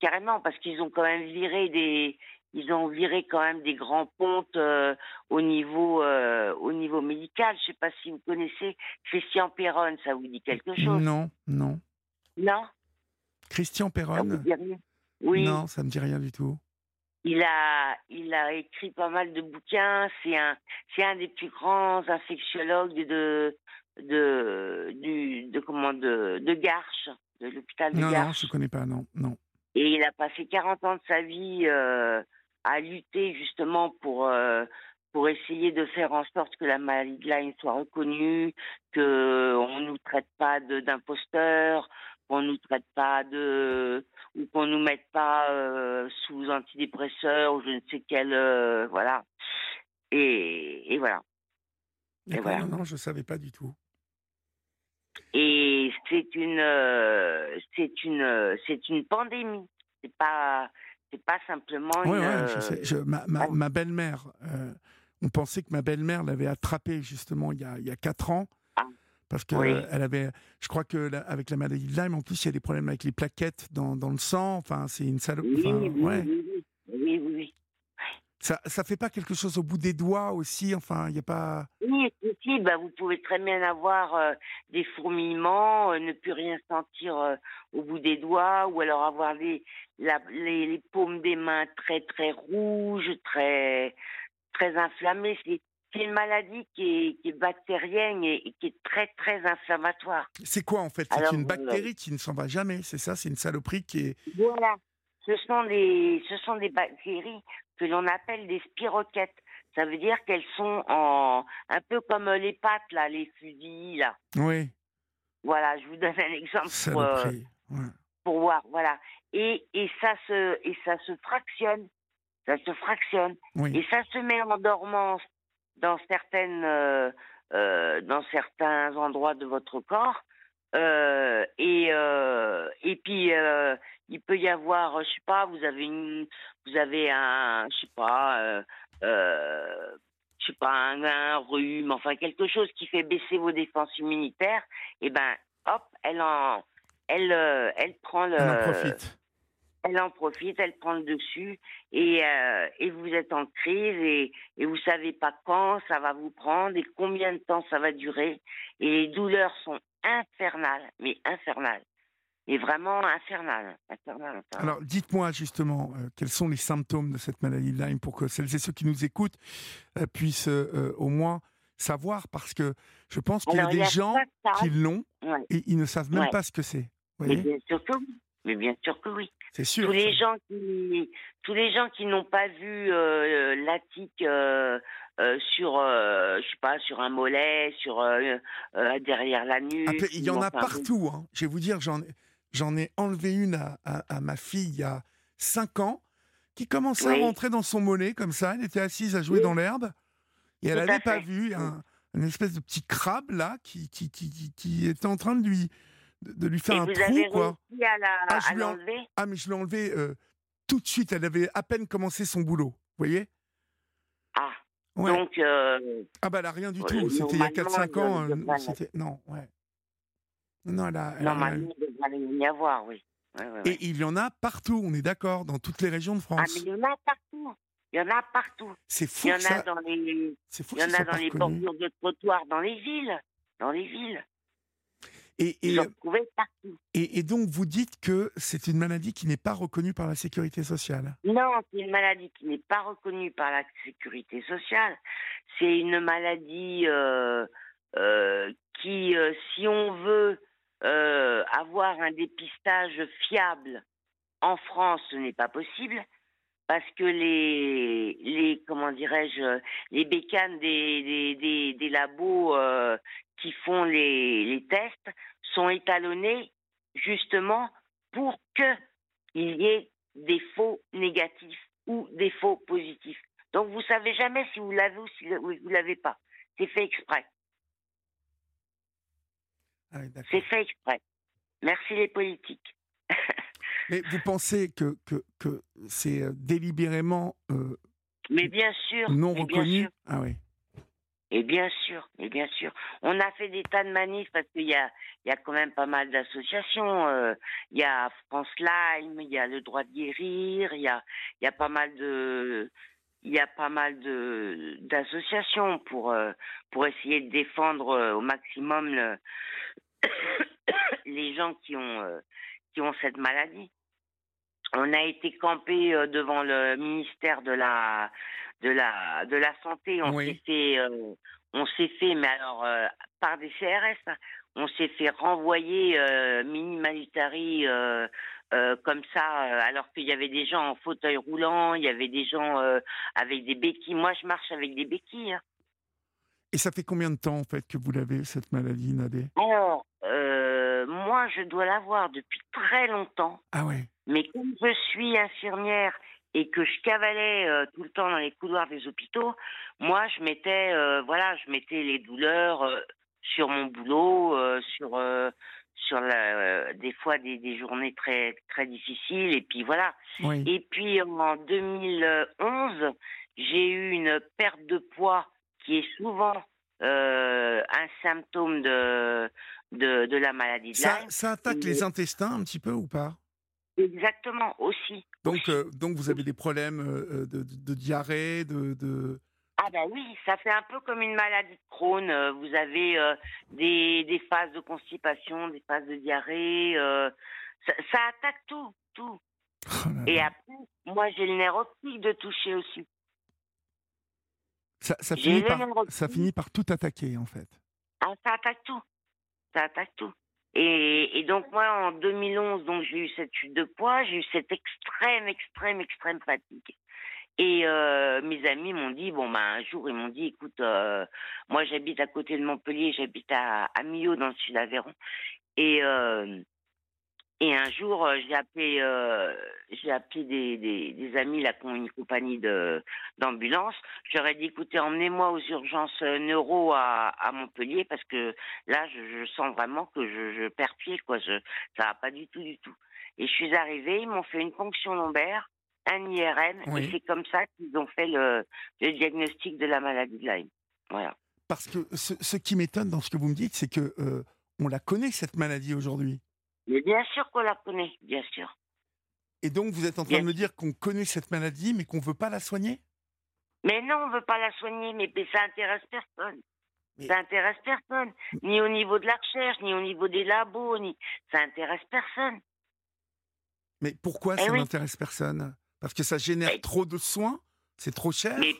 Carrément, parce qu'ils ont quand même viré des. Ils ont viré quand même des grands pontes euh, au niveau euh, au niveau médical. Je sais pas si vous connaissez Christian Perron, ça vous dit quelque chose? Non, non. Non? Christian Perron? Oui. Non, ça me dit rien du tout. Il a, il a écrit pas mal de bouquins. C'est un, c'est un des plus grands infectiologues de, de, du, de comment, de, de Garches, de l'hôpital de Non, non, Garches. je ne connais pas, non, non. Et il a passé 40 ans de sa vie euh, à lutter justement pour, euh, pour essayer de faire en sorte que la maladie de Lyme soit reconnue, qu'on ne nous traite pas de- d'imposteurs, qu'on ne nous traite pas de. ou qu'on ne nous mette pas euh, sous antidépresseurs ou je ne sais quel. euh, voilà. Et, et voilà. D'accord, voilà. non, non, je ne savais pas du tout. Et c'est une, euh, c'est une, c'est une pandémie. C'est pas, c'est pas simplement Ouais, une. ouais, je euh, sais. Je- ma ma, ma belle-mère, euh, on pensait que ma belle-mère l'avait attrapée justement il y a, il y a 4 ans. Ah. Parce que Oui. elle avait, je crois que la- avec la maladie de Lyme, en plus, il y a des problèmes avec les plaquettes dans, dans le sang. Enfin, c'est une salope. Oui, enfin, oui, ouais. oui, oui, oui, oui, oui. Ça, ça fait pas quelque chose au bout des doigts aussi. Enfin, il y a pas. Oui, si, bah, vous pouvez très bien avoir euh, des fourmillements, euh, ne plus rien sentir euh, au bout des doigts, ou alors avoir les, la- les, les paumes des mains très très rouges, très très inflammées. C'est une maladie qui est, qui est bactérienne et, et qui est très très inflammatoire. C'est quoi en fait? C'est une bactérie qui ne s'en va jamais. C'est ça? C'est une saloperie qui est. Voilà. Ce sont des, ce sont des bactéries que l'on appelle des spiroquettes. Ça veut dire qu'elles sont en, un peu comme les pâtes, là, les fusils, là. Oui. Voilà, je vous donne un exemple pour, euh, ouais. pour voir. Voilà. Et, et, ça se, et ça se fractionne. Ça se fractionne. Oui. Et ça se met en dormance dans certaines, euh, euh, dans certains endroits de votre corps. Euh, et euh, et puis euh, il peut y avoir, je sais pas, vous avez une, vous avez un, je sais pas, je sais pas, un, un rhume, enfin quelque chose qui fait baisser vos défenses immunitaires. Et ben, hop, elle en, elle, elle prend le, On en profite. elle en profite, elle prend le dessus et, et vous êtes en crise et, et vous savez pas quand ça va vous prendre et combien de temps ça va durer et les douleurs sont infernales, mais infernales, et vraiment infernales, infernales. infernales. Alors, dites-moi justement, euh, quels sont les symptômes de cette maladie de Lyme pour que celles et ceux qui nous écoutent euh, puissent euh, au moins savoir, parce que je pense qu'il y a des y a gens qui l'ont Ouais. et ils ne savent même Ouais. pas ce que c'est. Vous Mais voyez? bien sûr que oui. Mais bien sûr que oui. C'est sûr. tous les ça. gens qui tous les gens qui n'ont pas vu euh, la tique euh, euh, sur euh, je sais pas sur un mollet sur euh, euh, derrière la nuque Ah, puis il y en a partout. hein. Je vais vous dire, j'en ai, j'en ai enlevé une à, à- à ma fille il y a 5 ans qui commençait Oui. à rentrer dans son mollet comme ça. Elle était assise à jouer Oui. dans l'herbe et elle n'avait pas vu un, une espèce de petit crabe là qui, qui, qui, qui- qui était en train de lui, de, lui faire et un vous trou. avez quoi. réussi à la Ah, je à en- Ah, mais je l'ai enlevé euh, tout de suite. Elle avait à peine commencé son boulot. Vous voyez? Ah Ouais. donc euh, Ah, bah, elle a rien du tout. C'était il y a normalement, 4-5 il ans. euh, Non, ouais. Non, elle a. elle normalement il devrait y avoir oui Ouais, ouais, ouais. Et il y en a partout, on est d'accord, dans toutes les régions de ah France. mais il y en a partout il y en a partout C'est il fou y ça. dans les il y en a dans les bordures de trottoirs dans les villes dans les villes Et, et, donc vous dites que c'est une maladie qui n'est pas reconnue par la sécurité sociale. Non, c'est une maladie qui n'est pas reconnue par la sécurité sociale. C'est une maladie euh, euh, qui, euh, si on veut avoir un dépistage fiable en France, ce n'est pas possible parce que les, les comment dirais-je, les bécanes des, des, des, des labos euh, qui font les, les tests sont étalonnés justement pour que il y ait des faux négatifs ou des faux positifs. Donc vous savez jamais si vous l'avez ou si vous l'avez pas. C'est fait exprès. Ah oui. C'est fait exprès. Merci les politiques. Mais vous pensez que, que, que c'est euh, délibérément euh, Mais bien sûr. non mais bien reconnu? sûr. Ah oui. Et bien sûr, et bien sûr. On a fait des tas de manifs parce qu'il y a, y a quand même pas mal d'associations. euh, Il y a France Lyme, il y a le droit de guérir, il y a, y a pas mal de, il y a pas mal de d'associations pour euh, pour essayer de défendre euh, au maximum le- les gens qui ont euh, qui ont cette maladie. On a été campé euh, devant le ministère de la de la de la santé. On Oui. s'est fait euh, on s'est fait mais alors euh, par des CRS. On s'est fait renvoyer euh, comme ça, alors qu'il y avait des gens en fauteuil roulant, il y avait des gens avec des béquilles. Moi, je marche avec des béquilles. hein. Et ça fait combien de temps en fait que vous l'avez cette maladie, Nadé? Moi, je dois l'avoir depuis très longtemps. Ah ouais. Mais comme je suis infirmière et que je cavalais euh, tout le temps dans les couloirs des hôpitaux, moi, je mettais, euh, voilà, je mettais les douleurs euh, sur mon boulot, sur, sur la, des fois des, des journées très, très difficiles, et puis voilà. Oui. Et puis en 2011, j'ai eu une perte de poids qui est souvent un symptôme de, de, de la maladie de Ça, Lyme. ça attaque les intestins un petit peu ou pas? Exactement, aussi. donc, aussi. euh, donc vous avez des problèmes euh, de, de- de diarrhée, de, de... Ah ben oui, ça fait un peu comme une maladie de Crohn. Euh, Vous avez euh, des, des phases de constipation, des phases de diarrhée. euh, ça, ça attaque tout, tout. Oh là Et après, moi j'ai le nerf optique de toucher aussi. ça, ça finit par, ça finit par tout attaquer en fait. Ah, ça attaque tout. Ça attaque tout. Et, et donc moi en 2011, donc j'ai eu cette chute de poids, j'ai eu cette extrême, extrême, extrême fatigue. Et euh, mes amis m'ont dit, bon, ben, un jour, ils m'ont dit, écoute, euh, moi, j'habite à côté de Montpellier, j'habite à, à Millau, dans le sud d'Aveyron. Et, euh, et un jour, euh, j'ai appelé, euh, j'ai appelé des, des, des amis là, qui ont une compagnie de, d'ambulance. Ai dit, écoutez, emmenez-moi aux urgences euh, neuro à, à Montpellier, parce que là, je, je sens vraiment que je, je perds pied, quoi. Je, ça va pas du tout, du tout. Et je suis arrivée, ils m'ont fait une ponction lombaire, un IRM, Oui. et c'est comme ça qu'ils ont fait le, le diagnostic de la maladie de Lyme. Voilà. Parce que ce, ce qui m'étonne dans ce que vous me dites, c'est que euh, on la connaît cette maladie aujourd'hui. Mais bien sûr qu'on la connaît, bien sûr. Et donc vous êtes en train Bien de me dire qu'on connaît cette maladie, mais qu'on veut pas la soigner? Mais non, on veut pas la soigner, mais, mais ça intéresse personne. Mais- Ça intéresse personne, ni au niveau de la recherche, ni au niveau des labos, ni ça intéresse personne. Mais pourquoi Eh ça oui. n'intéresse personne? Parce que ça génère Mais- trop de soins C'est trop cher? Mais,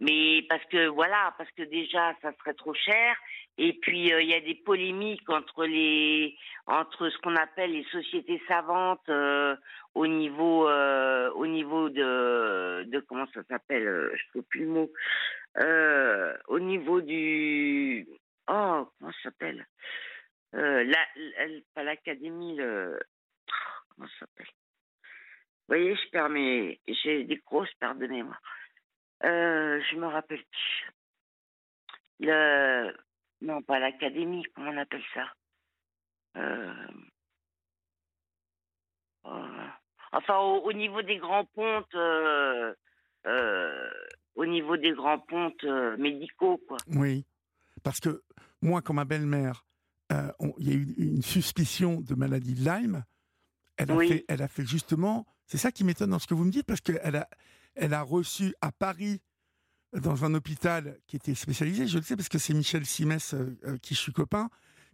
mais parce que voilà, parce que déjà ça serait trop cher. Et puis euh, il y a des polémiques entre les entre ce qu'on appelle les sociétés savantes euh, au niveau euh, au niveau de comment ça s'appelle, je trouve plus le mot. Au niveau du oh comment ça s'appelle la- pas l'académie le comment ça s'appelle vous voyez, je perds mes. J'ai des grosses pertes de mémoire. Euh, je me rappelle. Le. Non, pas l'académie, comment on appelle ça? Euh, oh, Enfin, au, au niveau des grands pontes. euh, euh, au niveau des grands pontes euh, médicaux, quoi. Oui. Parce que moi, quand ma belle-mère, euh, il y a eu une suspicion de maladie de Lyme, elle a, Oui. fait, elle a fait justement. C'est ça qui m'étonne dans ce que vous me dites, parce qu'elle a, elle a reçu à Paris, dans un hôpital qui était spécialisé, je le sais, parce que c'est Michel Simès, euh, euh, qui je suis copain,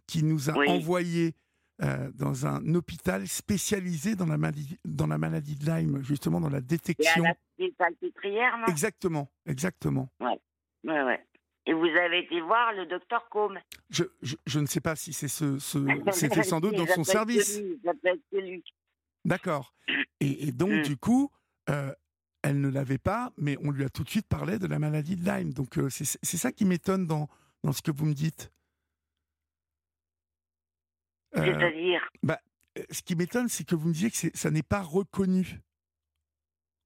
qui nous a Oui. envoyé euh, dans un hôpital spécialisé dans la, maladie, dans la maladie de Lyme, justement dans la Et à détection. la salpêtrières, non? Exactement, exactement. Ouais, ouais. Et vous avez été voir le docteur Combe? Je, je, je ne sais pas si c'est ce, ce- c'était sans doute dans son service. D'accord. Et, et donc, Mm. du coup, euh, elle ne l'avait pas, mais on lui a tout de suite parlé de la maladie de Lyme. Donc, euh, c'est ça qui m'étonne dans, dans ce que vous me dites. Euh, C'est-à-dire euh, ce qui m'étonne, c'est que vous me disiez que ça n'est pas reconnu.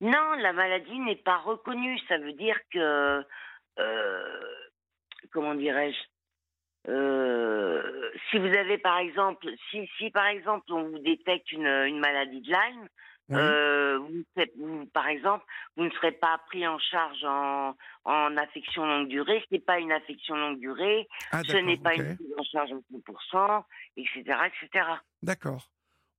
Non, la maladie n'est pas reconnue. Ça veut dire que, euh, comment dirais-je, si vous avez par exemple, si, si par exemple on vous détecte une, une maladie de Lyme, Oui. euh, vous, vous- par exemple, vous ne serez pas pris en charge en, en affection longue durée. Ce n'est pas une affection longue durée. ah, Ce n'est pas une prise en charge à 100%, etc., etc. D'accord.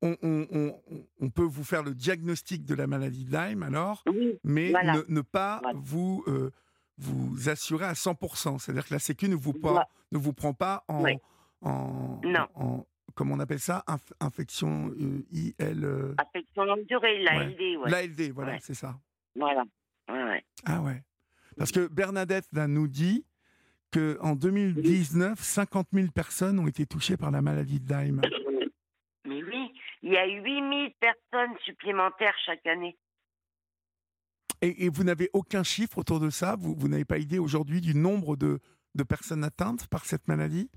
On, on- on- on- on peut vous faire le diagnostic de la maladie de Lyme, alors, Oui, mais Voilà. ne, ne pas Voilà. vous, euh, vous assurer à 100%. C'est-à-dire que la Sécu ne vous, prend- Voilà. ne vous prend pas en, Oui. en, Non. en- comment on appelle ça Inf- Infection euh, IL. euh, affection longue durée, l'ALD, ouais. L'ALD, voilà, Ouais. c'est ça. Voilà. Ah ouais. Parce que Bernadette là, nous dit que en 2019, 50 000 personnes ont été touchées par la maladie de Lyme. Mais oui, il y a 8000 personnes supplémentaires chaque année. Et, et vous n'avez aucun chiffre autour de ça? Vous, vous n'avez pas idée aujourd'hui du nombre de, de personnes atteintes par cette maladie?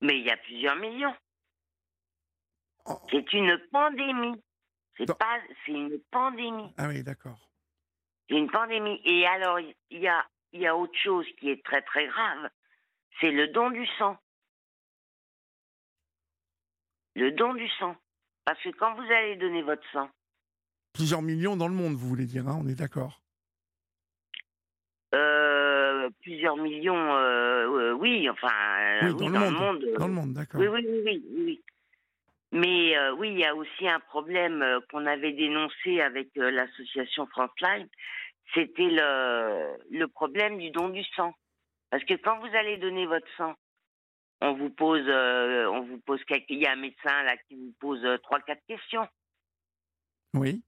Mais il y a plusieurs millions. C'est une pandémie. C'est pas, c'est une pandémie. Ah oui, d'accord. C'est une pandémie. Et alors, il y a, il y a autre chose qui est très très grave. C'est le don du sang. Le don du sang. Parce que quand vous allez donner votre sang, Plusieurs millions dans le monde, vous voulez dire, hein, on est d'accord. euh, plusieurs millions, euh, euh, oui, enfin, Oui, dans le monde. Dans le monde, d'accord. Oui, oui, oui, oui, oui, oui. Mais euh, oui, il y a aussi un problème euh, qu'on avait dénoncé avec euh, l'association France Lyme, c'était le, le problème du don du sang. Parce que quand vous allez donner votre sang, on vous pose, on vous pose quelques, il y a un médecin là qui vous pose trois, quatre questions. Oui.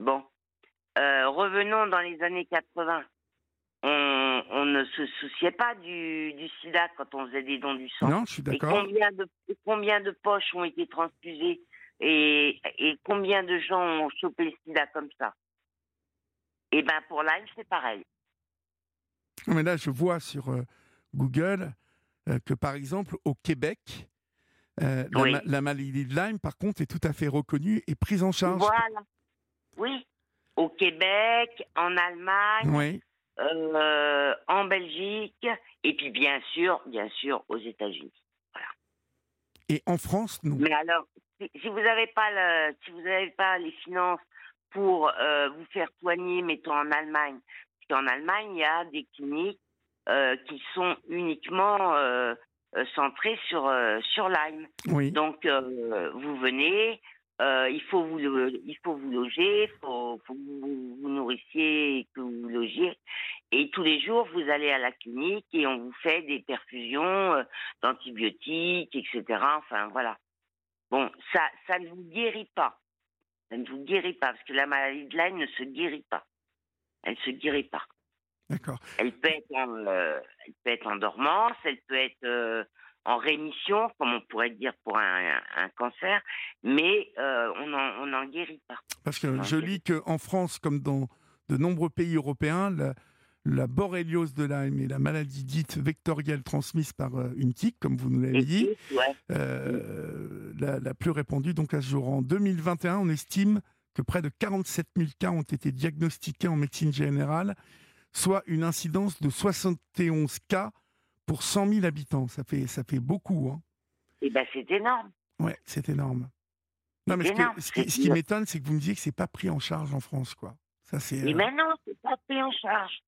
Bon, revenons dans les années 80. On, on ne se souciait pas du, du sida quand on faisait des dons du sang. Non, je suis Et d'accord. combien de, et combien de poches ont été transfusées et, et combien de gens ont chopé le sida comme ça? Et ben pour Lyme, c'est pareil. Mais là, je vois sur euh, Google euh, que, par exemple, au Québec, euh, la, Oui. la maladie de Lyme, par contre, est tout à fait reconnue et prise en charge. Voilà. Oui. Au Québec, en Allemagne, Oui. Euh, en Belgique, et puis bien sûr, bien sûr, aux États-Unis. Et en France, non. Mais alors, si, si vous n'avez pas le, si vous n'avez pas les finances pour euh, vous faire soigner, mettons en Allemagne, parce qu'en Allemagne il y a des cliniques euh, qui sont uniquement centrées sur sur Lyme. Oui. Donc vous venez, euh, il faut vous il faut vous loger, il faut, faut que vous vous nourrissiez et que vous vous logiez. Et tous les jours, vous allez à la clinique et on vous fait des perfusions euh, d'antibiotiques, etc. Enfin voilà. Bon, ça ça ne vous guérit pas. Ça ne vous guérit pas parce que la maladie de Lyme ne se guérit pas. Elle se guérit pas. D'accord. Elle peut être en, euh, elle peut être en dormance, elle peut être euh, en rémission, comme on pourrait dire pour un, un cancer, mais euh, on n'en guérit pas. Parce que je lis qu'en France, comme dans de nombreux pays européens, la, la borréliose de Lyme est la maladie dite vectorielle transmise par euh, une tique, comme vous nous l'avez dit, Et, ouais, euh, la, la plus répandue donc à ce jour. En 2021, on estime que près de 47 000 cas ont été diagnostiqués en médecine générale, soit une incidence de 71 cas pour 100 000 habitants. Ça fait, ça fait beaucoup. Hein. et ben c'est énorme. Ouais, c'est énorme. Non, mais ce, que- ce qui, ce m'étonne, c'est que vous me disiez que c'est pas pris en charge en France, quoi. Ça, c'est Mais euh, maintenant, c'est pas pris en charge.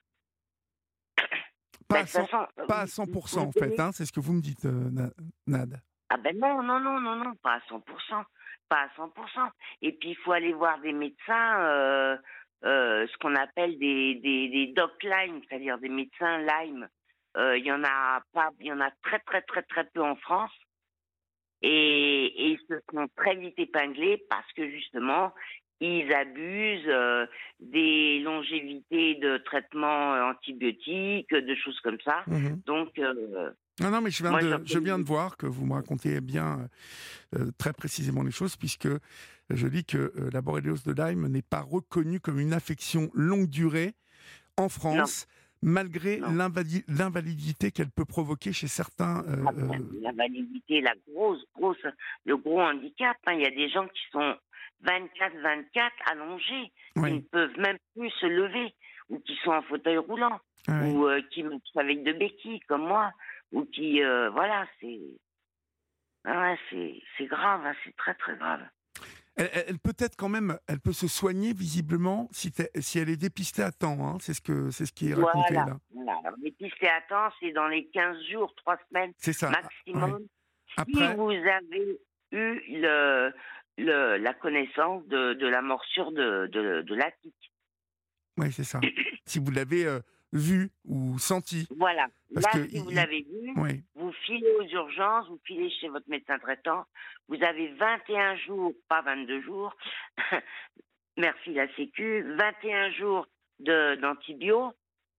pas, Ben, à de toute 100, façon, pas à vous- 100%, en fait. Hein, c'est ce que vous me dites, euh, Na- Nad. Ah ben non, non, non, non, non, pas à 100%. Pas à 100%. Et puis, il faut aller voir des médecins, euh, euh, ce qu'on appelle des, des, des doc Lyme, c'est-à-dire des médecins Lyme. Euh, Il y en a pas, il y en a très, très, très, très peu en France. Et, et ils se sont très vite épinglés parce que justement, ils abusent euh, des longévités de traitements euh, antibiotiques, de choses comme ça. Mhm. Donc, euh, Non, non, mais je viens, Moi, de, j'appelle- je viens de voir que vous me racontez bien euh, très précisément les choses, puisque je dis que la borréliose de Lyme n'est pas reconnue comme une affection longue durée en France, Non. L'invali- l'invalidité qu'elle peut provoquer chez certains. euh, Ah, euh, ben, La grosse, grosse, le gros handicap. hein. Il y a des gens qui sont 24-24 allongés, qui ne peuvent même plus se lever, ou qui sont en fauteuil roulant, oui. ou euh, qui marchent avec de béquilles, comme moi, ou qui, euh, voilà, c'est, ah c'est, c'est grave, hein, c'est très très grave. Elle, peut être quand même, elle peut se soigner visiblement si, elle est dépistée à temps. hein. C'est ce que c'est ce qui est raconté Voilà. là. voilà. Alors, pistes à temps, c'est dans les 15 jours, 3 semaines ça. maximum. ouais. Si Après, vous avez eu le, le, la connaissance de, de la morsure de, de, de la tique. oui, c'est ça. si vous l'avez euh, vu ou senti, Voilà. Parce Là, que si il- vous l'avez vu, oui, vous filez aux urgences, vous filez chez votre médecin traitant, vous avez 21 jours, pas 22 jours, merci la Sécu, 21 jours d'antibio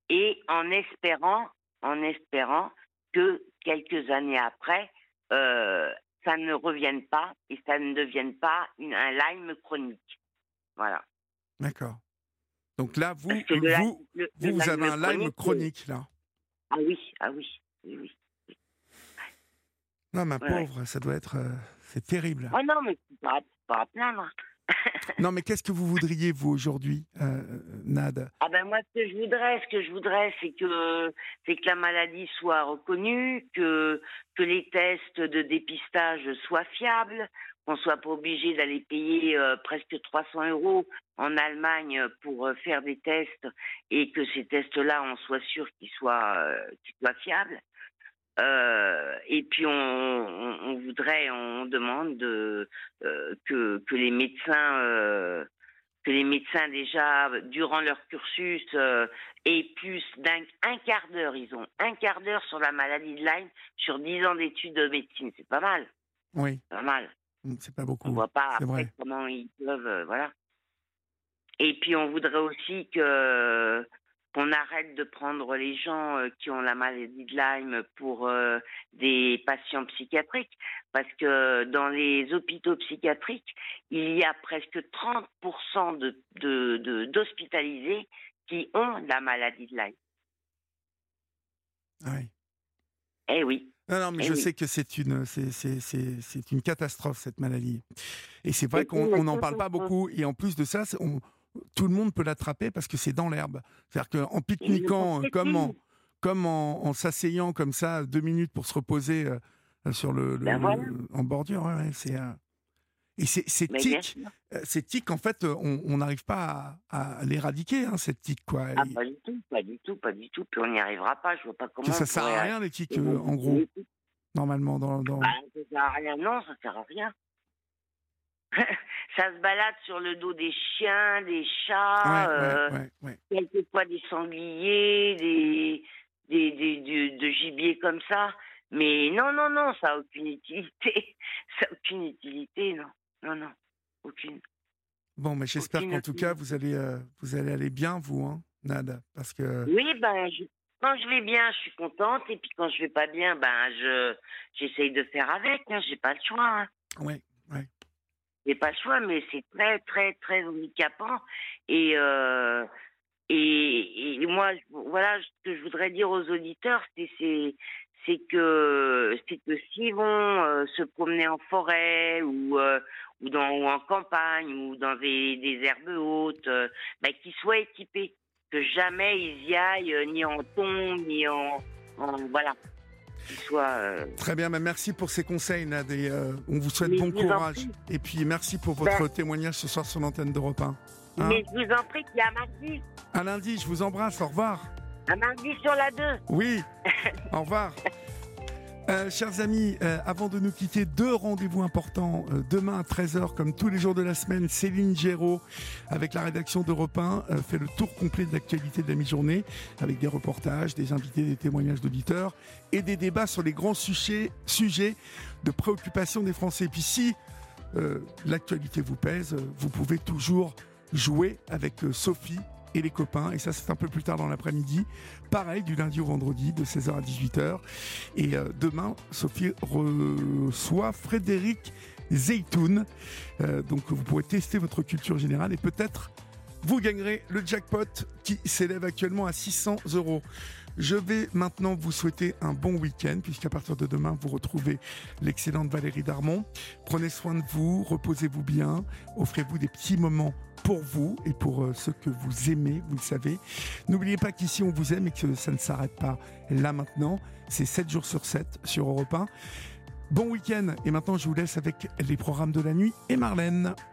et en espérant, en espérant que quelques années après, euh, ça ne revienne pas et ça ne devienne pas une- un Lyme chronique. Voilà. d'accord. Donc là, vous, vous, Le- vous, le vous avez un Lyme c'est- chronique là. Ah oui, ah oui, oui, oui. Non, ma Ouais, ouais. pauvre, ça doit être, euh, c'est terrible. Oh non, mais pas, pas à plaindre. Non, mais qu'est-ce que vous voudriez vous aujourd'hui, euh, Nad? Ah ben moi ce que je voudrais, ce que je voudrais, c'est que c'est que la maladie soit reconnue, que que les tests de dépistage soient fiables, qu'on soit pas obligé d'aller payer euh, presque 300 euros en Allemagne pour euh, faire des tests et que ces tests-là, on soit sûr qu'ils soient euh, qu'ils soient fiables. Et puis on, on, on voudrait, on demande de, que que les médecins que les médecins déjà durant leur cursus aient plus d'un un quart d'heure, ils ont un quart d'heure sur la maladie de Lyme sur 10 ans d'études de médecine, c'est pas mal, Oui, pas mal. Mm, c'est pas On beaucoup. voit pas après vrai. comment ils peuvent, euh, voilà. Et puis on voudrait aussi que qu'on arrête de prendre les gens euh, qui ont la maladie de Lyme pour euh, des patients psychiatriques, parce que dans les hôpitaux psychiatriques, il y a presque 30% de de- de- d'hospitalisés qui ont la maladie de Lyme. Ah oui. Eh oui. Non, non, mais Eh je oui. sais que c'est une, c'est, une catastrophe cette maladie. Et c'est vrai qu'on n'en parle pas beaucoup. Et en plus de ça, on- tout le monde peut l'attraper parce que c'est dans l'herbe. C'est-à-dire qu'en pique-niquant, comme en, comme en, en s'asseyant comme ça deux minutes pour se reposer euh, sur le, le- Ben voilà. le- en bordure, ouais, c'est. euh, et ces tiques, sûr. euh, ces tiques, en fait, euh, on n'arrive pas à, à l'éradiquer, hein, cette tique, quoi. Ah, pas du tout, pas du tout, pas du tout. Puis on n'y arrivera pas. Je vois pas comment. ça sert à rien, les tiques, euh, en gros, normalement, dans, dans... Bah, ça sert à rien, non, ça sert à rien. ça se balade sur le dos des chiens, des chats, Ouais, euh, ouais, ouais, ouais. quelquefois des sangliers, des, des, de gibier comme ça. Mais non, non, non, ça n'a aucune utilité. Ça n'a aucune utilité, non. Non, non, aucune. Bon, mais j'espère qu'en tout cas, vous allez, euh, vous allez aller bien, vous, hein, Nad, parce que... Oui, ben, je- quand je vais bien, je suis contente. Et puis quand je vais pas bien, ben, je j'essaye de faire avec. Hein, J'ai pas le choix. Hein. Ouais, ouais. J'ai pas le choix, mais c'est très, très, très handicapant. Et, euh, et, et moi, voilà, ce que je voudrais dire aux auditeurs, c'est, c'est, que, c'est que s'ils vont euh, se promener en forêt ou, euh, ou, dans, ou en campagne ou dans des, des herbes hautes, euh, ben, qu'ils soient équipés. Que jamais ils y aillent, euh, ni en tombe, ni en. en voilà. Soient. Très bien, mais merci pour ces conseils, Nad, et on vous souhaite bon courage. Et puis, merci pour votre Ben- témoignage ce soir sur l'antenne d'Europe 1. Hein Mais je vous en prie qu'il y a. À lundi, je vous embrasse, au revoir. Un mardi sur la 2. Oui, au revoir. Euh, chers amis, euh, avant de nous quitter, deux rendez-vous importants. Euh, demain à 13h, comme tous les jours de la semaine, Céline Géraud, avec la rédaction d'Europe 1, euh, fait le tour complet de l'actualité de la mi-journée, avec des reportages, des invités, des témoignages d'auditeurs et des débats sur les grands sujets, sujets de préoccupation des Français. Et puis si l'actualité vous pèse, vous pouvez toujours jouer avec Sophie et les copains. Et ça, c'est un peu plus tard dans l'après-midi. Pareil, du lundi au vendredi, de 16h à 18h. Et euh, demain, Sophie reçoit Frédéric Zeytoun. Euh, donc, vous pourrez tester votre culture générale et peut-être vous gagnerez le jackpot qui s'élève actuellement à 600 euros. Je vais maintenant vous souhaiter un bon week-end, puisqu'à partir de demain, vous retrouvez l'excellente Valérie Darmon. Prenez soin de vous, reposez-vous bien, offrez-vous des petits moments pour vous et pour euh, ceux que vous aimez, vous le savez. N'oubliez pas qu'ici, on vous aime et que ça ne s'arrête pas là maintenant. C'est 7 jours sur 7 sur Europe 1. Bon week-end et maintenant je vous laisse avec les programmes de la nuit et Marlène.